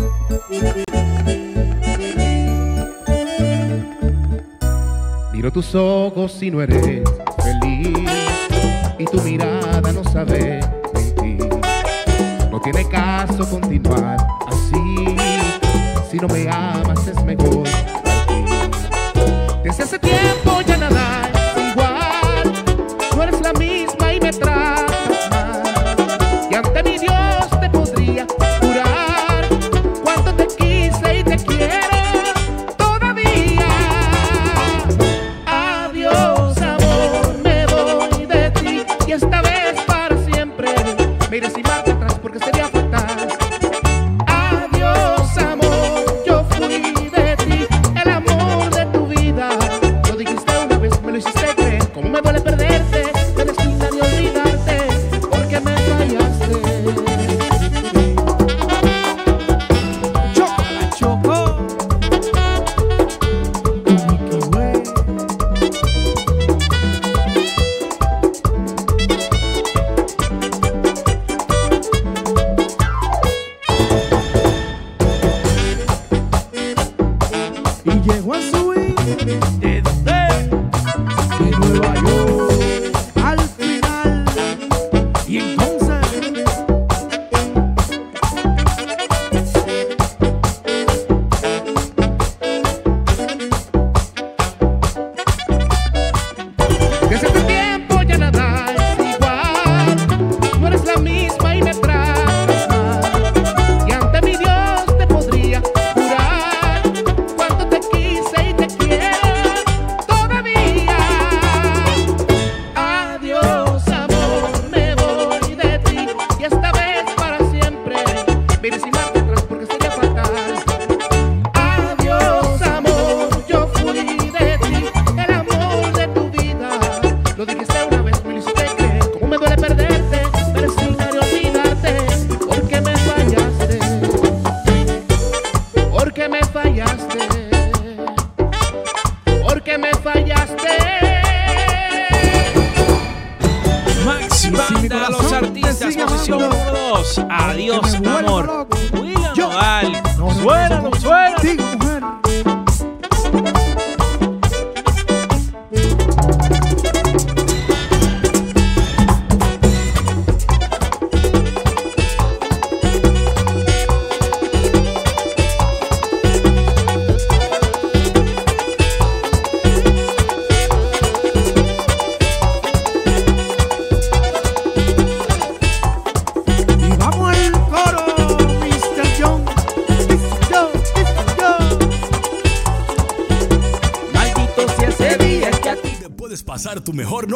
Miro tus ojos y no eres feliz y tu mirada no sabe mentir. No tiene caso continuar así. Si no me amas es mejor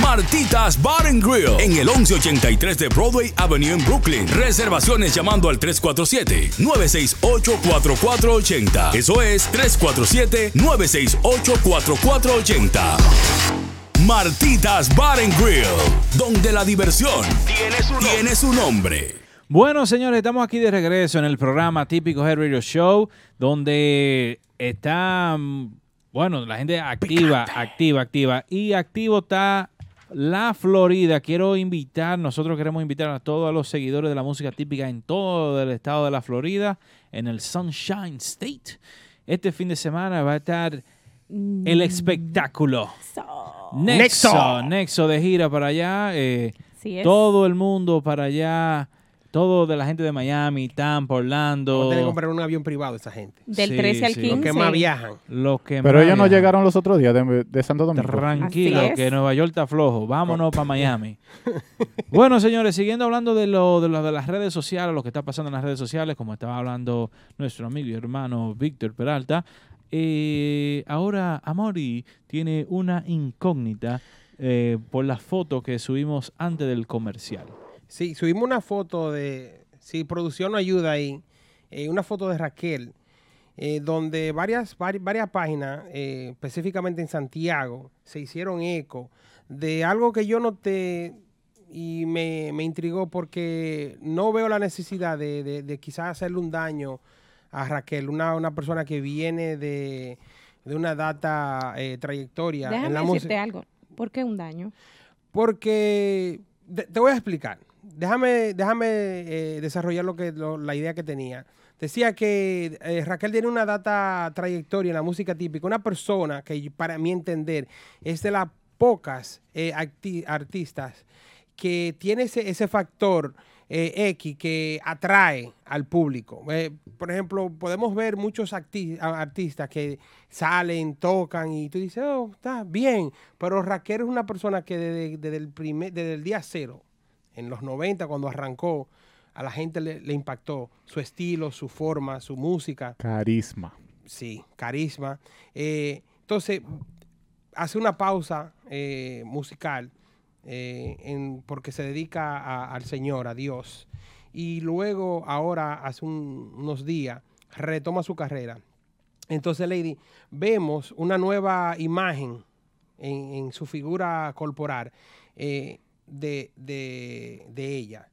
Martitas Bar and Grill en el 1183 de Broadway Avenue en Brooklyn. Reservaciones llamando al 347-968-4480. Eso es 347-968-4480. Martitas Bar and Grill, donde la diversión tiene su, nombre. Bueno, señores, estamos aquí de regreso en el programa Típico Head Radio Show, donde está, mm, bueno, la gente activa, activa, activa. Y activo está la Florida. Quiero invitar, nosotros queremos invitar a todos los seguidores de la música típica en todo el estado de la Florida, en el Sunshine State. Este fin de semana va a estar el espectáculo. Nexo. Nexo. Nexo de gira para allá. eh, todo el mundo para allá. Todo de la gente de Miami, Tampa, Orlando. A tener que comprar un avión privado esa gente. Del Sí, 13 al sí. 15. Los que más viajan. Los que Pero más ellos no llegaron los otros días de, de Santo Domingo. Tranquilo, que Nueva York está flojo. Vámonos para Miami. bueno, señores, siguiendo hablando de lo, de lo de las redes sociales, lo que está pasando en las redes sociales, como estaba hablando nuestro amigo y hermano Víctor Peralta, eh, ahora Amori tiene una incógnita eh, por las fotos que subimos antes del comercial. Sí, subimos una foto de, si producción nos ayuda ahí, eh, una foto de Raquel, eh, donde varias, vari- varias páginas, eh, específicamente en Santiago, se hicieron eco de algo que yo noté y me, me intrigó porque no veo la necesidad de, de- de quizás hacerle un daño a Raquel, una, una persona que viene de, de una data eh, trayectoria Déjame en la decirte música. algo. ¿Por qué un daño? Porque te voy a explicar. Déjame, déjame eh, desarrollar lo que, la idea que tenía. Decía que eh, Raquel tiene una data trayectoria en la música típica, una persona que para mi entender es de las pocas eh, artistas que tiene ese, ese factor X que atrae al público. Por ejemplo, podemos ver muchos artistas que salen, tocan y tú dices, oh, está bien, pero Raquel es una persona que desde, desde el, primer, desde el día cero, en los 90, cuando arrancó, a la gente le, le impactó su estilo, su forma, su música. Carisma. Sí, carisma. Eh, entonces, hace una pausa eh, musical eh, en- porque se dedica a- al Señor, a Dios. Y luego, ahora, hace un- unos días, retoma su carrera. Entonces, Lady, vemos una nueva imagen en, en su figura corporal eh, de, de- de ella.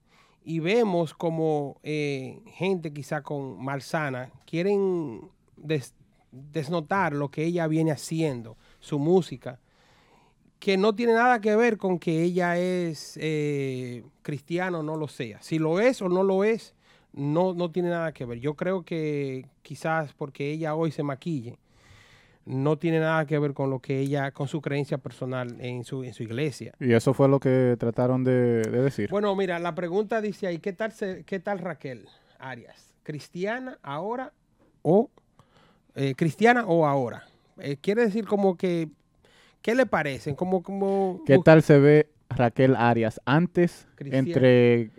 Y vemos como eh, gente quizá con malsana quieren des- desnotar lo que ella viene haciendo, su música, que no tiene nada que ver con que ella es eh, cristiana o no lo sea. Si lo es o no lo es, no, no tiene nada que ver. Yo creo que quizás porque ella hoy se maquille, no tiene nada que ver con lo que ella, con su creencia personal en su, en su iglesia. Y eso fue lo que trataron de, de decir. Bueno, mira, la pregunta dice ahí, ¿qué tal, se- qué tal Raquel Arias? ¿Cristiana ahora o eh, cristiana o ahora? Eh, quiere decir como que, ¿qué le parecen? Como, como, ¿Qué tal se ve Raquel Arias antes Cristiana. entre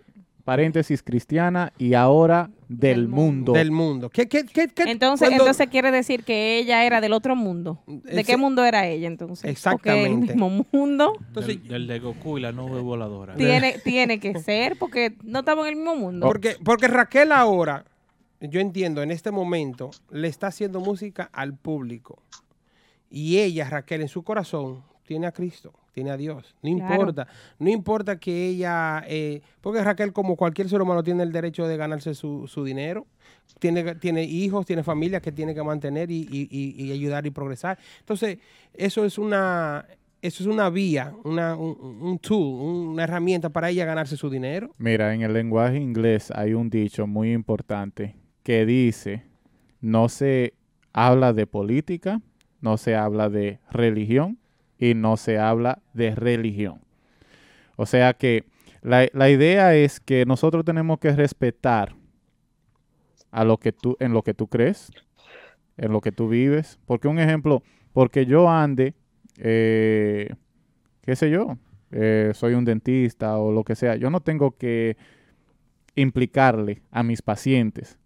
paréntesis cristiana y ahora del, mundo. Del mundo. ¿Qué, qué, qué, qué- Entonces, cuando- entonces quiere decir que ella era del otro mundo. ¿De Ese- qué mundo era ella entonces? Exactamente. Porque el mismo mundo del, del de Goku y la nube voladora. tiene, tiene que ser porque no estamos en el mismo mundo. Porque, porque Raquel ahora, yo entiendo, en este momento, le está haciendo música al público. Y ella, Raquel, en su corazón, tiene a Cristo, tiene a Dios. No Claro. importa, no importa que ella, eh, porque Raquel, como cualquier ser humano, tiene el derecho de ganarse su, su dinero. Tiene, tiene hijos, tiene familias que tiene que mantener y, y- y- y ayudar y progresar. Entonces, eso es una, eso es una vía, una, un, un tool, una herramienta para ella ganarse su dinero. Mira, en el lenguaje inglés hay un dicho muy importante que dice, no se habla de política, no se habla de religión y no se habla de religión. O sea que la, la idea es que nosotros tenemos que respetar a lo que tú, en lo que tú crees, en lo que tú vives. Porque un ejemplo, porque yo ande, eh, qué sé yo, eh, soy un dentista o lo que sea, yo no tengo que implicarle a mis pacientes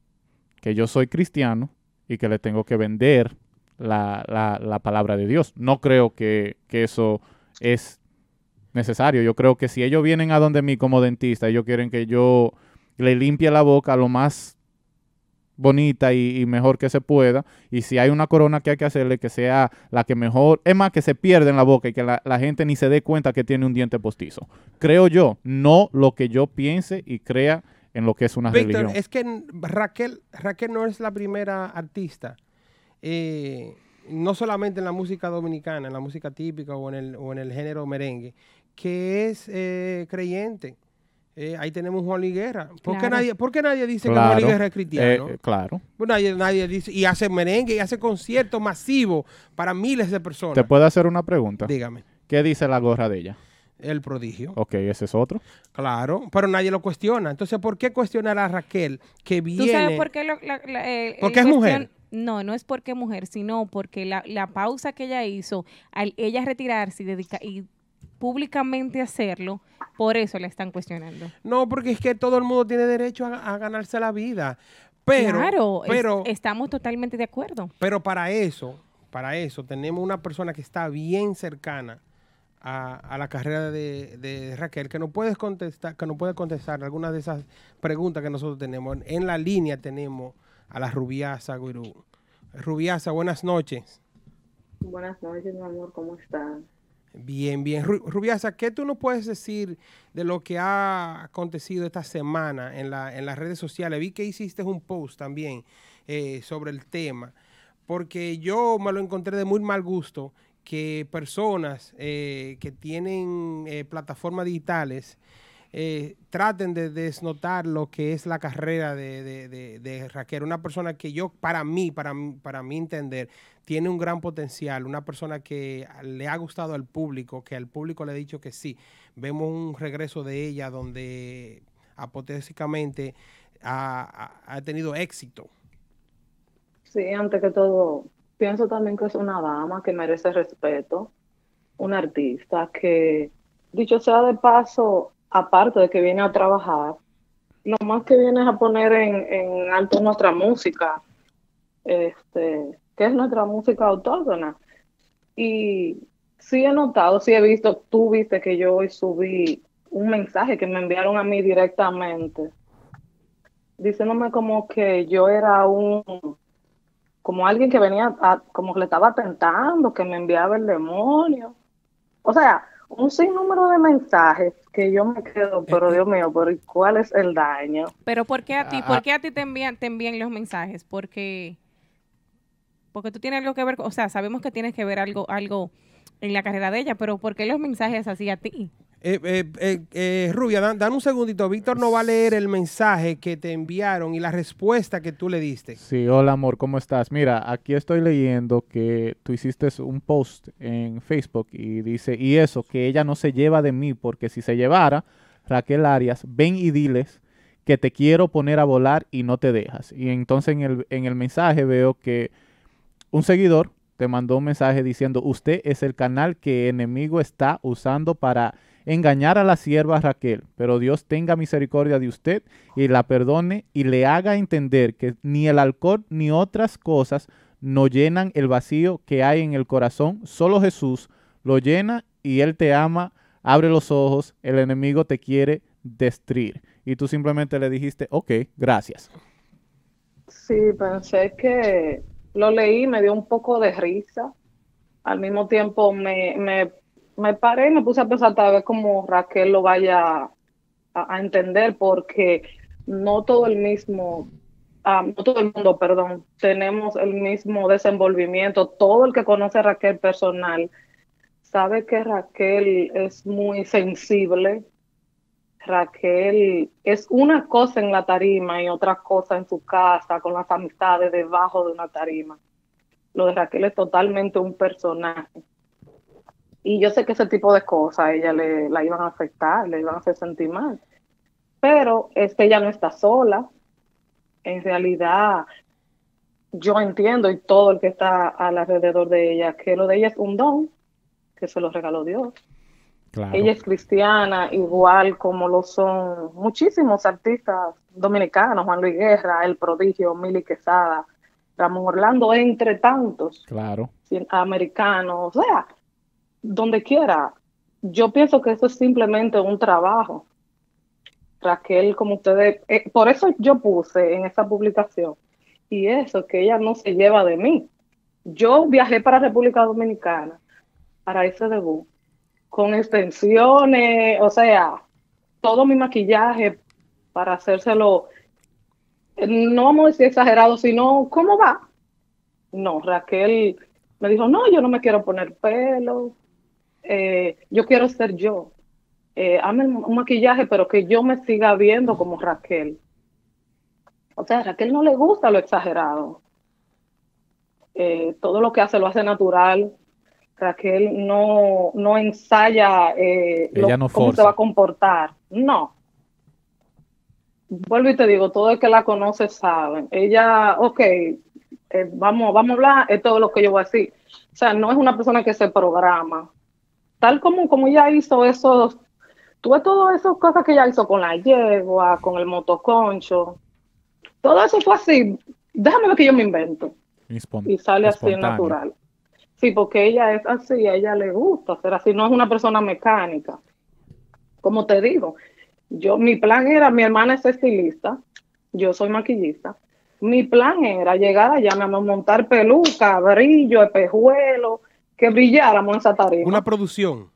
que yo soy cristiano y que le tengo que vender la, la- la palabra de Dios. No creo que, que eso es necesario. Yo creo que si ellos vienen a donde mí como dentista, ellos quieren que yo le limpie la boca lo más bonita y, y mejor que se pueda. Y si hay una corona que hay que hacerle, que sea la que mejor, es más, que se pierda en la boca y que la, la gente ni se dé cuenta que tiene un diente postizo. Creo yo, no lo que yo piense y crea en lo que es una religión. es que Raquel, Raquel no es la primera artista, eh, no solamente en la música dominicana, en la música típica o en el, o en el género merengue, que es eh, creyente. Eh, ahí tenemos Juan Liguerra. ¿Por, qué nadie, por qué nadie dice que Juan Liguerra es cristiano? eh, claro. Pues nadie, nadie dice, y hace merengue y hace conciertos masivos para miles de personas. ¿Te puedo hacer una pregunta? Dígame. ¿Qué dice la gorra de ella? El prodigio. Ok, ese es otro. Claro, pero nadie lo cuestiona. Entonces, ¿por qué cuestionar a Raquel que viene? ¿Tú sabes por qué? lo- la- la- eh, Porque es cuestión- mujer. No, no es porque mujer, sino porque la, la pausa que ella hizo, al ella retirarse y, dedica- y públicamente hacerlo, por eso la están cuestionando. No, porque es que todo el mundo tiene derecho a, a ganarse la vida. Pero, claro, es- pero, estamos totalmente de acuerdo. pero para eso, para eso, tenemos una persona que está bien cercana a, a la carrera de, de Raquel, que nos puede contestar, que nos puede contestar algunas de esas preguntas que nosotros tenemos. En la línea tenemos a la Rubiasa Gurú. Rubiasa, buenas noches. Buenas noches, mi amor, ¿cómo estás? Bien, bien. Ru- Rubiasa, ¿qué tú nos puedes decir de lo que ha acontecido esta semana en, la, en las redes sociales? Vi que hiciste un post también eh, sobre el tema, porque yo me lo encontré de muy mal gusto que personas eh, que tienen eh, plataformas digitales eh, traten de desnotar lo que es la carrera de, de- de- Raquel. Una persona que yo, para mí, para, para mí entender, tiene un gran potencial. Una persona que le ha gustado al público, que al público le ha dicho que sí. Vemos un regreso de ella donde apotéticamente ha- ha tenido éxito. Sí, antes que todo, pienso también que es una dama que merece respeto, una artista que, dicho sea de paso, aparte de que viene a trabajar, lo más que viene es a poner en, alto nuestra música, este, que es nuestra música autóctona. Y sí he notado, sí he visto, tú viste que yo hoy subí un mensaje que me enviaron a mí directamente, diciéndome como que yo era un, como alguien que venía, a- como que le estaba tentando, que me enviaba el demonio. O sea, un sinnúmero de mensajes que yo me quedo, pero Dios mío, pero ¿y ¿cuál es el daño? Pero ¿por qué a ti? Ah, ¿Por qué a ti te envían, te envían los mensajes? Porque, porque tú tienes algo que ver, o sea, sabemos que tienes que ver algo, algo en la carrera de ella, pero ¿por qué los mensajes así a ti? Eh, eh, eh, eh, Rubia, dan, un segundito. Víctor no va a leer el mensaje que te enviaron y la respuesta que tú le diste. Sí, hola amor, ¿cómo estás? Mira, aquí estoy leyendo que tú hiciste un post en Facebook y dice, y eso, que ella no se lleva de mí, porque si se llevara, Raquel Arias, ven y diles que te quiero poner a volar y no te dejas. Y entonces en el, en el mensaje veo que un seguidor te mandó un mensaje diciendo, usted es el canal que enemigo está usando para engañar a la sierva Raquel, pero Dios tenga misericordia de usted y la perdone y le haga entender que ni el alcohol ni otras cosas no llenan el vacío que hay en el corazón, solo Jesús lo llena y Él te ama, abre los ojos, el enemigo te quiere destruir. Y tú simplemente le dijiste, ok, gracias. Sí, pensé que lo leí, me dio un poco de risa. Al mismo tiempo me, me, me paré y me puse a pensar tal vez como Raquel lo vaya a, entender, porque no todo el mismo, ah, no todo el mundo, perdón, tenemos el mismo desenvolvimiento. Todo el que conoce a Raquel personal sabe que Raquel es muy sensible. Raquel es una cosa en la tarima y otra cosa en su casa, con las amistades debajo de una tarima. Lo de Raquel es totalmente un personaje. Y yo sé que ese tipo de cosas a ella le la iban a afectar, le iban a hacer sentir mal. Pero es que ella no está sola. En realidad, yo entiendo y todo el que está alrededor de ella, que lo de ella es un don que se lo regaló Dios. Claro. Ella es cristiana, igual como lo son muchísimos artistas dominicanos, Juan Luis Guerra, El Prodigio, Mili Quesada, Ramón Orlando, entre tantos Claro. americanos, o sea, donde quiera. Yo pienso que eso es simplemente un trabajo. Raquel, como ustedes, eh, por eso yo puse en esa publicación, y eso, que ella no se lleva de mí. Yo viajé para República Dominicana para ese debut, con extensiones, o sea, todo mi maquillaje para hacérselo, no vamos a decir exagerado, sino, ¿cómo va? No, Raquel me dijo, no, yo no me quiero poner pelo, eh, yo quiero ser yo. Eh, hazme un maquillaje, pero que yo me siga viendo como Raquel. O sea, a Raquel no le gusta lo exagerado. Eh, todo lo que hace lo hace natural. Raquel no, no ensaya eh, lo- Ella no cómo se va a comportar. No. Vuelvo y te digo, todo el que la conoce sabe. Ella, ok, eh, vamos, vamos a hablar, esto es lo que yo voy a decir. O sea, no es una persona que se programa. Tal como, como ella hizo esos, tuve todas esas cosas que ella hizo con la yegua, con el motoconcho. Todo eso fue así. Déjame ver que yo me invento. Y sale así espontáneo. natural. Sí, porque ella es así, a ella le gusta ser así, no es una persona mecánica. Como te digo, yo, mi plan era, mi hermana es estilista, yo soy maquillista. Mi plan era llegar allá, amor, montar peluca, brillo, espejuelo, que brilláramos en esa tarima. Una producción.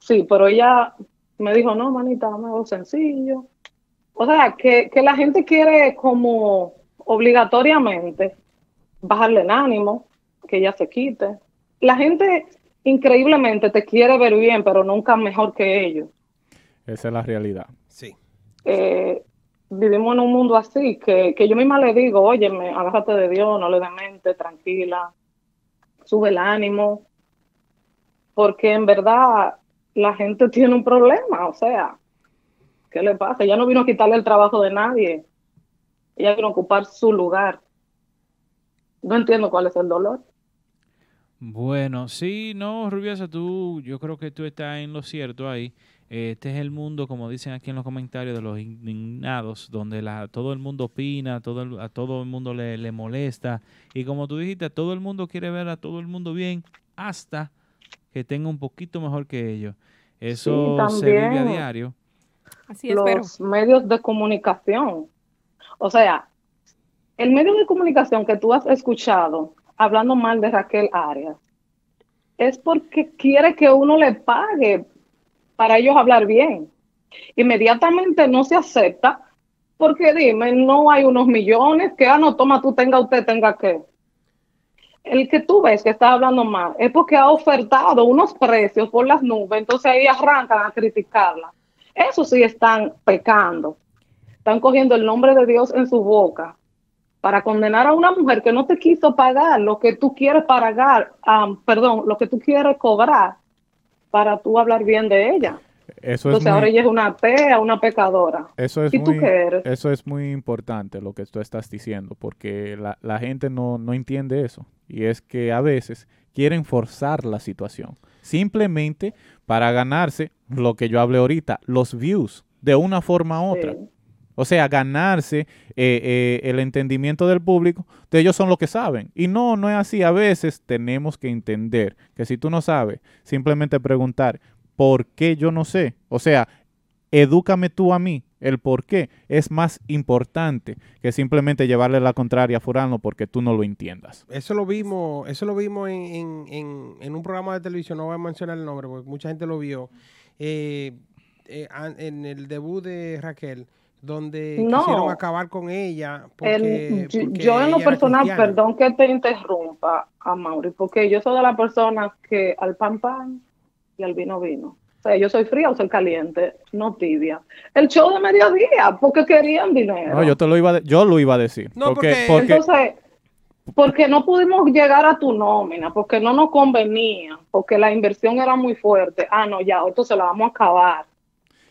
Sí, pero ella me dijo, no, manita, dame algo sencillo. O sea, que, que la gente quiere como obligatoriamente bajarle el ánimo, que ella se quite. La gente increíblemente te quiere ver bien, pero nunca mejor que ellos. Esa es la realidad. Sí. Eh, vivimos en un mundo así, que, que yo misma le digo, óyeme, agárrate de Dios, no le de mente, tranquila, sube el ánimo, porque en verdad la gente tiene un problema, o sea, ¿qué le pasa? Ella no vino a quitarle el trabajo de nadie, ella vino a ocupar su lugar. No entiendo cuál es el dolor. Bueno, sí, no, Rubiosa, tú, yo creo que tú estás en lo cierto ahí. Este es el mundo, como dicen aquí en los comentarios, de los indignados, donde la, todo el mundo opina, todo el- a todo el mundo le, le molesta. Y como tú dijiste, todo el mundo quiere ver a todo el mundo bien hasta que tenga un poquito mejor que ellos. Eso se vive a diario. Así es, pero los medios de comunicación. O sea, el medio de comunicación que tú has escuchado hablando mal de Raquel Arias es porque quiere que uno le pague para ellos hablar bien. Inmediatamente no se acepta porque dime, no hay unos millones que, ah, no, toma, tú tenga usted, tenga que. El que tú ves que está hablando mal es porque ha ofertado unos precios por las nubes, entonces ahí arrancan a criticarla. Eso sí están pecando. Están cogiendo el nombre de Dios en su boca para condenar a una mujer que no te quiso pagar lo que tú quieres pagar, ah, perdón, lo que tú quieres cobrar para tú hablar bien de ella. Eso es Entonces ahora muy- ella es una atea, una pecadora. Eso es, ¿Y tú muy, qué eres? eso es muy importante lo que tú estás diciendo, porque la, la gente no, no entiende eso. Y es que a veces quieren forzar la situación, simplemente para ganarse lo que yo hablé ahorita, los views, de una forma u otra. O sea, ganarse eh, eh, el entendimiento del público, de ellos son los que saben. Y no, no es así. A veces tenemos que entender que si tú no sabes, simplemente preguntar, ¿por qué yo no sé? O sea, edúcame tú a mí. El por qué es más importante que simplemente llevarle la contraria a Furano porque tú no lo entiendas. Eso lo vimos, eso lo vimos en, en, en, un programa de televisión, no voy a mencionar el nombre porque mucha gente lo vio. Eh, en el debut de Raquel, donde quisieron acabar con ella. Porque, yo, en lo personal, perdón que te interrumpa, a Mauri, porque yo soy de las personas que al pan pan y al vino vino. O sea, yo soy fría o soy caliente, no tibia. El show de mediodía, porque querían dinero. No, yo te lo iba, yo lo iba a decir. No, porque, Entonces, porque no pudimos llegar a tu nómina, porque no nos convenía, porque la inversión era muy fuerte. Ah, no, ya, entonces la vamos a acabar.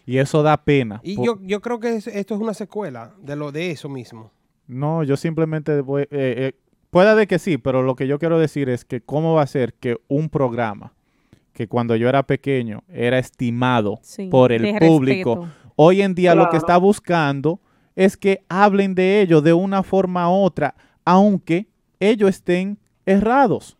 Y eso da pena. Y yo, yo creo que esto es una secuela de lo de eso mismo. No, yo simplemente voy... Eh, eh, puede de que sí, pero lo que yo quiero decir es que cómo va a ser que un programa que cuando yo era pequeño era estimado por el público, hoy en día lo que está buscando es que hablen de ello de una forma u otra, aunque ellos estén errados.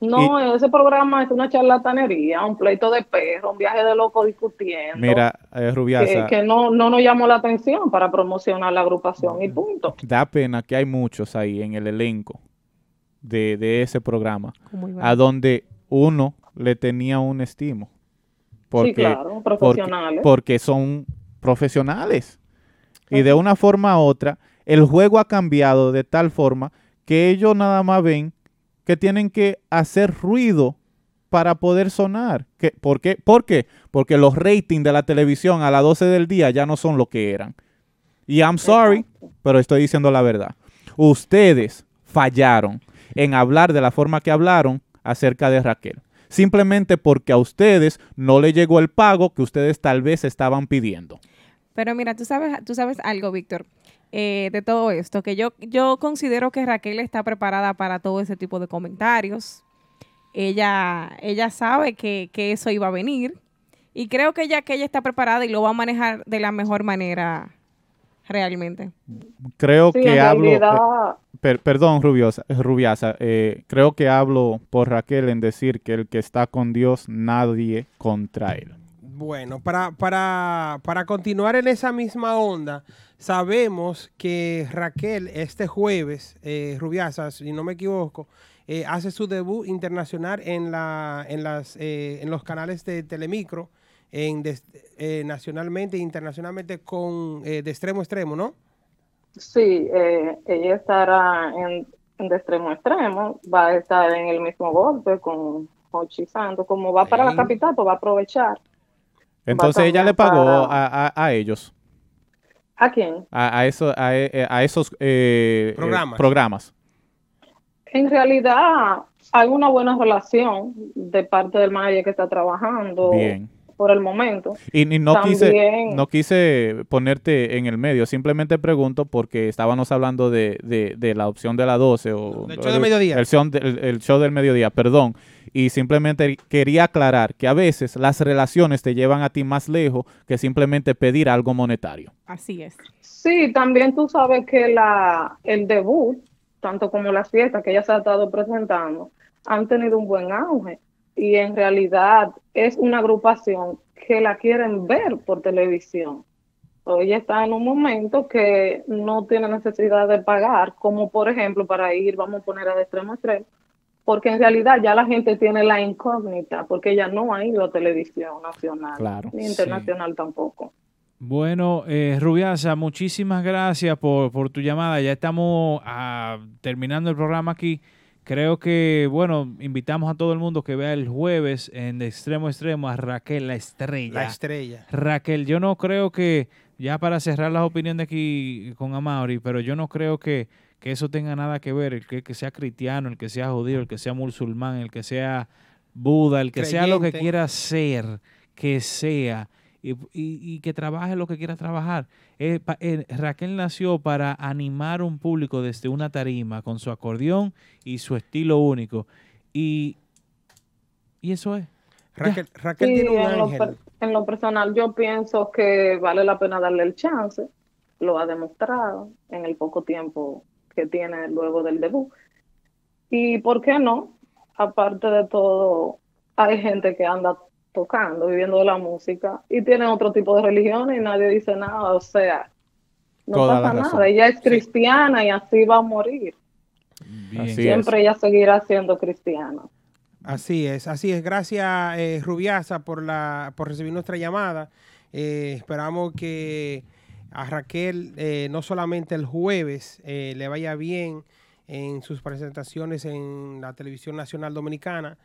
No, ese programa es una charlatanería, un pleito de perro, un viaje de loco discutiendo. Mira, eh, Rubiasa. Que, no, no nos llamó la atención para promocionar la agrupación y punto. Da pena que hay muchos ahí en el elenco de, ese programa, a donde uno le tenía un estimo. Porque, sí, claro, profesionales. Porque, son profesionales. Y de una forma u otra, el juego ha cambiado de tal forma que ellos nada más ven que tienen que hacer ruido para poder sonar. ¿Qué, por, qué? ¿Por qué? Porque los ratings de la televisión a las 12 del día ya no son lo que eran. Y I'm sorry, pero estoy diciendo la verdad. Ustedes fallaron en hablar de la forma que hablaron acerca de Raquel. Simplemente porque a ustedes no le llegó el pago que ustedes tal vez estaban pidiendo. Pero mira, tú sabes, tú sabes algo, Víctor. Eh, de todo esto, que yo, yo considero que Raquel está preparada para todo ese tipo de comentarios. Ella, ella sabe que, eso iba a venir y creo que ella, que ella está preparada y lo va a manejar de la mejor manera realmente. Creo que hablo, eh, perdón Rubiosa, Rubiasa, eh, creo que hablo por Raquel en decir que el que está con Dios, nadie contra él. Bueno, para, para, para continuar en esa misma onda, sabemos que Raquel este jueves, eh, Rubiasa, si no me equivoco, eh, hace su debut internacional en, la, en, las, eh, en los canales de Telemicro, en eh, nacionalmente e internacionalmente con De Extremo a Extremo, ¿no? Sí, ella estará en, De Extremo a Extremo, va a estar en el mismo golpe con Hochi Santo, como va para la capital, pues va a aprovechar. Entonces ella le pagó a, ellos. ¿A quién? A, eso, a, eh, esos eh, eh, programas. En realidad hay una buena relación de parte del manager que está trabajando. Bien por el momento. Y, no, quise, no quise ponerte en el medio, simplemente pregunto porque estábamos hablando de, de, la opción de la 12 o el show del mediodía. El show, el show del mediodía, perdón. Y simplemente quería aclarar que a veces las relaciones te llevan a ti más lejos que simplemente pedir algo monetario. Así es. Sí, también tú sabes que la, el debut, tanto como las fiestas que ella se ha estado presentando, han tenido un buen auge y en realidad es una agrupación que la quieren ver por televisión. ella está en un momento que no tiene necesidad de pagar, como por ejemplo para ir, vamos a poner a extremo a extremo, porque en realidad ya la gente tiene la incógnita, porque ella no ha ido a televisión nacional, ni internacional tampoco. Bueno, eh, Rubiasa, muchísimas gracias por, por, tu llamada. Ya estamos ah, terminando el programa aquí. Creo que, bueno, invitamos a todo el mundo que vea el jueves en de extremo a extremo a Raquel, la estrella. La estrella. Raquel, yo no creo que, ya para cerrar las opiniones aquí con Amaury, pero yo no creo que, eso tenga nada que ver, el que, sea cristiano, el que sea judío, el que sea musulmán, el que sea Buda, el que sea lo que quiera ser, que sea y, que trabaje lo que quiera trabajar. Eh, eh, Raquel nació para animar un público desde una tarima con su acordeón y su estilo único. Y, y eso es. Raquel, Raquel Sí, tiene un en lo, ángel. per- en lo personal yo pienso que vale la pena darle el chance, lo ha demostrado en el poco tiempo que tiene luego del debut. Y por qué no, aparte de todo, hay gente que anda tocando, viviendo de la música y tiene otro tipo de religión y nadie dice nada, o sea, no Toda pasa nada, ella es cristiana y así va a morir. Así Siempre ella seguirá siendo cristiana. Así es, así es. Gracias, eh, Rubiasa, por, la, por recibir nuestra llamada. Eh, esperamos que a Raquel eh, no solamente el jueves eh, le vaya bien en sus presentaciones en la televisión nacional dominicana,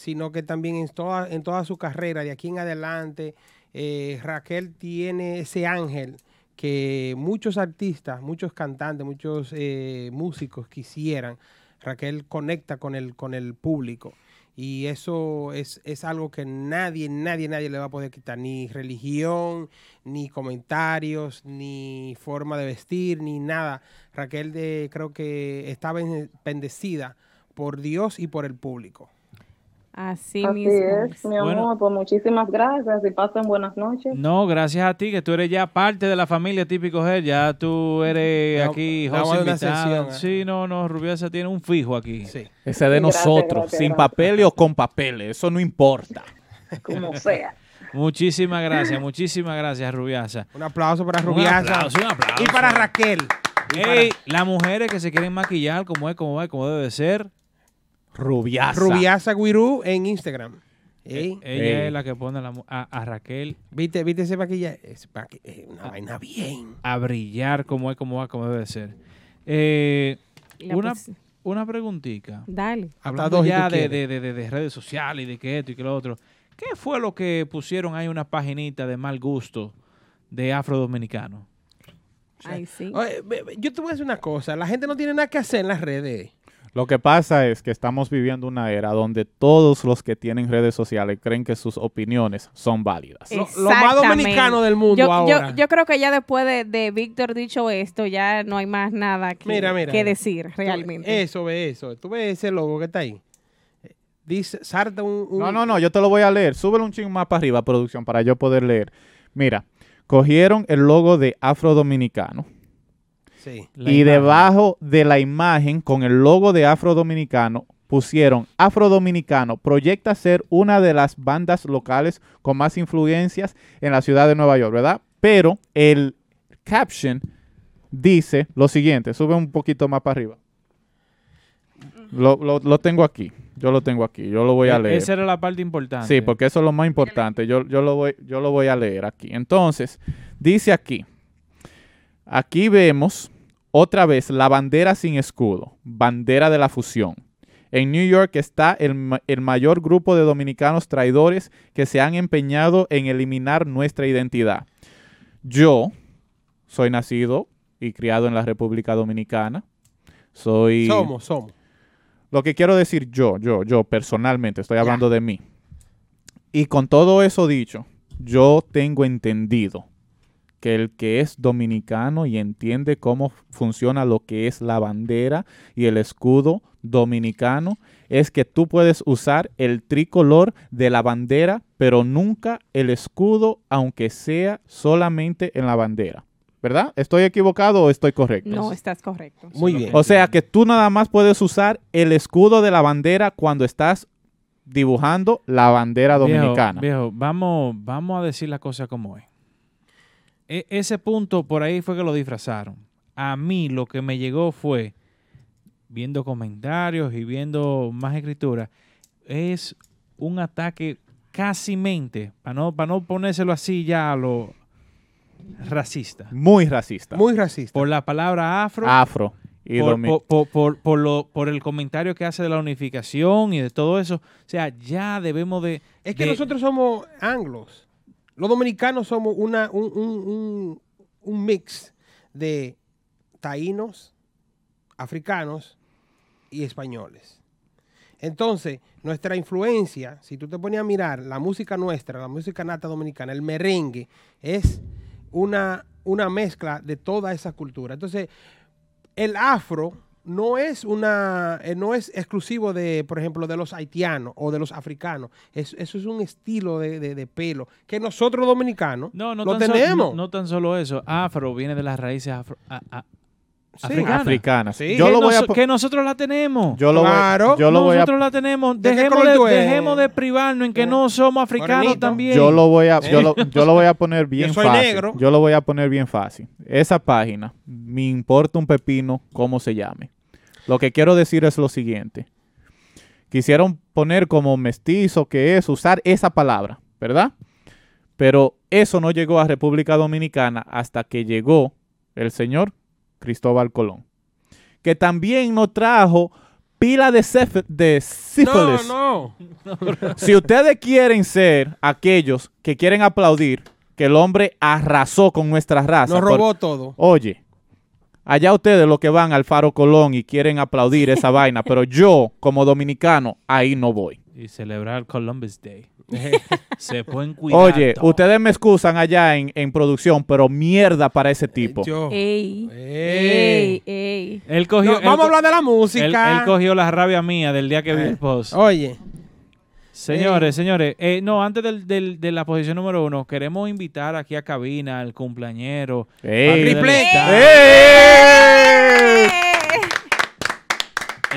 sino que también en toda, en toda su carrera, de aquí en adelante, eh, Raquel tiene ese ángel que muchos artistas, muchos cantantes, muchos eh, músicos quisieran. Raquel conecta con el, con el público. Y eso es, es algo que nadie, nadie, nadie le va a poder quitar. Ni religión, ni comentarios, ni forma de vestir, ni nada. Raquel de, creo que está ben- bendecida por Dios y por el público. Así, Así mismo. es, mi amor, Bueno. pues muchísimas gracias y pasen buenas noches. No, gracias a ti, que tú eres ya parte de la familia Típico. Ya tú eres Ya- aquí, José ¿eh? Sí, no, no, Rubiasa tiene un fijo aquí. Sí. Ese de Gracias, nosotros, gracias, sin gracias. papeles o con papeles, eso no importa. Como sea. Muchísimas gracias, muchísimas gracias, Rubiasa. Un aplauso para Un Rubiasa. aplauso, un aplauso. Y para Raquel. Y para- Ey, las mujeres que se quieren maquillar como es, como es, como debe de ser. Rubiasa. Rubiasa Guirú en Instagram. Ey. Ella Ey. es la que pone a, la mu- a- a Raquel ¿Viste, ¿Viste ese maquillaje? Es maqui- es una vaina bien. a brillar como es, como va, como debe de ser. Eh, La una, una preguntita. Dale. Hablando dos ya tú de, quieres. de- de- de redes sociales y de que esto y que lo otro. ¿Qué fue lo que pusieron ahí una paginita de mal gusto de afro dominicano? Ay, sí. Oye, ve- ve, yo te voy a decir una cosa. La gente no tiene nada que hacer en las redes. Lo que pasa es que estamos viviendo una era donde todos los que tienen redes sociales creen que sus opiniones son válidas. Lo- lo más dominicano del mundo yo, ahora. yo creo que ya después de, de Víctor dicho esto, ya no hay más nada que, Mira, mira. que mira. decir Tú- realmente. Eso, ve eso. Tú ves ese logo que está ahí. Dice, salta un, un- No, no, no, yo te lo voy a leer. Súbelo un chingo más para arriba, producción, para yo poder leer. Mira, cogieron el logo de Afro Dominicano Sí. Y imagen. debajo de la imagen con el logo de Afro Dominicano pusieron Afro Dominicano proyecta ser una de las bandas locales con más influencias en la ciudad de Nueva York, ¿verdad? Pero el caption dice lo siguiente, sube un poquito más para arriba. Lo, lo- lo tengo aquí, yo lo tengo aquí, yo lo voy a E- leer. Esa era la parte importante. Sí, porque eso es lo más importante. Yo, yo, lo voy, yo lo voy a leer aquí. Entonces, dice aquí. Aquí vemos otra vez la bandera sin escudo, bandera de la fusión. En New York está el, el mayor grupo de dominicanos traidores que se han empeñado en eliminar nuestra identidad. Yo soy nacido y criado en la República Dominicana. Soy... Somos, somos. Lo que quiero decir yo, yo, yo personalmente, estoy hablando de mí. Y con todo eso dicho, yo tengo entendido que el que es dominicano y entiende cómo funciona lo que es la bandera y el escudo dominicano, es que tú puedes usar el tricolor de la bandera, pero nunca el escudo, aunque sea solamente en la bandera. ¿Verdad? ¿Estoy equivocado o estoy correcto? no, estás correcto. Muy bien. O sea que tú nada más puedes usar el escudo de la bandera cuando estás dibujando la bandera Viejo, dominicana. Viejo, vamos, vamos a decir la cosa como es. E- ese punto por ahí fue que lo disfrazaron. A mí lo que me llegó fue, viendo comentarios y viendo más escritura, es un ataque casi mente, para no, para no ponérselo así ya a lo racista. Muy racista. Muy racista. Por la palabra afro. Afro. Y por, por- por- por- por lo, por el comentario que hace de la unificación y de todo eso. O sea, ya debemos de... Es que de- nosotros somos anglos. Los dominicanos somos una, un, un- un- mix de taínos, africanos y españoles. Entonces, nuestra influencia, si tú te pones a mirar la música nuestra, la música nata dominicana, el merengue, es una, una mezcla de toda esa cultura. Entonces, el afro no es una, eh, no es exclusivo de, por ejemplo, de los haitianos o de los africanos. Es- eso es un estilo de, de- de pelo que nosotros dominicanos No, no lo so- tenemos. no, no tan solo eso. Afro viene de las raíces afro- a- a- Sí. africanas. Africanas. Sí. Yo que, lo voy a que nosotros la tenemos. yo lo voy- Claro. yo lo voy a nosotros la tenemos. ¿De qué Dejemos de, dejemos de privarnos en que no somos africanos Morenito. también. Yo lo voy a, yo lo, yo lo voy a poner bien Yo soy fácil. negro. Yo lo voy a poner bien fácil. Esa página, me importa un pepino cómo se llame. Lo que quiero decir es lo siguiente. Quisieron poner como mestizo que es usar esa palabra, ¿verdad? Pero eso no llegó a República Dominicana hasta que llegó el señor Cristóbal Colón, que también nos trajo pila de, cef- de sífilis. No, no. Si ustedes quieren ser aquellos que quieren aplaudir que el hombre arrasó con nuestra raza. Nos por- robó todo. Oye, allá ustedes los que van al Faro Colón y quieren aplaudir esa vaina, pero yo, como dominicano, ahí no voy. Y celebrar Columbus Day. Se pueden cuidar. Oye, ustedes me excusan allá en, en producción, pero mierda para ese tipo. Yo. Ey, Ey. ey, ey. Él cogió, No, él vamos a hablar de la música. él cogió la rabia mía del día que vi Eh, el post. Oye, Señores, señores, eh, no, antes del, del- de la posición número uno, queremos invitar aquí a cabina al cumpleañero. ¡Ey! padre del Triple estado, ¡Ey!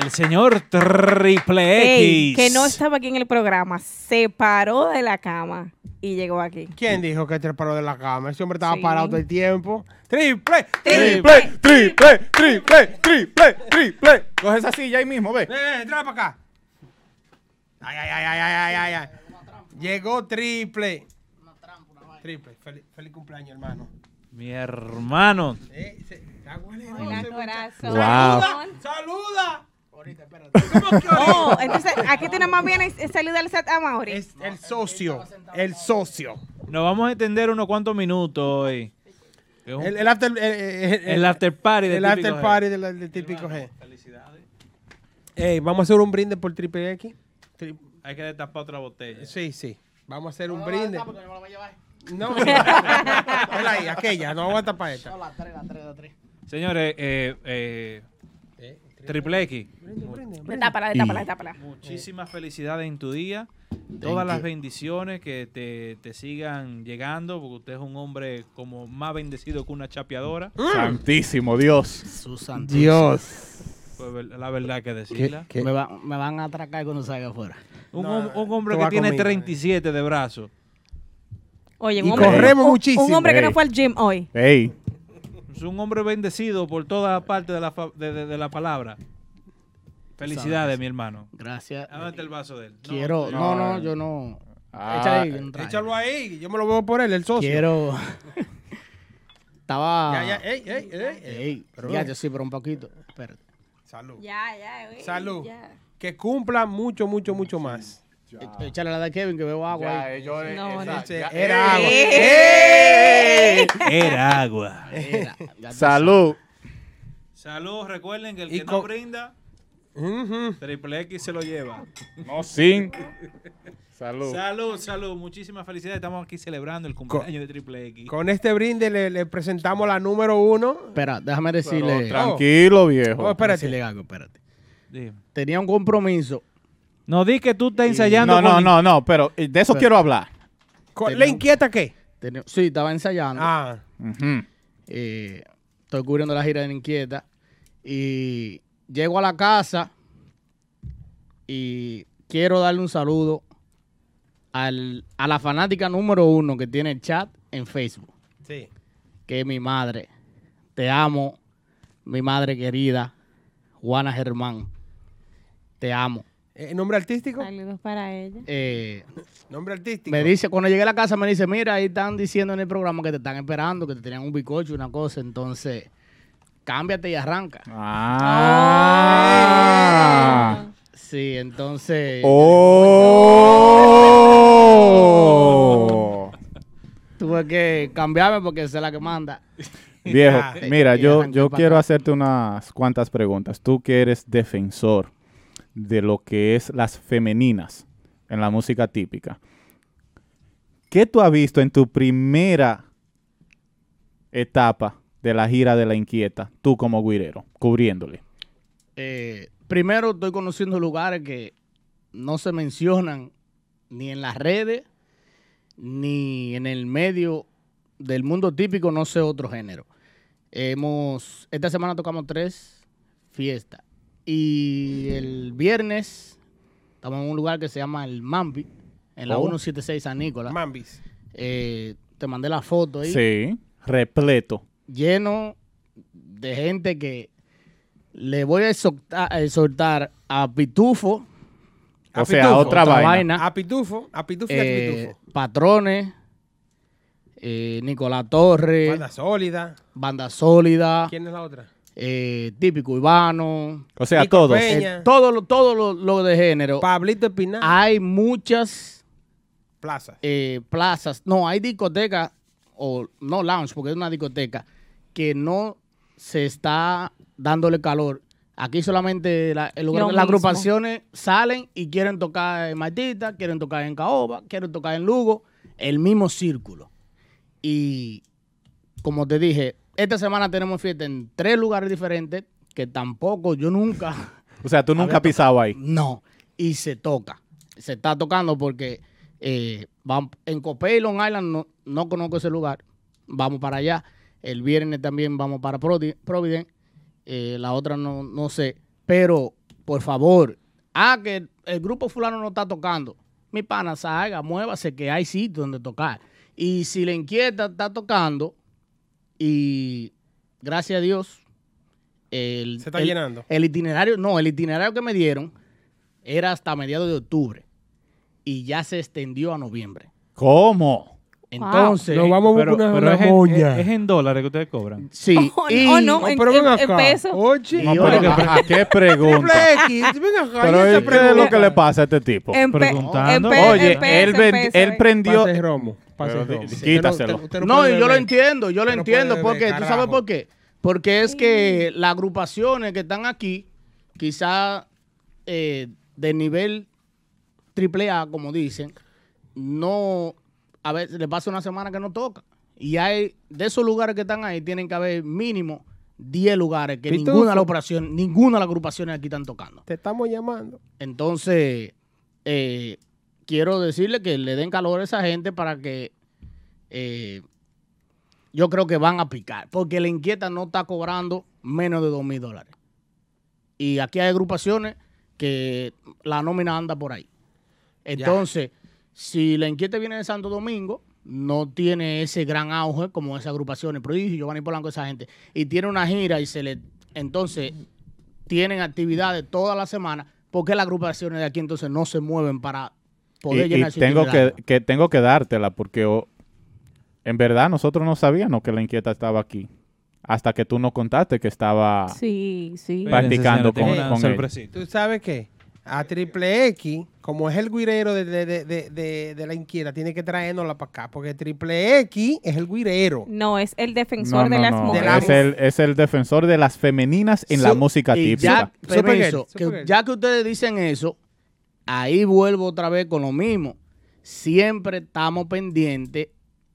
El señor Triple X. Ey, que no estaba aquí en el programa, se paró de la cama y llegó aquí. ¿quién dijo que te paró de la cama? Ese hombre estaba Sí. parado todo el tiempo. Triple, ¡Triple, triple, triple, triple, triple! Coge esa silla ahí mismo, ve. Eh, trae para acá. Ay, ay, ay, ay, ay, ay, ay. Llegó triple. Triple. Feliz, feliz cumpleaños, hermano. Mi hermano. Eh, se- Hola, corazón. Wow. Saluda, saluda. Oh, entonces aquí nada más vienes a saludar a Mauri. Es el socio, el socio. Nos vamos a entender unos cuantos minutos hoy. Es un- El, el after, el, el- El after party de el Típico after G. party del, del típico G. Ey, vamos a hacer un brinde por triple X. Tri- Hay que destapar otra botella. Sí, sí. Vamos a hacer un brinde. No, Ponla ahí, aquella, no aguanta para esta. Señores, eh, eh, Triple X, Tápala, tápala, tápala. muchísimas felicidades en tu día. Todas las bendiciones que te, te sigan llegando, porque usted es un hombre como más bendecido que una chapeadora. Santísimo Dios. Susan. Dios. Pues ver- la verdad que decirla. Me, va- me van a atracar cuando salga afuera. Un, No, un hombre que tiene conmigo, eh. 37 de brazos. Oye, Y un hombre, corremos un- muchísimo. Un hombre que no fue al gym hoy. ¡Ey! Es un hombre bendecido por toda parte de la, fa- de, de- de la palabra. Felicidades, mi hermano. Gracias. ¿A dónde está el vaso de él? No, Quiero. no, No, no. yo no. Ah, Échale ahí, un trago. Échalo ahí, yo me lo veo por él, el socio. Quiero. Estaba. Ya, ya, ey, ey, ey. Ey, Pero ya, yo sí, pero un poquito. Espérate. Salud. Ya, ya, güey. Salud. ya. Que cumpla mucho, mucho, mucho más. E- Échale la de Kevin que bebo agua. ahí. No, no. Ese Era agua. Era agua. Salud. Salud, recuerden que el Y que no brinda. Triple X se lo lleva. No sin. Salud. Salud, salud. Muchísimas felicidades. Estamos aquí celebrando el cumpleaños de Triple X. Con este brinde le, le presentamos la número uno. Espera, déjame Pero decirle. tranquilo, viejo. Oh, espérate. decirle algo, espérate. Dime. Tenía un compromiso. No di que tú estás ensayando. No, no, con- no, no, pero eh, de eso Pero- quiero hablar. Co- ¿Le inquieta qué? Sí, estaba ensayando. Ah. Eh, estoy cubriendo la gira de Inquieta. Y llego a la casa y quiero darle un saludo al- a la fanática número uno que tiene el chat en Facebook, sí. que es mi madre. Te amo, mi madre querida, Juana Germán. Te amo. Eh, ¿Nombre artístico? Saludos para ella. Eh, Nombre artístico. me dice, cuando llegué a la casa me dice, mira, ahí están diciendo en el programa que te están esperando, que te tenían un bizcocho, una cosa, entonces cámbiate y arranca. Ah. Sí, entonces Oh. tuve que cambiarme porque esa es la que manda. Viejo, mira, yo, yo quiero hacerte unas cuantas preguntas. Tú que eres defensor de lo que es las femeninas en la música típica. ¿Qué tú has visto en tu primera etapa de la gira de la inquieta, tú como guirero, cubriéndole? Eh, primero estoy conociendo lugares que no se mencionan ni en las redes ni en el medio del mundo típico, no sé otro género. Hemos, esta semana tocamos tres fiestas y el viernes estamos en un lugar que se llama el Mambi, en la Oh. 176 San Nicolás. Mambis. Eh, te mandé la foto ahí. Sí, repleto. Lleno de gente que le voy a exhortar, a, exhortar a Pitufo. O sea, otra vaina. A Pitufo, a Pitufo y a eh, Pitufo. Patrones, eh, Nicolás Torres, Banda sólida. Banda Sólida, ¿Quién es la otra? Eh, Típico Urbano. O sea, Nico todos. Eh, todo lo, todo lo, lo de género. Pablito Espinal. Hay muchas Plaza. eh, plazas, no, hay discotecas, o no lounge, porque es una discoteca, que no se está dándole calor. Aquí solamente la- el lugar- Lo las agrupaciones salen y quieren tocar en Martita, quieren tocar en Caoba, quieren tocar en Lugo, el mismo círculo. Y como te dije, esta semana tenemos fiesta en tres lugares diferentes que tampoco yo nunca O sea, tú nunca has pisado ahí. no, y se toca. Se está tocando porque eh, vam- en Copey, Long Island, no, no conozco ese lugar. Vamos para allá. El viernes también vamos para Providence. Eh, la otra no, no sé. Pero, por favor, ah, que el, el grupo fulano no está tocando. Mi pana, salga, muévase, que hay sitio donde tocar. Y si le inquieta, está tocando. Y gracias a Dios, el, Se está el- llenando. el itinerario, no, el itinerario que me dieron era hasta mediados de octubre y ya se extendió a noviembre. ¿Cómo? Entonces, Nos vamos a buscar Pero, una, pero una es, en, es- es dólares que ustedes cobran. sí. Oh, y, oh, no, No, en, pero ven en- en acá. peso. Oye. No, pero ¿a qué pregunta? Triple X. Ven acá. Pero y esa ¿y ¿qué es lo que le pasa a este tipo? Preguntando. Oye, en peso, él, en ven- peso, él prendió... Pase romo. Pase romo. quítaselo. usted- usted no, yo lo entiendo, yo lo Usted entiendo, porque tú sabes por qué. Porque es que las agrupaciones que están aquí, quizá eh, de nivel triple A, como dicen, no, a veces le pasa una semana que no toca. Y hay, de esos lugares que están ahí, tienen que haber mínimo 10 lugares que Pitufo. ninguna de las operaciones, ninguna de las agrupaciones aquí están tocando. Te estamos llamando. Entonces, eh, quiero decirle que le den calor a esa gente para que eh, yo creo que van a picar, porque la inquieta no está cobrando menos de dos mil dólares. Y aquí hay agrupaciones que la nómina anda por ahí. Entonces, si la inquieta viene de Santo Domingo, no tiene ese gran auge como esas agrupaciones, Prodigio, Giovanni Polanco, esa gente, y tiene una gira y se le... Entonces, tienen actividades toda la semana, ¿por qué las agrupaciones de aquí entonces no se mueven para poder Y, y llenar su tengo que, que tengo que dártela porque oh, en verdad nosotros no sabíamos que la inquieta estaba aquí. Hasta que tú nos contaste que estaba... Sí, sí. Practicando Espérense, con- una con él. sorpresita. ¿Tú sabes qué? A Triple X, como es el guirero de, de, de, de, de- de la inquieta, tiene que traérnosla para acá. Porque Triple X es el guirero. No, es el No, defensor de no, las no, mujeres. Es el, es el defensor de las femeninas en la música y típica. Ya, permiso, que ya que ustedes dicen eso, ahí vuelvo otra vez con lo mismo. Siempre estamos pendientes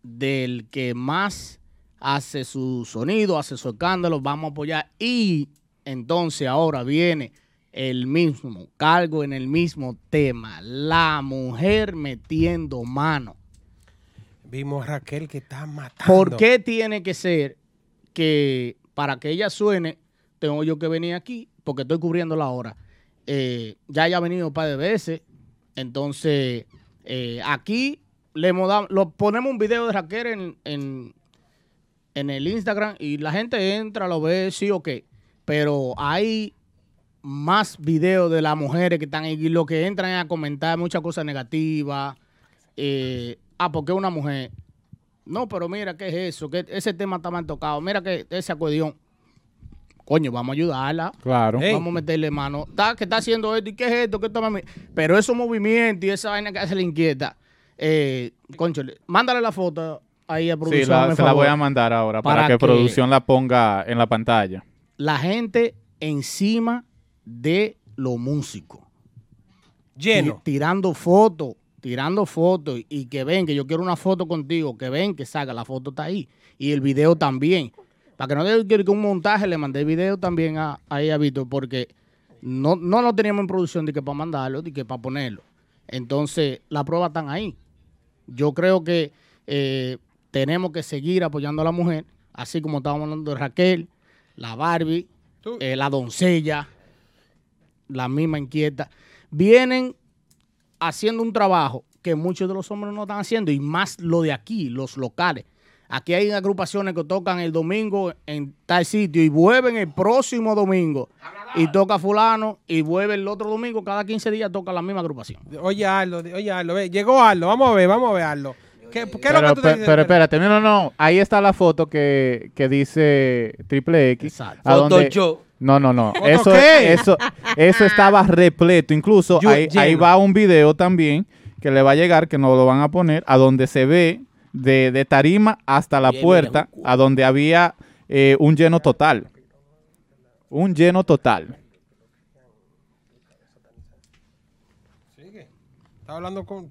del que más hace su sonido, hace su escándalo, vamos a apoyar. Y entonces ahora viene el mismo cargo en el mismo tema, la mujer metiendo mano. Vimos a Raquel que está matando. ¿Por qué tiene que ser que para que ella suene, tengo yo que venir aquí? Porque estoy cubriendo la hora. Eh, ya haya venido un par de veces. Entonces, eh, aquí le dado- lo, ponemos un video de Raquel en, en, en el Instagram y la gente entra, lo ve, sí o qué. Pero hay más videos de las mujeres que están ahí y lo que entran a comentar muchas cosas negativas. Eh, ah, porque una mujer. No, pero mira, ¿qué es eso? que Ese tema está mal tocado. Mira que ese acordeón. Coño, vamos a ayudarla. Claro. Vamos a meterle mano. Está, que está haciendo esto y qué es esto, qué está? Pero esos movimientos y esa vaina que hace la inquieta. Eh, concho, mándale la foto ahí a Sí, producción. la- hazme se la voy a mandar ahora para, Para que, que- producción la ponga en la pantalla. La gente encima de los músicos. Lleno. Ti- Tirando fotos, tirando fotos y que ven que yo quiero una foto contigo, que ven que salga, la foto está ahí. Y el video también. Para que no digan que un montaje, le mandé el video también a, a Víctor, porque No, no lo teníamos en producción de que para mandarlo, de que para ponerlo. Entonces, las pruebas están ahí. Yo creo que eh, tenemos que seguir apoyando a la mujer, así como estábamos hablando de Raquel, la Barbie, eh, la doncella, la misma inquieta. Vienen haciendo un trabajo que muchos de los hombres no están haciendo, y más lo de aquí, los locales. Aquí hay agrupaciones que tocan el domingo en tal sitio y vuelven el próximo domingo y toca fulano y vuelve el otro domingo, cada 15 días toca la misma agrupación. Oye, Aldo, oye, Aldo, ve, llegó Aldo, vamos a ver, vamos a ver, Aldo. ¿Qué, qué es lo Pero, que tú pero espérate, no, no, no. Ahí está la foto que, que dice Triple X. a Photoshop. No, no, no. ¿Foto Eso, qué? eso, eso estaba repleto. Incluso Yo- ahí, ahí va un video también que le va a llegar, que nos lo van a poner, a donde se ve de, de tarima hasta la Bien, puerta, a donde había eh, un lleno total. Un lleno total. Estaba hablando con.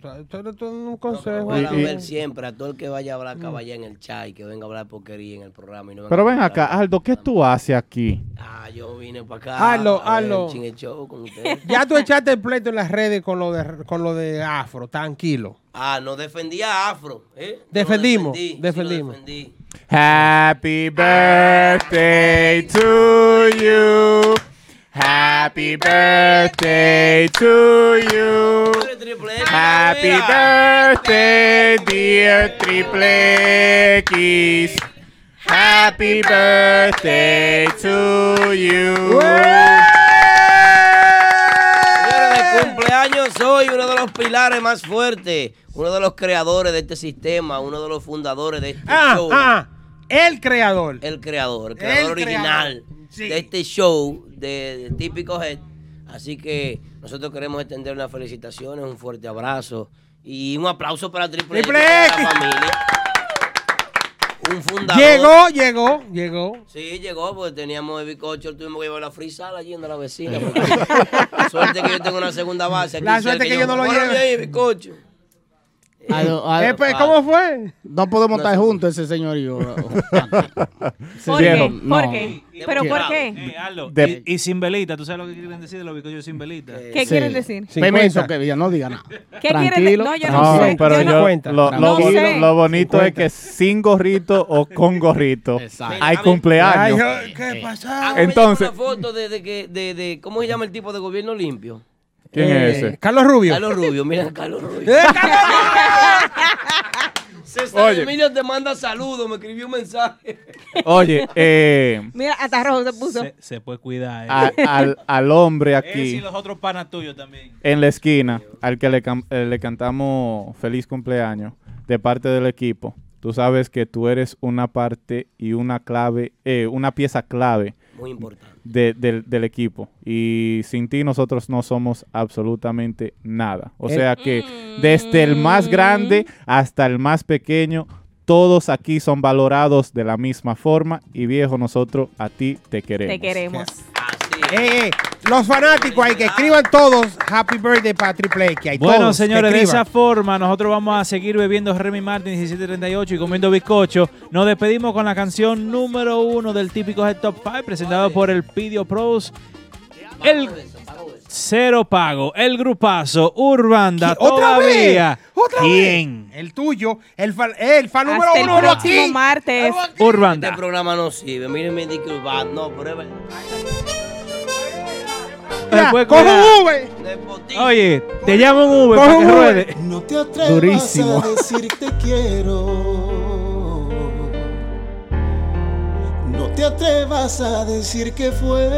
Un consejo. Van a Y- y- ver siempre a todo el que vaya a hablar caballa en el chat y que venga a hablar porquería en el programa. Y no Pero a ven acá, Aldo, ¿qué tú haces aquí? Ah, yo vine para acá. Hazlo, a ver el hazlo. chingue show con ustedes. Ya tú echaste el pleito en las redes con lo de, con lo de Afro, tranquilo. Ah, no defendía a Afro. ¿eh? Defendimos, defendí, defendimos. defendí. Happy birthday to you. Happy birthday to you. Happy birthday, dear Triple X. Happy birthday to you. De cumpleaños soy uno de los pilares más fuertes, uno de los creadores de este sistema, uno de los fundadores de este Ah, show. ah, el creador. El creador, el creador El original creador, sí. de este show de, de Típico Head. Así que nosotros queremos extender unas felicitaciones, un fuerte abrazo y un aplauso para Triple, Triple X, para X. la familia. Un fundador. Llegó, llegó, llegó. Sí, llegó, porque teníamos el bicocho, tuvimos que llevar la frisala allí donde la vecina. suerte que yo tengo una segunda base. Aquí La suerte que yo no lo "Bórrame lleve". ahí, bizcocho. Aldo, Aldo, Eh, pues, ¿Cómo fue? No podemos estar juntos ese señor y yo. ¿Por Viejo, qué? ¿Por qué? ¿Pero por qué? Eh, y, y sin velita, ¿tú sabes lo que quieren decir de los bizcochos sin velita? ¿Qué quieren decir? Permiso, que ya no diga nada. ¿Qué quieren Tranquilo. de- No, yo No, no sé. pero yo yo, no- lo, lo- No sé. lo bonito es que sin gorrito o con gorrito hay cumpleaños. ¿Qué pasó? Hágame Entonces- una foto de, de, que- de, de- ¿cómo se llama el tipo de gobierno limpio? ¿Quién es ese? Carlos Rubio. Carlos Rubio, mira, Carlos Rubio. ¡Eh, César Oye. Emilio te manda saludos, me escribió un mensaje. Oye, eh, Mira, hasta rojo se puso. Se, se puede cuidar. eh. a- al, al hombre Ese y aquí los otros panas tuyos también. en la esquina, al que le, cam- eh, le cantamos feliz cumpleaños de parte del equipo, tú sabes que tú eres una parte y una clave, eh, una pieza clave Muy importante. de- del, del equipo. Y sin ti nosotros no somos absolutamente nada. O El- sea que desde el más grande hasta el más pequeño, todos aquí son valorados de la misma forma. Y viejo, nosotros a ti te queremos. Te queremos. Eh, eh, los fanáticos hay que escriban todos Happy Birthday para Triple X. Hay Bueno, todos, que señores, de esa forma nosotros vamos a seguir bebiendo Remy Martin 1738 y comiendo bizcocho. Nos despedimos con la canción número uno del típico Head Top 5 presentado por el Pidio Pros. El Cero Pago, el grupazo, Urbanda, ¿Otra todavía. vez? ¿Otra ¿Quién? El tuyo, el fan, el fan número Hasta el uno próximo aquí. martes. Urbanda. Este programa no sirve. Miren, me dice que Urbana, no. Ya, puede coge un Uber. Oye, te llamo un Uber Coge para que ruede. No te atrevas Durísimo. a decir te quiero. No te atrevas a decir que fue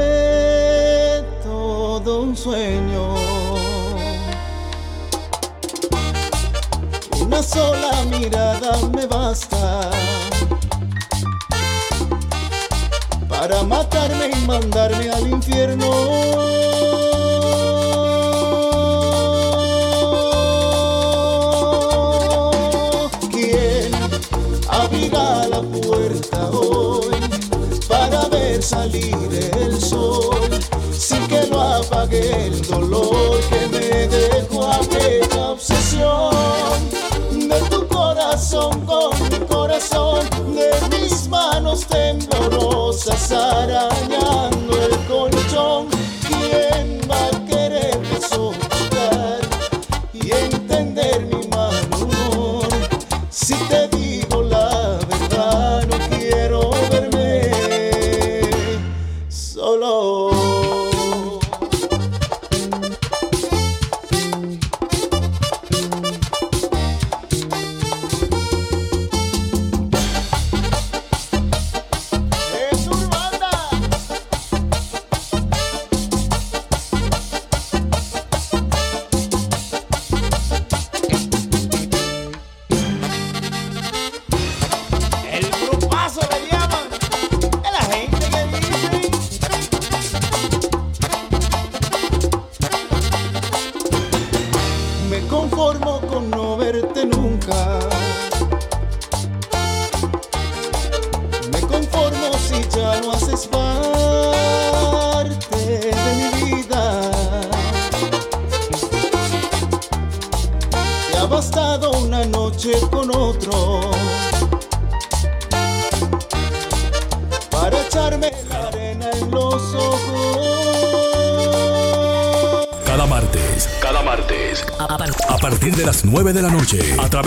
todo un sueño. Una sola mirada me basta para matarme y mandarme al infierno. ¿Quién abrirá la puerta hoy para ver salir el sol sin que lo apague el dolor que me dejó aquella obsesión de tu corazón con mi corazón. De mis manos temblorosas arañando el colchón